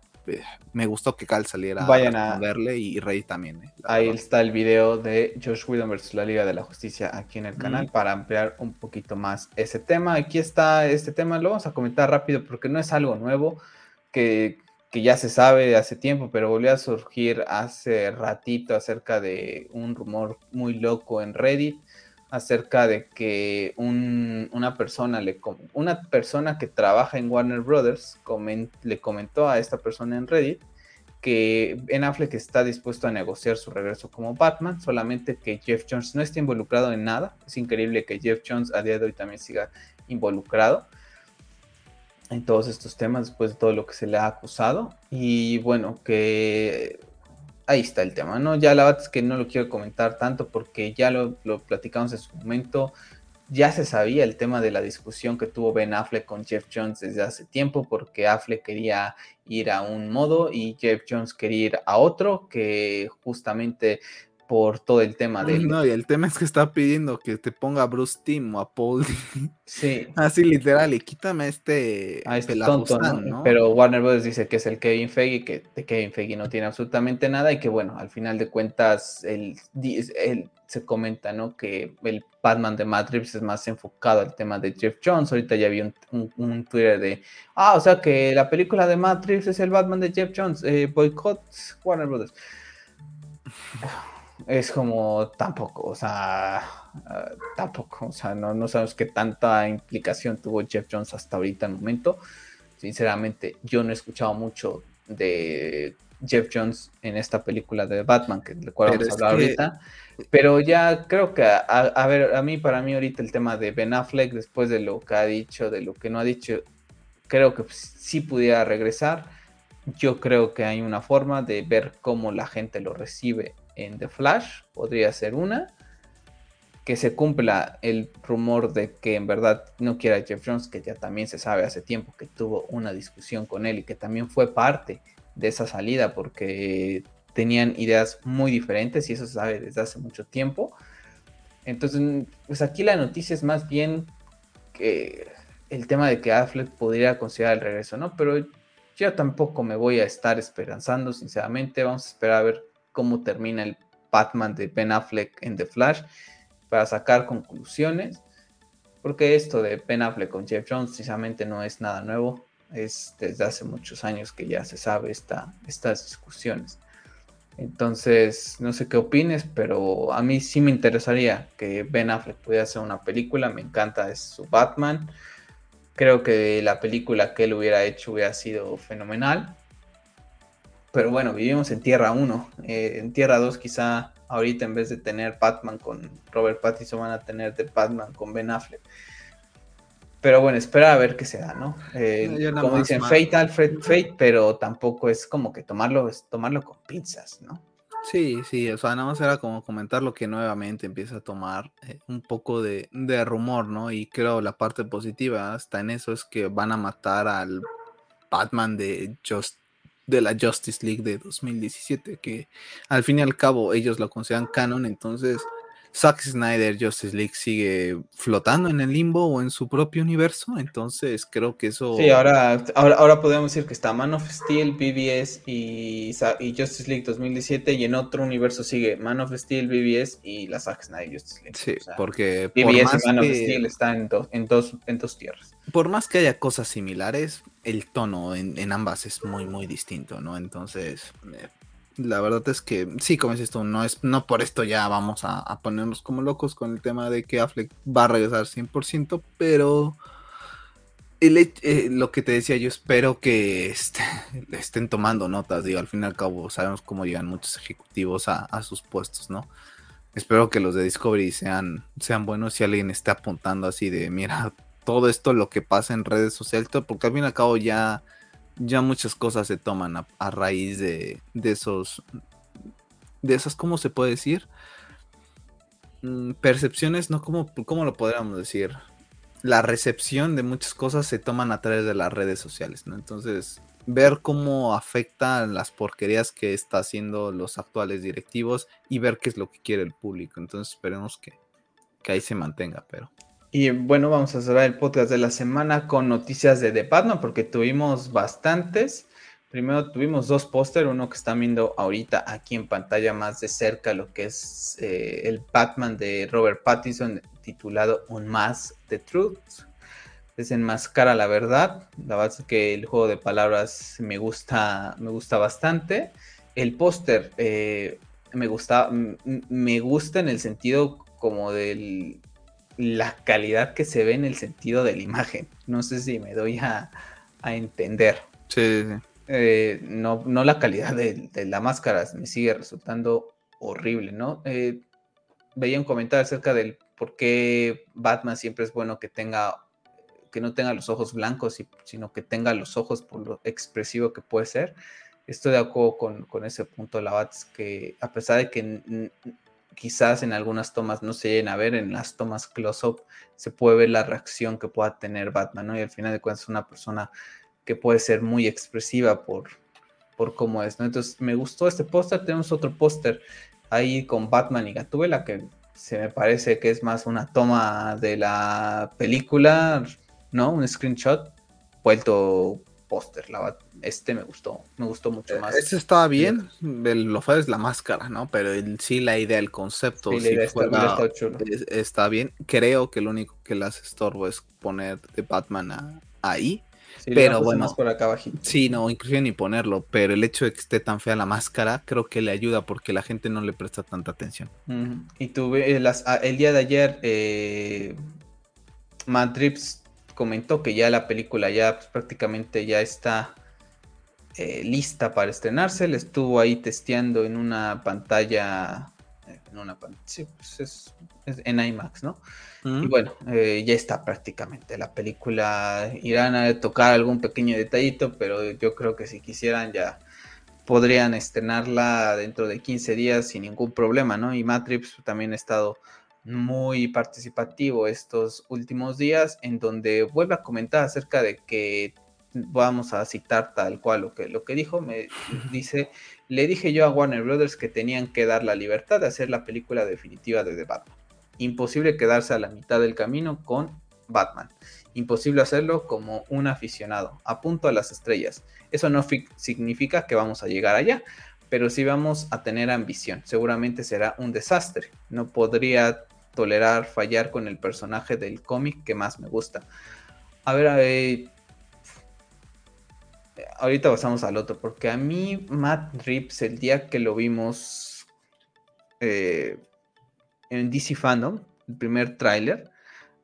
me gustó que Cal saliera Vayan a verle y Rey también. Eh, ahí está el video de Josh Whedon versus la Liga de la Justicia aquí en el canal para ampliar un poquito más ese tema. Aquí está este tema, lo vamos a comentar rápido porque no es algo nuevo que, que ya se sabe hace tiempo, pero volvió a surgir hace ratito acerca de un rumor muy loco en Reddit acerca de que una persona le una persona que trabaja en Warner Brothers le comentó a esta persona en Reddit que Ben Affleck está dispuesto a negociar su regreso como Batman, solamente que Jeff Jones no está involucrado en nada. Es increíble que Jeff Jones a día de hoy también siga involucrado en todos estos temas después de todo lo que se le ha acusado. Y bueno, que ahí está el tema, ¿no? Ya la verdad es que no lo quiero comentar tanto porque ya lo, platicamos en su momento. Ya se sabía el tema de la discusión que tuvo Ben Affleck con Jeff Jones desde hace tiempo, porque Affleck quería ir a un modo y Jeff Jones quería ir a otro, que justamente por todo el tema de... No, y el tema es que está pidiendo que te ponga a Bruce Timm o a Paul. Sí. Así literal, y quítame este... A este tonto, ¿no? Pero Warner Bros. dice que es el Kevin Feige, que de Kevin Feige no tiene absolutamente nada y que bueno, al final de cuentas, él, se comenta, ¿no? Que el Batman de Matrix es más enfocado al tema de Jeff Jones. Ahorita ya vi un, Twitter de, ah, o sea que la película de Matrix es el Batman de Jeff Jones, eh, boycott Warner Bros es como tampoco, o sea, ah, tampoco, o sea, no, no sabemos qué tanta implicación tuvo Jeff Jones hasta ahorita en el momento. Sinceramente, yo no he escuchado mucho de Jeff Jones en esta película de Batman, que de cual vamos a hablar ahorita. Pero ya creo que, a, ver, a mí, para mí ahorita el tema de Ben Affleck, después de lo que ha dicho, de lo que no ha dicho, creo que sí pudiera regresar. Yo creo que hay una forma de ver cómo la gente lo recibe en The Flash, podría ser una. Que se cumpla el rumor de que en verdad no quiera Jeff Jones, que ya también se sabe hace tiempo que tuvo una discusión con él y que también fue parte de esa salida porque tenían ideas muy diferentes y eso se sabe desde hace mucho tiempo. Entonces, pues aquí la noticia es más bien que el tema de que Affleck podría considerar el regreso, ¿no? Pero yo tampoco me voy a estar esperanzando, sinceramente. Vamos a esperar a ver cómo termina el Batman de Ben Affleck en The Flash para sacar conclusiones. Porque esto de Ben Affleck con Jeff Jones precisamente no es nada nuevo. Es desde hace muchos años que ya se sabe esta, estas discusiones. Entonces, no sé qué opines, pero a mí sí me interesaría que Ben Affleck pudiera hacer una película. Me encanta es su Batman. Creo que la película que él hubiera hecho hubiera sido fenomenal. Pero bueno, vivimos en Tierra 1. Eh, en Tierra 2 quizá ahorita en vez de tener Batman con Robert Pattinson van a tener de Batman con Ben Affleck. Pero bueno, espera a ver qué se da, ¿no? Eh, como dicen, Fate, Alfred, Fate, pero tampoco es como que tomarlo, es tomarlo con pinzas, ¿no? Sí, sí, o sea, nada más era como comentar lo que nuevamente empieza a tomar eh, un poco de, de, rumor, ¿no? Y creo la parte positiva hasta en eso es que van a matar al Batman de Just de la Justice League de 2017, que al fin y al cabo ellos lo consideran canon, entonces Zack Snyder Justice League sigue flotando en el limbo o en su propio universo, entonces creo que eso... Sí, ahora, ahora, ahora podemos decir que está Man of Steel, BBS y, y, Justice League 2017 y en otro universo sigue Man of Steel, BBS y la Zack Snyder Justice League. Sí, porque... BBS y Man of Steel están en, en, dos, en dos tierras. Por más que haya cosas similares, el tono en, ambas es muy, muy distinto, ¿no? Entonces... Eh, la verdad es que sí, como dices tú, no es, no por esto ya vamos a, ponernos como locos con el tema de que Affleck va a regresar 100%, pero Eh, lo que te decía, yo espero que este, estén tomando notas, digo, al fin y al cabo sabemos cómo llegan muchos ejecutivos a, sus puestos, ¿no? Espero que los de Discovery sean, sean buenos si alguien esté apuntando así de, mira, todo esto lo que pasa en redes sociales, porque al fin y al cabo ya, ya muchas cosas se toman a, raíz de, de, esos, de esas, ¿cómo se puede decir? Mm, percepciones, ¿no? ¿Cómo, ¿Cómo lo podríamos decir? la recepción de muchas cosas se toman a través de las redes sociales, ¿no? Entonces, ver cómo afectan las porquerías que está haciendo los actuales directivos y ver qué es lo que quiere el público. Entonces, esperemos que, ahí se mantenga, pero... Y bueno, vamos a cerrar el podcast de la semana con noticias de The Batman, porque tuvimos bastantes. Primero tuvimos dos póster, uno que están viendo ahorita aquí en pantalla más de cerca, lo que es eh, el Batman de Robert Pattinson, titulado Un Más The Truth. Desenmascara la verdad. La verdad es que el juego de palabras me gusta, me gusta bastante. El póster eh, me gusta, me gusta en el sentido como de la calidad que se ve en el sentido de la imagen. No sé si me doy a, entender. Sí, eh, no, no la calidad de, la máscara me sigue resultando horrible, ¿no? Eh, veía un comentario acerca del por qué Batman siempre es bueno que tenga, que no tenga los ojos blancos, sino que tenga los ojos por lo expresivo que puede ser. Estoy de acuerdo con, ese punto, la Bats, que a pesar de que quizás en algunas tomas no se lleguen a ver, en las tomas close-up se puede ver la reacción que pueda tener Batman, ¿no? Y al final de cuentas es una persona que puede ser muy expresiva por, por cómo es, ¿no? Entonces me gustó este póster, tenemos otro póster ahí con Batman y Gatúbela que se me parece que es más una toma de la película, ¿no? Un screenshot vuelto póster. Este me gustó, me gustó mucho más. Este estaba bien, lo fue es la máscara, ¿no? Pero sí la idea, el concepto, sí, está, bien. Creo que lo único que las estorbo es poner de Batman ahí pero bueno, más por acá abajito. Sí, no, inclusive ni ponerlo, pero el hecho de que esté tan fea la máscara creo que le ayuda porque la gente no le presta tanta atención. Y tuve eh, las, ah, el día de ayer, eh, Matt comentó que ya la película ya pues, prácticamente ya está eh, lista para estrenarse. Le estuvo ahí testeando en una pantalla, en una sí, pues es, en IMAX, ¿no? Y bueno, eh, ya está prácticamente. La película irán a tocar algún pequeño detallito, pero yo creo que si quisieran ya podrían estrenarla dentro de 15 días sin ningún problema, ¿no? Y Matrix también ha estado muy participativo estos últimos días, en donde vuelve a comentar acerca de que vamos a citar tal cual lo que, lo que dijo, me dice, le dije yo a Warner Brothers que tenían que dar la libertad de hacer la película definitiva de The Batman imposible quedarse a la mitad del camino con Batman. Imposible hacerlo como un aficionado, a punto a las estrellas. Eso no significa que vamos a llegar allá, pero sí vamos a tener ambición. Seguramente será un desastre. No podría tolerar fallar con el personaje del cómic que más me gusta. A ver, a ver. Ahorita pasamos al otro, porque a mí Matt Reeves, el día que lo vimos eh, en DC Fandom, el primer tráiler,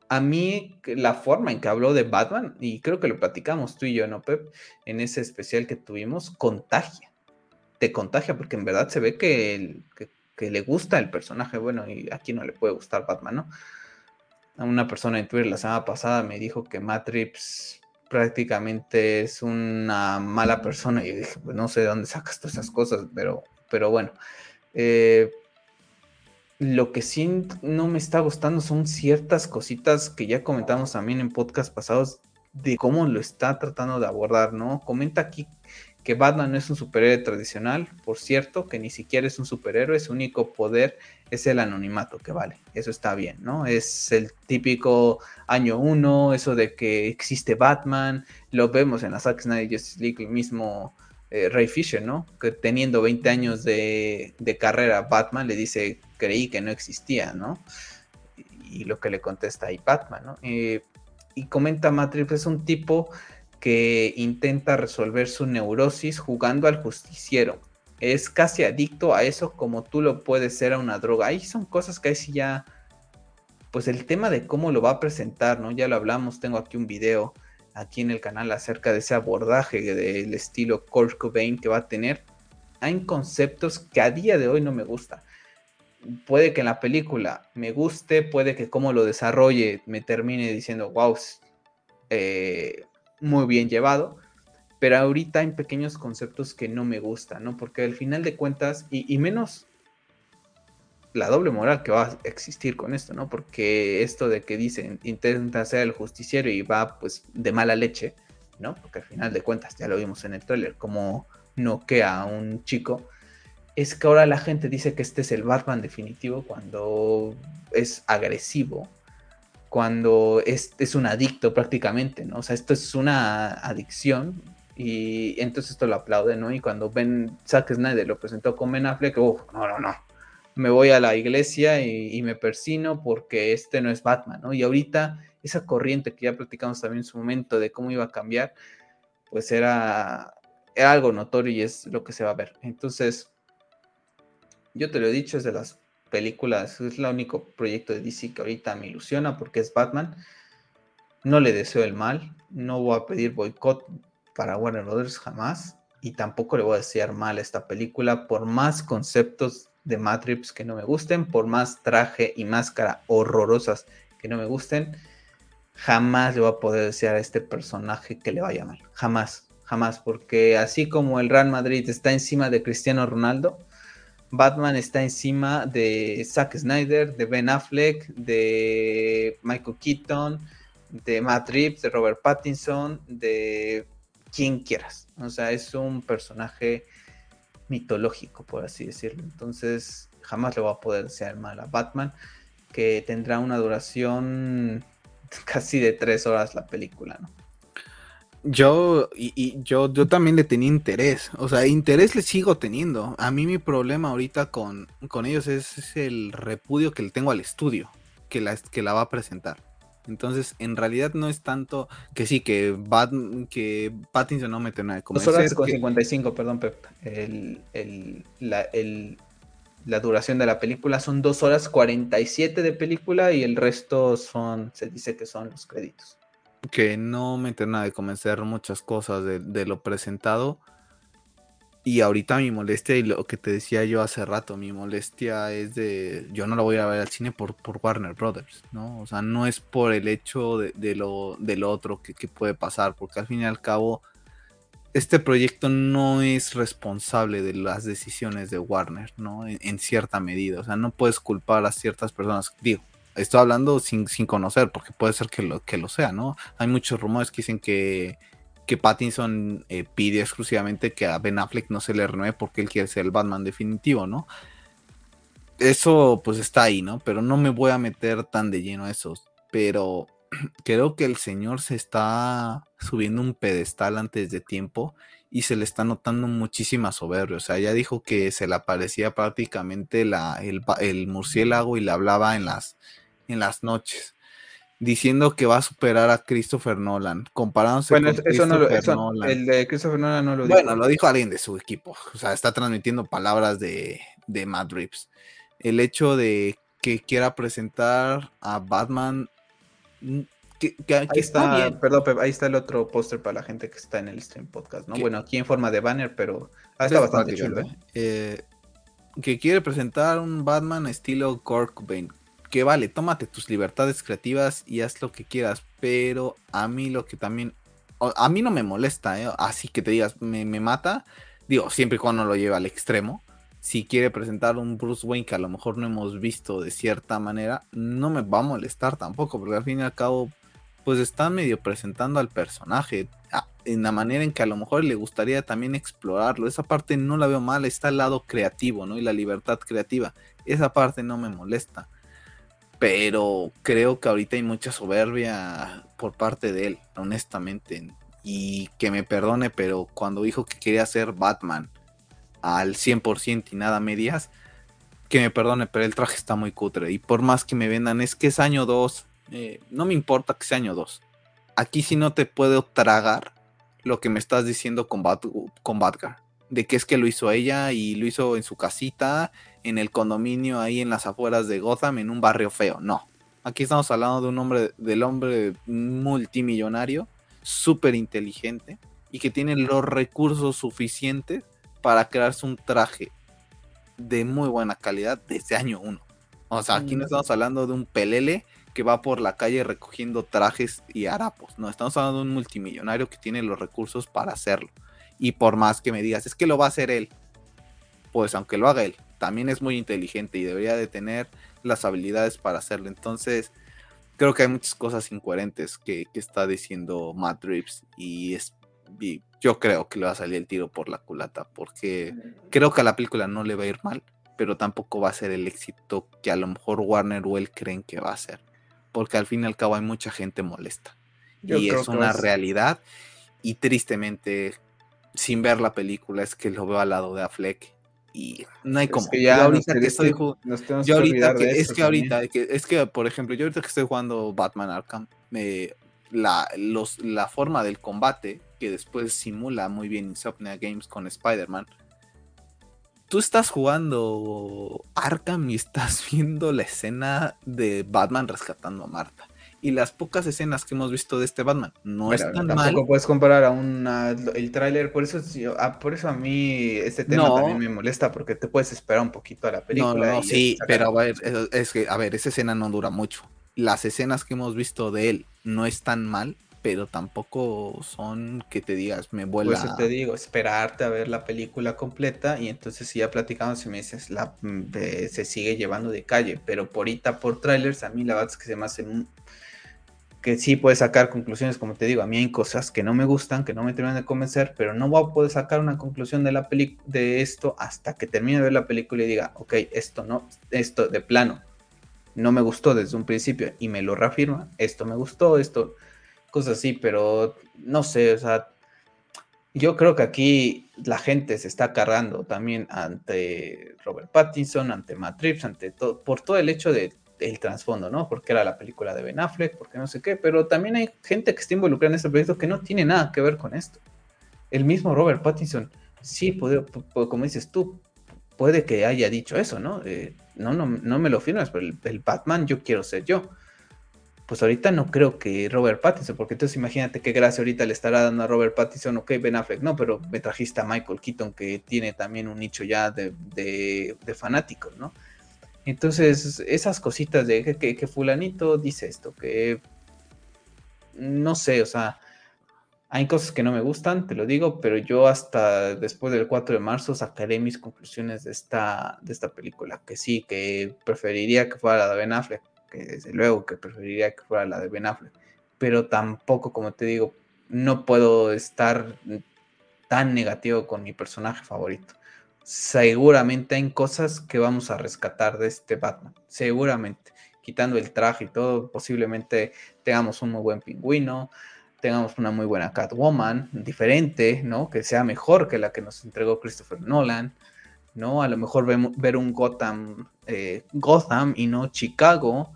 a mí la forma en que habló de Batman, y creo que lo platicamos tú y yo, ¿no, Pep? En ese especial que tuvimos, contagia. Te contagia porque en verdad se ve que, le gusta el personaje. Bueno, y aquí no le puede gustar Batman, ¿no? Una persona en Twitter la semana pasada me dijo que Matt prácticamente es una mala persona. Y dije, pues no sé de dónde sacas todas esas cosas, pero, pero bueno. Eh, lo que sí no me está gustando son ciertas cositas que ya comentamos también en podcast pasados de cómo lo está tratando de abordar, ¿no? Comenta aquí que Batman no es un superhéroe tradicional, por cierto, que ni siquiera es un superhéroe, su único poder es el anonimato, que vale, eso está bien, ¿no? Es el típico año uno, eso de que existe Batman, lo vemos en la Zack Snyder Justice League, el mismo eh, Ray Fisher, ¿no? Que teniendo 20 años de, carrera, Batman le dice, creí que no existía, ¿no? Y, lo que le contesta ahí Batman, ¿no? Eh, y comenta Matrix, es un tipo que intenta resolver su neurosis jugando al justiciero. Es casi adicto a eso como tú lo puedes ser a una droga. Ahí son cosas que ahí sí ya... Pues el tema de cómo lo va a presentar, ¿no? Ya lo hablamos, tengo aquí un video aquí en el canal acerca de ese abordaje del estilo Kurt Cobain que va a tener, hay conceptos que a día de hoy no me gusta. Puede que en la película me guste, puede que como lo desarrolle me termine diciendo, wow, eh, muy bien llevado, pero ahorita hay pequeños conceptos que no me gustan, ¿no? Porque al final de cuentas, y, menos la doble moral que va a existir con esto, ¿no? Porque esto de que dicen, intenta ser el justiciero y va pues de mala leche, ¿no? Porque al final de cuentas, ya lo vimos en el tráiler, como noquea a un chico, es que ahora la gente dice que este es el Batman definitivo cuando es agresivo, cuando es, es un adicto prácticamente, ¿no? O sea, esto es una adicción y entonces esto lo aplaude, ¿no? Y cuando Ben Zack Snyder lo presentó con Ben Affleck, uff, no, no, no. Me voy a la iglesia y, me persino porque este no es Batman, ¿no? Y ahorita esa corriente que ya platicamos también en su momento de cómo iba a cambiar, pues era, era algo notorio y es lo que se va a ver. Entonces, yo te lo he dicho, es de las películas, es el único proyecto de DC que ahorita me ilusiona porque es Batman. No le deseo el mal, no voy a pedir boicot para Warner Brothers jamás. Y tampoco le voy a desear mal a esta película, por más conceptos de Matrix que no me gusten, por más traje y máscara horrorosas que no me gusten, jamás le voy a poder desear a este personaje que le vaya mal. Jamás, jamás. Porque así como el Real Madrid está encima de Cristiano Ronaldo, Batman está encima de Zack Snyder, de Ben Affleck, de Michael Keaton, de Matt Reeves, de Robert Pattinson, de quien quieras. O sea, es un personaje mitológico, por así decirlo. Entonces, jamás le va a poder ser mal a Batman, que tendrá una duración casi de tres horas la película, ¿no? Yo, y, yo, yo también le tenía interés, o sea, interés le sigo teniendo. A mí mi problema ahorita con, con ellos es, el repudio que le tengo al estudio que la, que la va a presentar. Entonces, en realidad no es tanto que sí, que, Bat, que Pattinson no mete nada de Dos horas con 55, perdón, Pep. El, el, la, el, la, duración de la película son dos horas 47 de película y el resto son, se dice que son los créditos. Que no mete nada de convencer muchas cosas de, lo presentado y ahorita mi molestia, y lo que te decía yo hace rato, mi molestia es de, yo no lo voy a ver al cine por, por Warner Brothers, ¿no? O sea, no es por el hecho de, lo, del otro que, puede pasar, porque al fin y al cabo, este proyecto no es responsable de las decisiones de Warner, ¿no? En, cierta medida, o sea, no puedes culpar a ciertas personas, digo, estoy hablando sin, sin conocer, porque puede ser que lo, que lo sea, ¿no? Hay muchos rumores que dicen que que Pattinson eh, pide exclusivamente que a Ben Affleck no se le renueve porque él quiere ser el Batman definitivo, ¿no? Eso pues está ahí, ¿no? Pero no me voy a meter tan de lleno a eso. Pero creo que el señor se está subiendo un pedestal antes de tiempo y se le está notando muchísima soberbia. O sea, ya dijo que se le aparecía prácticamente la, el, el murciélago y le hablaba en las, en las noches diciendo que va a superar a Christopher Nolan, comparándose con Christopher Nolan. El de Christopher Nolan no lo dijo. Bueno, lo dijo alguien de su equipo. O sea, está transmitiendo palabras de, de Matt Reeves. El hecho de que quiera presentar a Batman. Mm, que, ahí está, perdón, ahí está el otro póster para la gente que está en el stream podcast, ¿no? Bueno, aquí en forma de banner, pero está bastante chulo. ¿eh? ¿eh? que quiere presentar un Batman estilo Cork Cobain que vale, tómate tus libertades creativas y haz lo que quieras, pero a mí lo que también, a mí no me molesta, ¿eh? así que te digas, me, mata, digo, siempre y cuando lo lleve al extremo, si quiere presentar un Bruce Wayne que a lo mejor no hemos visto de cierta manera, no me va a molestar tampoco, porque al fin y al cabo, pues está medio presentando al personaje ah, en la manera en que a lo mejor le gustaría también explorarlo. Esa parte no la veo mal, está el lado creativo, ¿no? Y la libertad creativa. Esa parte no me molesta pero creo que ahorita hay mucha soberbia por parte de él, honestamente. Y que me perdone, pero cuando dijo que quería ser Batman al 100% y nada medias, que me perdone, pero el traje está muy cutre. Y por más que me vendan, es que es año 2, eh, no me importa que sea año 2. Aquí sí no te puedo tragar lo que me estás diciendo con, Bat con. De que es que lo hizo ella y lo hizo en su casita en el condominio ahí en las afueras de Gotham, en un barrio feo. No. Aquí estamos hablando de un hombre, del hombre multimillonario, súper inteligente y que tiene los recursos suficientes para crearse un traje de muy buena calidad desde año 1. O sea, aquí no estamos hablando de un pelele que va por la calle recogiendo trajes y harapos. No, estamos hablando de un multimillonario que tiene los recursos para hacerlo. Y por más que me digas, es que lo va a hacer él. Pues aunque lo haga él, también es muy inteligente y debería de tener las habilidades para hacerlo. Entonces, creo que hay muchas cosas incoherentes que, está diciendo Matt Reeves y, es, yo creo que le va a salir el tiro por la culata porque creo que a la película no le va a ir mal, pero tampoco va a ser el éxito que a lo mejor Warner o él creen que va a ser. Porque al fin y al cabo hay mucha gente molesta. y es una realidad. Y tristemente, sin ver la película, es que lo veo al lado de Affleck y no hay como. ya ahorita que estoy yo ahorita que, es que ahorita es que por ejemplo, yo ahorita que estoy jugando Batman Arkham, me, la, los, la forma del combate que después simula muy bien Insomnia Games con Spider-Man. Tú estás jugando Arkham y estás viendo la escena de Batman rescatando a Marta y las pocas escenas que hemos visto de este Batman no es están mal. Tampoco puedes comparar a una, el tráiler, por eso ah, por eso a mí este tema también me molesta porque te puedes esperar un poquito a la película. No, sí, pero a ver, es, que a ver, esa escena no dura mucho. Las escenas que hemos visto de él no están mal, pero tampoco son que te digas, me vuela. Por eso te digo, esperarte a ver la película completa y entonces si ya platicamos y me dices, la, mm, se sigue llevando de calle, pero por ahorita por trailers a mí la verdad es que se me hace que sí puedes sacar conclusiones, como te digo, a mí hay cosas que no me gustan, que no me terminan de convencer, pero no voy a poder sacar una conclusión de la de esto hasta que termine de ver la película y diga, ok, esto no, esto de plano no me gustó desde un principio y me lo reafirma, esto me gustó, esto, cosas así, pero no sé, o sea, yo creo que aquí la gente se está cargando también ante Robert Pattinson, ante Matt ante todo, por todo el hecho de el trasfondo, ¿no? Porque era la película de Ben Affleck, porque no sé qué, pero también hay gente que está involucrada en este proyecto que no tiene nada que ver con esto. El mismo Robert Pattinson, sí, puede, como dices tú, puede que haya dicho eso, ¿no? Eh, no, no, no me lo firmas, pero el, Batman yo quiero ser yo. Pues ahorita no creo que Robert Pattinson, porque entonces imagínate qué gracia ahorita le estará dando a Robert Pattinson, ok, Ben Affleck, no, pero me trajiste a Michael Keaton que tiene también un nicho ya de, de fanáticos, ¿no? Entonces, esas cositas de que, fulanito dice esto, que no sé, o sea, hay cosas que no me gustan, te lo digo, pero yo hasta después del 4 de marzo sacaré mis conclusiones de esta, de esta película, que sí, que preferiría que fuera la de Ben Affleck, que desde luego que preferiría que fuera la de Ben Affleck, pero tampoco, como te digo, no puedo estar tan negativo con mi personaje favorito seguramente hay cosas que vamos a rescatar de este Batman. Seguramente. Quitando el traje y todo, posiblemente tengamos un muy buen pingüino, tengamos una muy buena Catwoman, diferente, ¿no? Que sea mejor que la que nos entregó Christopher Nolan, ¿no? A lo mejor ver un Gotham, eh, Gotham y no Chicago.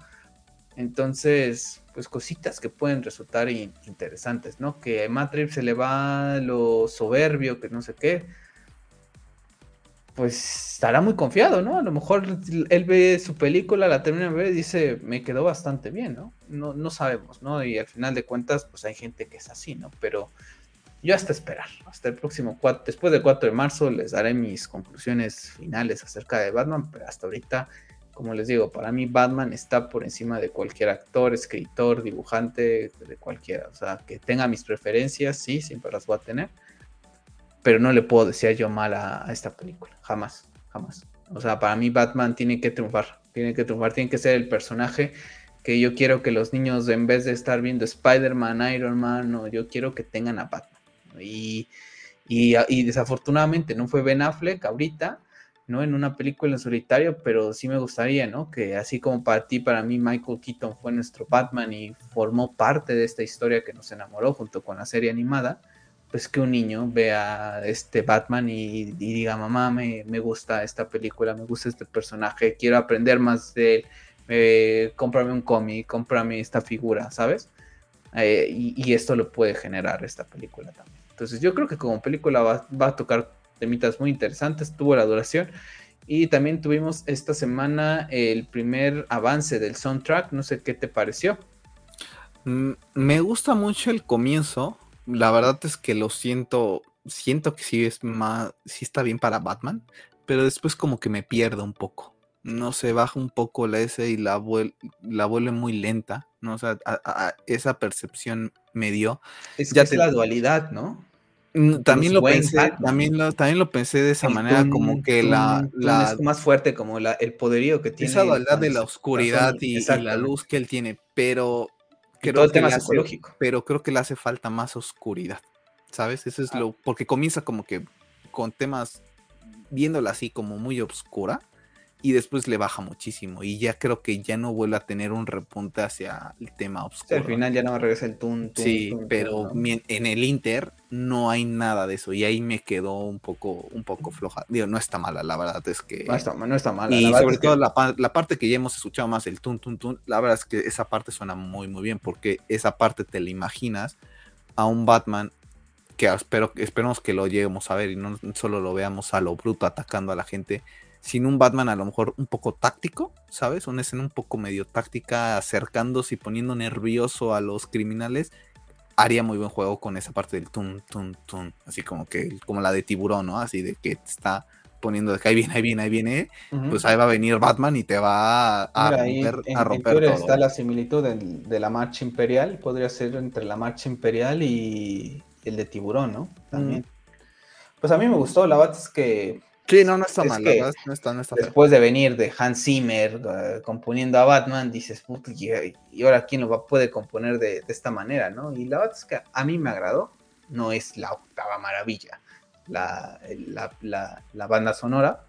Entonces, pues cositas que pueden resultar interesantes, ¿no? Que a Matt se le va lo soberbio, que no sé qué pues estará muy confiado, ¿no? A lo mejor él ve su película, la termina de ver y dice, me quedó bastante bien, ¿no? ¿no? No sabemos, ¿no? Y al final de cuentas, pues hay gente que es así, ¿no? Pero yo hasta esperar, hasta el próximo 4, después del 4 de marzo les daré mis conclusiones finales acerca de Batman, pero hasta ahorita, como les digo, para mí Batman está por encima de cualquier actor, escritor, dibujante, de cualquiera, o sea, que tenga mis preferencias, sí, siempre las voy a tener pero no le puedo decir yo mal a, esta película, jamás, jamás. O sea, para mí Batman tiene que triunfar, tiene que triunfar, tiene que ser el personaje que yo quiero que los niños, en vez de estar viendo Spider-Man, Iron Man, no, yo quiero que tengan a Batman. Y, y, desafortunadamente no fue Ben Affleck ahorita, ¿no? En una película en solitario, pero sí me gustaría, ¿no? Que así como para ti, para mí, Michael Keaton fue nuestro Batman y formó parte de esta historia que nos enamoró junto con la serie animada pues que un niño vea este Batman y, diga, mamá, me, me, gusta esta película, me gusta este personaje, quiero aprender más de él, eh, un cómic, cómprame esta figura, ¿sabes? Eh, y, esto lo puede generar esta película también. Entonces yo creo que como película va, va, a tocar temitas muy interesantes, tuvo la duración. Y también tuvimos esta semana el primer avance del soundtrack, no sé qué te pareció. Mm, me gusta mucho el comienzo. La verdad es que lo siento. Siento que sí es más. Sí está bien para Batman. Pero después como que me pierdo un poco. No se baja un poco la S y la, la vuelve muy lenta. ¿no? O sea, esa percepción me dio. Es ya es la dualidad, ¿no? Mm, también lo, pensé, también, lo, también lo pensé de esa manera, como que la, la es más fuerte, como la, el poderío que tiene. Esa dualidad de la oscuridad y, la luz que él tiene, pero creo todo el tema psicológico. pero creo que le hace falta más oscuridad, ¿sabes? Eso es ah. lo, porque comienza como que con temas, viéndola así como muy oscura, y después le baja muchísimo y ya creo que ya no vuelve a tener un repunte hacia el tema oscuro. al final ya no regresa el tun, Sí, pero en el Inter no hay nada de eso y ahí me quedó un poco un poco floja. Digo, no está mala, la verdad es que no está, no está mala. Y sobre todo la, la, parte que ya hemos escuchado más el tun tun tun, la verdad es que esa parte suena muy muy bien porque esa parte te la imaginas a un Batman que espero esperemos que lo lleguemos a ver y no solo lo veamos a lo bruto atacando a la gente sin un Batman a lo mejor un poco táctico, ¿sabes? Una escena un poco medio táctica, acercándose y poniendo nervioso a los criminales, haría muy buen juego con esa parte del tun, tun, tun, así como que, como la de tiburón, ¿no? Así de que está poniendo de que ahí viene, ahí viene, ahí viene, pues ahí va a venir Batman y te va a, romper, a romper todo. está la similitud de, la marcha imperial, podría ser entre la marcha imperial y el de tiburón, ¿no? También. Pues a mí me gustó, la verdad es que Sí, no, no está mal. no está, no está después de venir de Hans Zimmer uh, componiendo a Batman, dices, y, ahora quién lo va, puede componer de, esta manera, ¿no? Y la verdad es que a mí me agradó. No es la octava maravilla. La, la, banda sonora,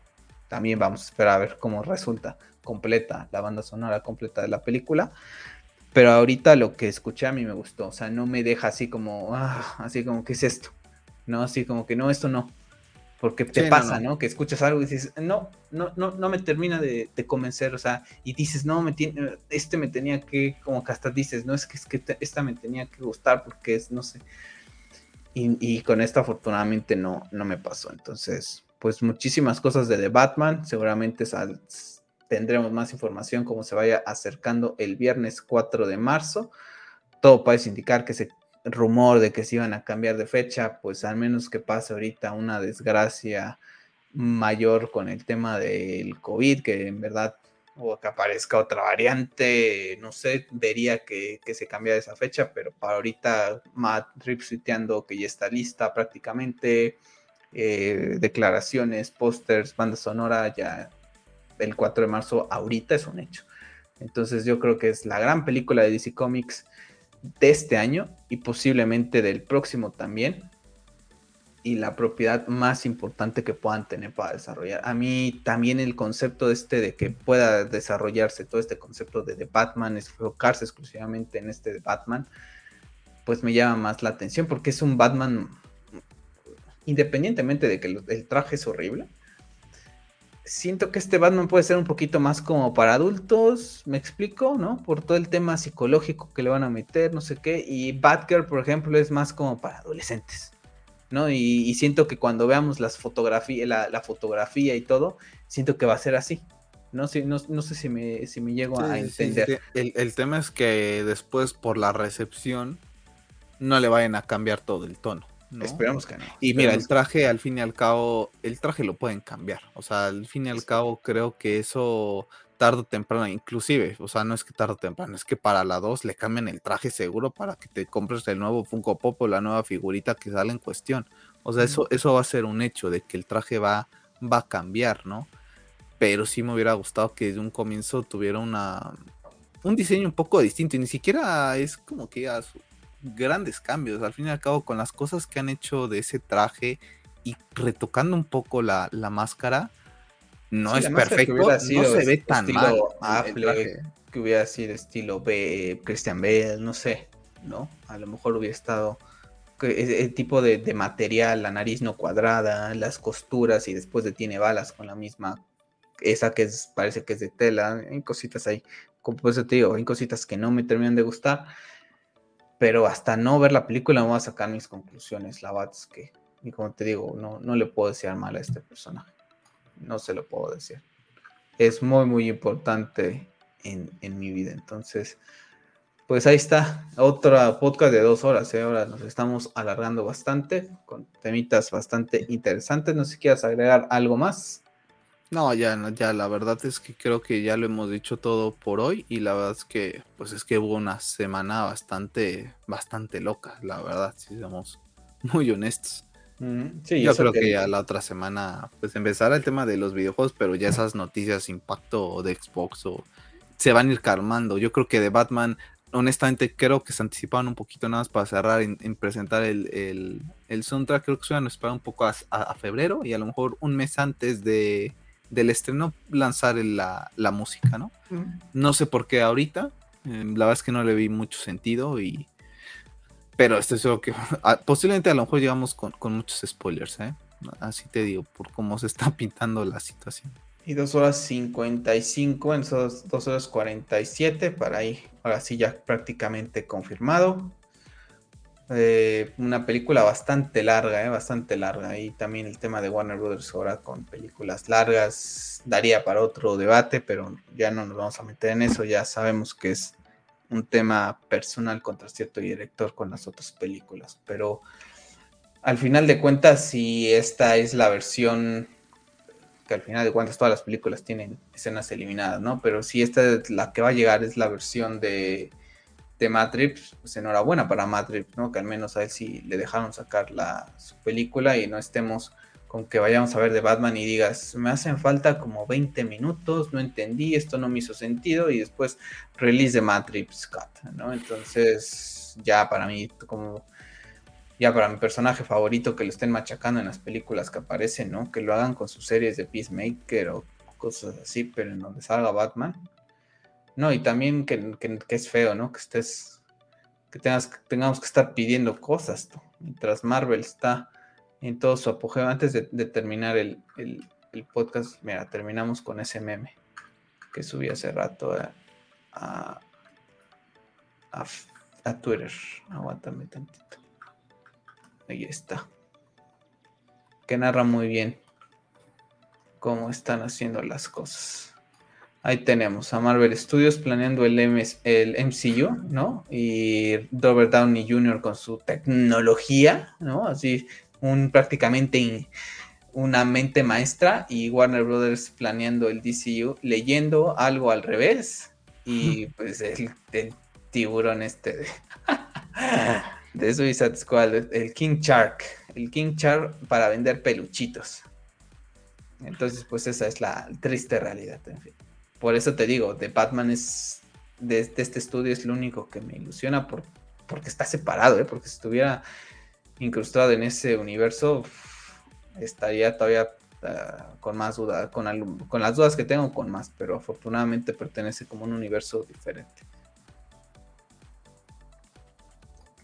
también vamos a esperar a ver cómo resulta completa la banda sonora completa de la película. Pero ahorita lo que escuché a mí me gustó. O sea, no me deja así como, ah, así como, ¿qué es esto? No, así como que no, esto no porque te pasa, no, Que escuchas algo y dices, no, no, no, no me termina de, convencer, o sea, y dices, no, me tiene, este me tenía que, como que hasta dices, no, es que, es que esta me tenía que gustar porque es, no sé. Y, con esta afortunadamente no, no me pasó. Entonces, pues muchísimas cosas de The Batman, seguramente tendremos más información como se vaya acercando el viernes 4 de marzo. Todo parece indicar que se rumor de que se iban a cambiar de fecha, pues al menos que pase ahorita una desgracia mayor con el tema del COVID, que en verdad, o que aparezca otra variante, no sé, vería que, se cambia esa fecha, pero para ahorita Matt Rip que ya está lista prácticamente, eh, declaraciones, pósters, banda sonora, ya el 4 de marzo ahorita es un hecho. Entonces yo creo que es la gran película de DC Comics de este año y posiblemente del próximo también. Y la propiedad más importante que puedan tener para desarrollar. A mí también el concepto este de que pueda desarrollarse todo este concepto de The Batman, enfocarse exclusivamente en este de Batman, pues me llama más la atención porque es un Batman, independientemente de que el traje es horrible, siento que este Batman puede ser un poquito más como para adultos, me explico, ¿no? Por todo el tema psicológico que le van a meter, no sé qué. Y Batgirl, por ejemplo, es más como para adolescentes, ¿no? Y, siento que cuando veamos las fotografías, la, fotografía y todo, siento que va a ser así. No sé, no, sé si me, si me llego a entender. el, el tema es que después, por la recepción, no le vayan a cambiar todo el tono. Esperamos que no. Y mira, el traje al fin y al cabo, el traje lo pueden cambiar. O sea, al fin y al cabo creo que eso tarde o temprano, inclusive, o sea, no es que tarde o temprano, es que para la 2 le cambien el traje seguro para que te compres el nuevo Funko Pop o la nueva figurita que sale en cuestión. O sea, eso, eso va a ser un hecho de que el traje va, va a cambiar, ¿no? Pero sí me hubiera gustado que desde un comienzo tuviera una, un diseño un poco distinto y ni siquiera es como que su, grandes cambios. Al fin y al cabo, con las cosas que han hecho de ese traje y retocando un poco la, máscara, no es perfecto, no se ve tan mal. que hubiera sido estilo B, Christian Bale, no sé, ¿no? A lo mejor hubiera estado el tipo de, material, la nariz no cuadrada, las costuras y después de tiene balas con la misma, esa que es, parece que es de tela, hay cositas ahí, como pues te digo, hay cositas que no me terminan de gustar pero hasta no ver la película me voy a sacar mis conclusiones. La verdad es que, y como te digo, no, no le puedo decir mal a este personaje. No se lo puedo decir. Es muy, muy importante en, mi vida. Entonces, Pues ahí está, otra podcast de dos horas. ¿eh? Ahora nos estamos alargando bastante con temitas bastante interesantes. No sé si quieras agregar algo más. No, ya, ya, la verdad es que creo que ya lo hemos dicho todo por hoy y la verdad es que, pues es que hubo una semana bastante, bastante loca, la verdad, si somos muy honestos. sí, Yo creo que, ya la otra semana, pues empezará el tema de los videojuegos, pero ya esas noticias impacto de Xbox o se van a ir calmando. Yo creo que de Batman, honestamente, creo que se anticiparon un poquito nada más para cerrar en, presentar el, el, el, soundtrack. Creo que se van a esperar un poco a febrero y a lo mejor un mes antes de del estreno lanzar la, música, ¿no? No sé por qué ahorita, em, la verdad es que no le vi mucho sentido y... Pero esto es lo que... Ah, posiblemente a lo mejor llegamos con, muchos spoilers, ¿eh? Así te digo, por cómo se está pintando la situación. Y dos horas 55, en dos horas 47, para ahí, ahora sí ya prácticamente confirmado. Eh, una película bastante larga, eh, bastante larga. Y también el tema de Warner Brothers ahora con películas largas daría para otro debate, pero ya no nos vamos a meter en eso. Ya sabemos que es un tema personal contra cierto director con las otras películas. Pero al final de cuentas, si esta es la versión que al final de cuentas todas las películas tienen escenas eliminadas, ¿no? Pero si esta es la que va a llegar es la versión de de Matrix, pues enhorabuena para Matrix, ¿no? Que al menos a él sí le dejaron sacar la, su película y no estemos con que vayamos a ver de Batman y digas, me hacen falta como 20 minutos, no entendí, esto no me hizo sentido y después release de Matrix Cut, ¿no? Entonces, ya para mí, como, ya para mi personaje favorito que lo estén machacando en las películas que aparecen, ¿no? Que lo hagan con sus series de Peacemaker o cosas así, pero en donde salga Batman, no, y también que, es feo, ¿no? Que estés, que tengas, tengamos que estar pidiendo cosas, mientras Marvel está en todo su apogeo. Antes de, terminar el, podcast, mira, terminamos con ese meme que subí hace rato a, a, Twitter. Aguántame tantito. Ahí está. Que narra muy bien cómo están haciendo las cosas. Ahí tenemos a Marvel Studios planeando el, el MCU, ¿no? Y Robert Downey Jr. con su tecnología, ¿no? Así, un prácticamente una mente maestra y Warner Brothers planeando el DCU, leyendo algo al revés y pues el, tiburón este de, de Suicide Squad, el King Shark, el King Shark para vender peluchitos. Entonces, pues esa es la triste realidad, en fin por eso te digo, de Batman es, de, este estudio es lo único que me ilusiona por, porque está separado, ¿eh? porque si estuviera incrustado en ese universo, estaría todavía ah, con más dudas, con, con las dudas que tengo, con más, pero afortunadamente pertenece como un universo diferente.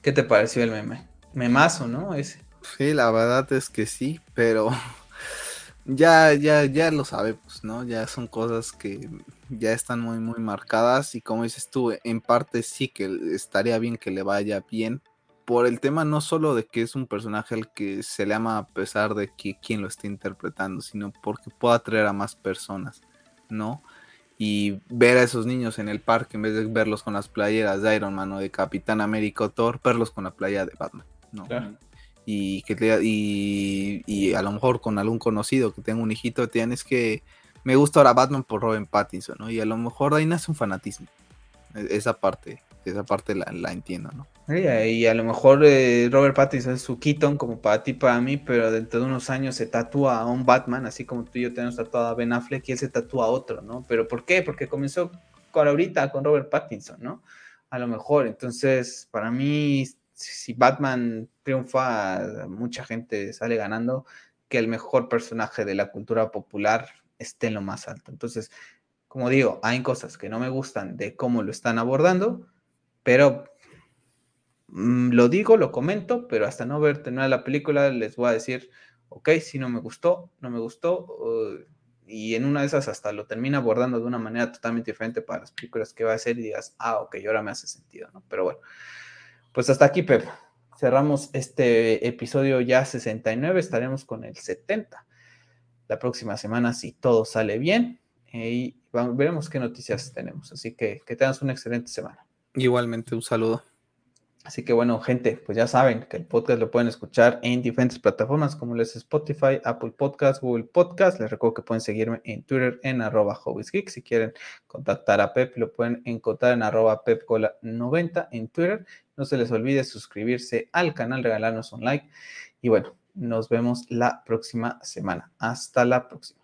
¿Qué te pareció el meme? Memazo, ¿no? Ese. Sí, la verdad es que sí, pero ya, ya, ya lo sabemos, ¿no? Ya son cosas que ya están muy, muy marcadas y como dices tú, en parte sí que estaría bien que le vaya bien por el tema no solo de que es un personaje al que se le ama a pesar de que quien lo esté interpretando, sino porque pueda atraer a más personas, ¿no? Y ver a esos niños en el parque en vez de verlos con las playeras de Iron Man o de Capitán América o Thor, verlos con la playa de Batman, ¿no? Y que y, y, a lo mejor con algún conocido que tenga un hijito, te es que me gusta ahora Batman por Robin Pattinson, ¿no? Y a lo mejor ahí nace un fanatismo. E, esa parte, esa parte la, entiendo, ¿no? Y, a lo mejor eh, Robert Pattinson es su Keaton como para ti, para mí, pero dentro de unos años se tatúa a un Batman, así como tú y yo tenemos tatuado a Ben Affleck y él se tatúa a otro, ¿no? ¿Pero por qué? Porque comenzó con ahorita con Robert Pattinson, ¿no? A lo mejor, entonces, para mí si Batman triunfa, mucha gente sale ganando, que el mejor personaje de la cultura popular esté en lo más alto. Entonces, como digo, hay cosas que no me gustan de cómo lo están abordando, pero mm, lo digo, lo comento, pero hasta no ver terminar la película les voy a decir, ok, si no me gustó, no me gustó, y en una de esas hasta lo termina abordando de una manera totalmente diferente para las películas que va a hacer y digas, ah, ok, ahora me hace sentido, ¿no? Pero bueno. Pues hasta aquí, Pep. Cerramos este episodio ya 69, estaremos con el 70 la próxima semana si todo sale bien eh, y veremos qué noticias tenemos. Así que que tengas una excelente semana. Igualmente, un saludo. Así que bueno, gente, pues ya saben que el podcast lo pueden escuchar en diferentes plataformas como les Spotify, Apple Podcast, Google Podcast. Les recuerdo que pueden seguirme en Twitter en arroba Geek. Si quieren contactar a Pep, lo pueden encontrar en arroba pepcola90 en Twitter. No se les olvide suscribirse al canal, regalarnos un like. Y bueno, nos vemos la próxima semana. Hasta la próxima.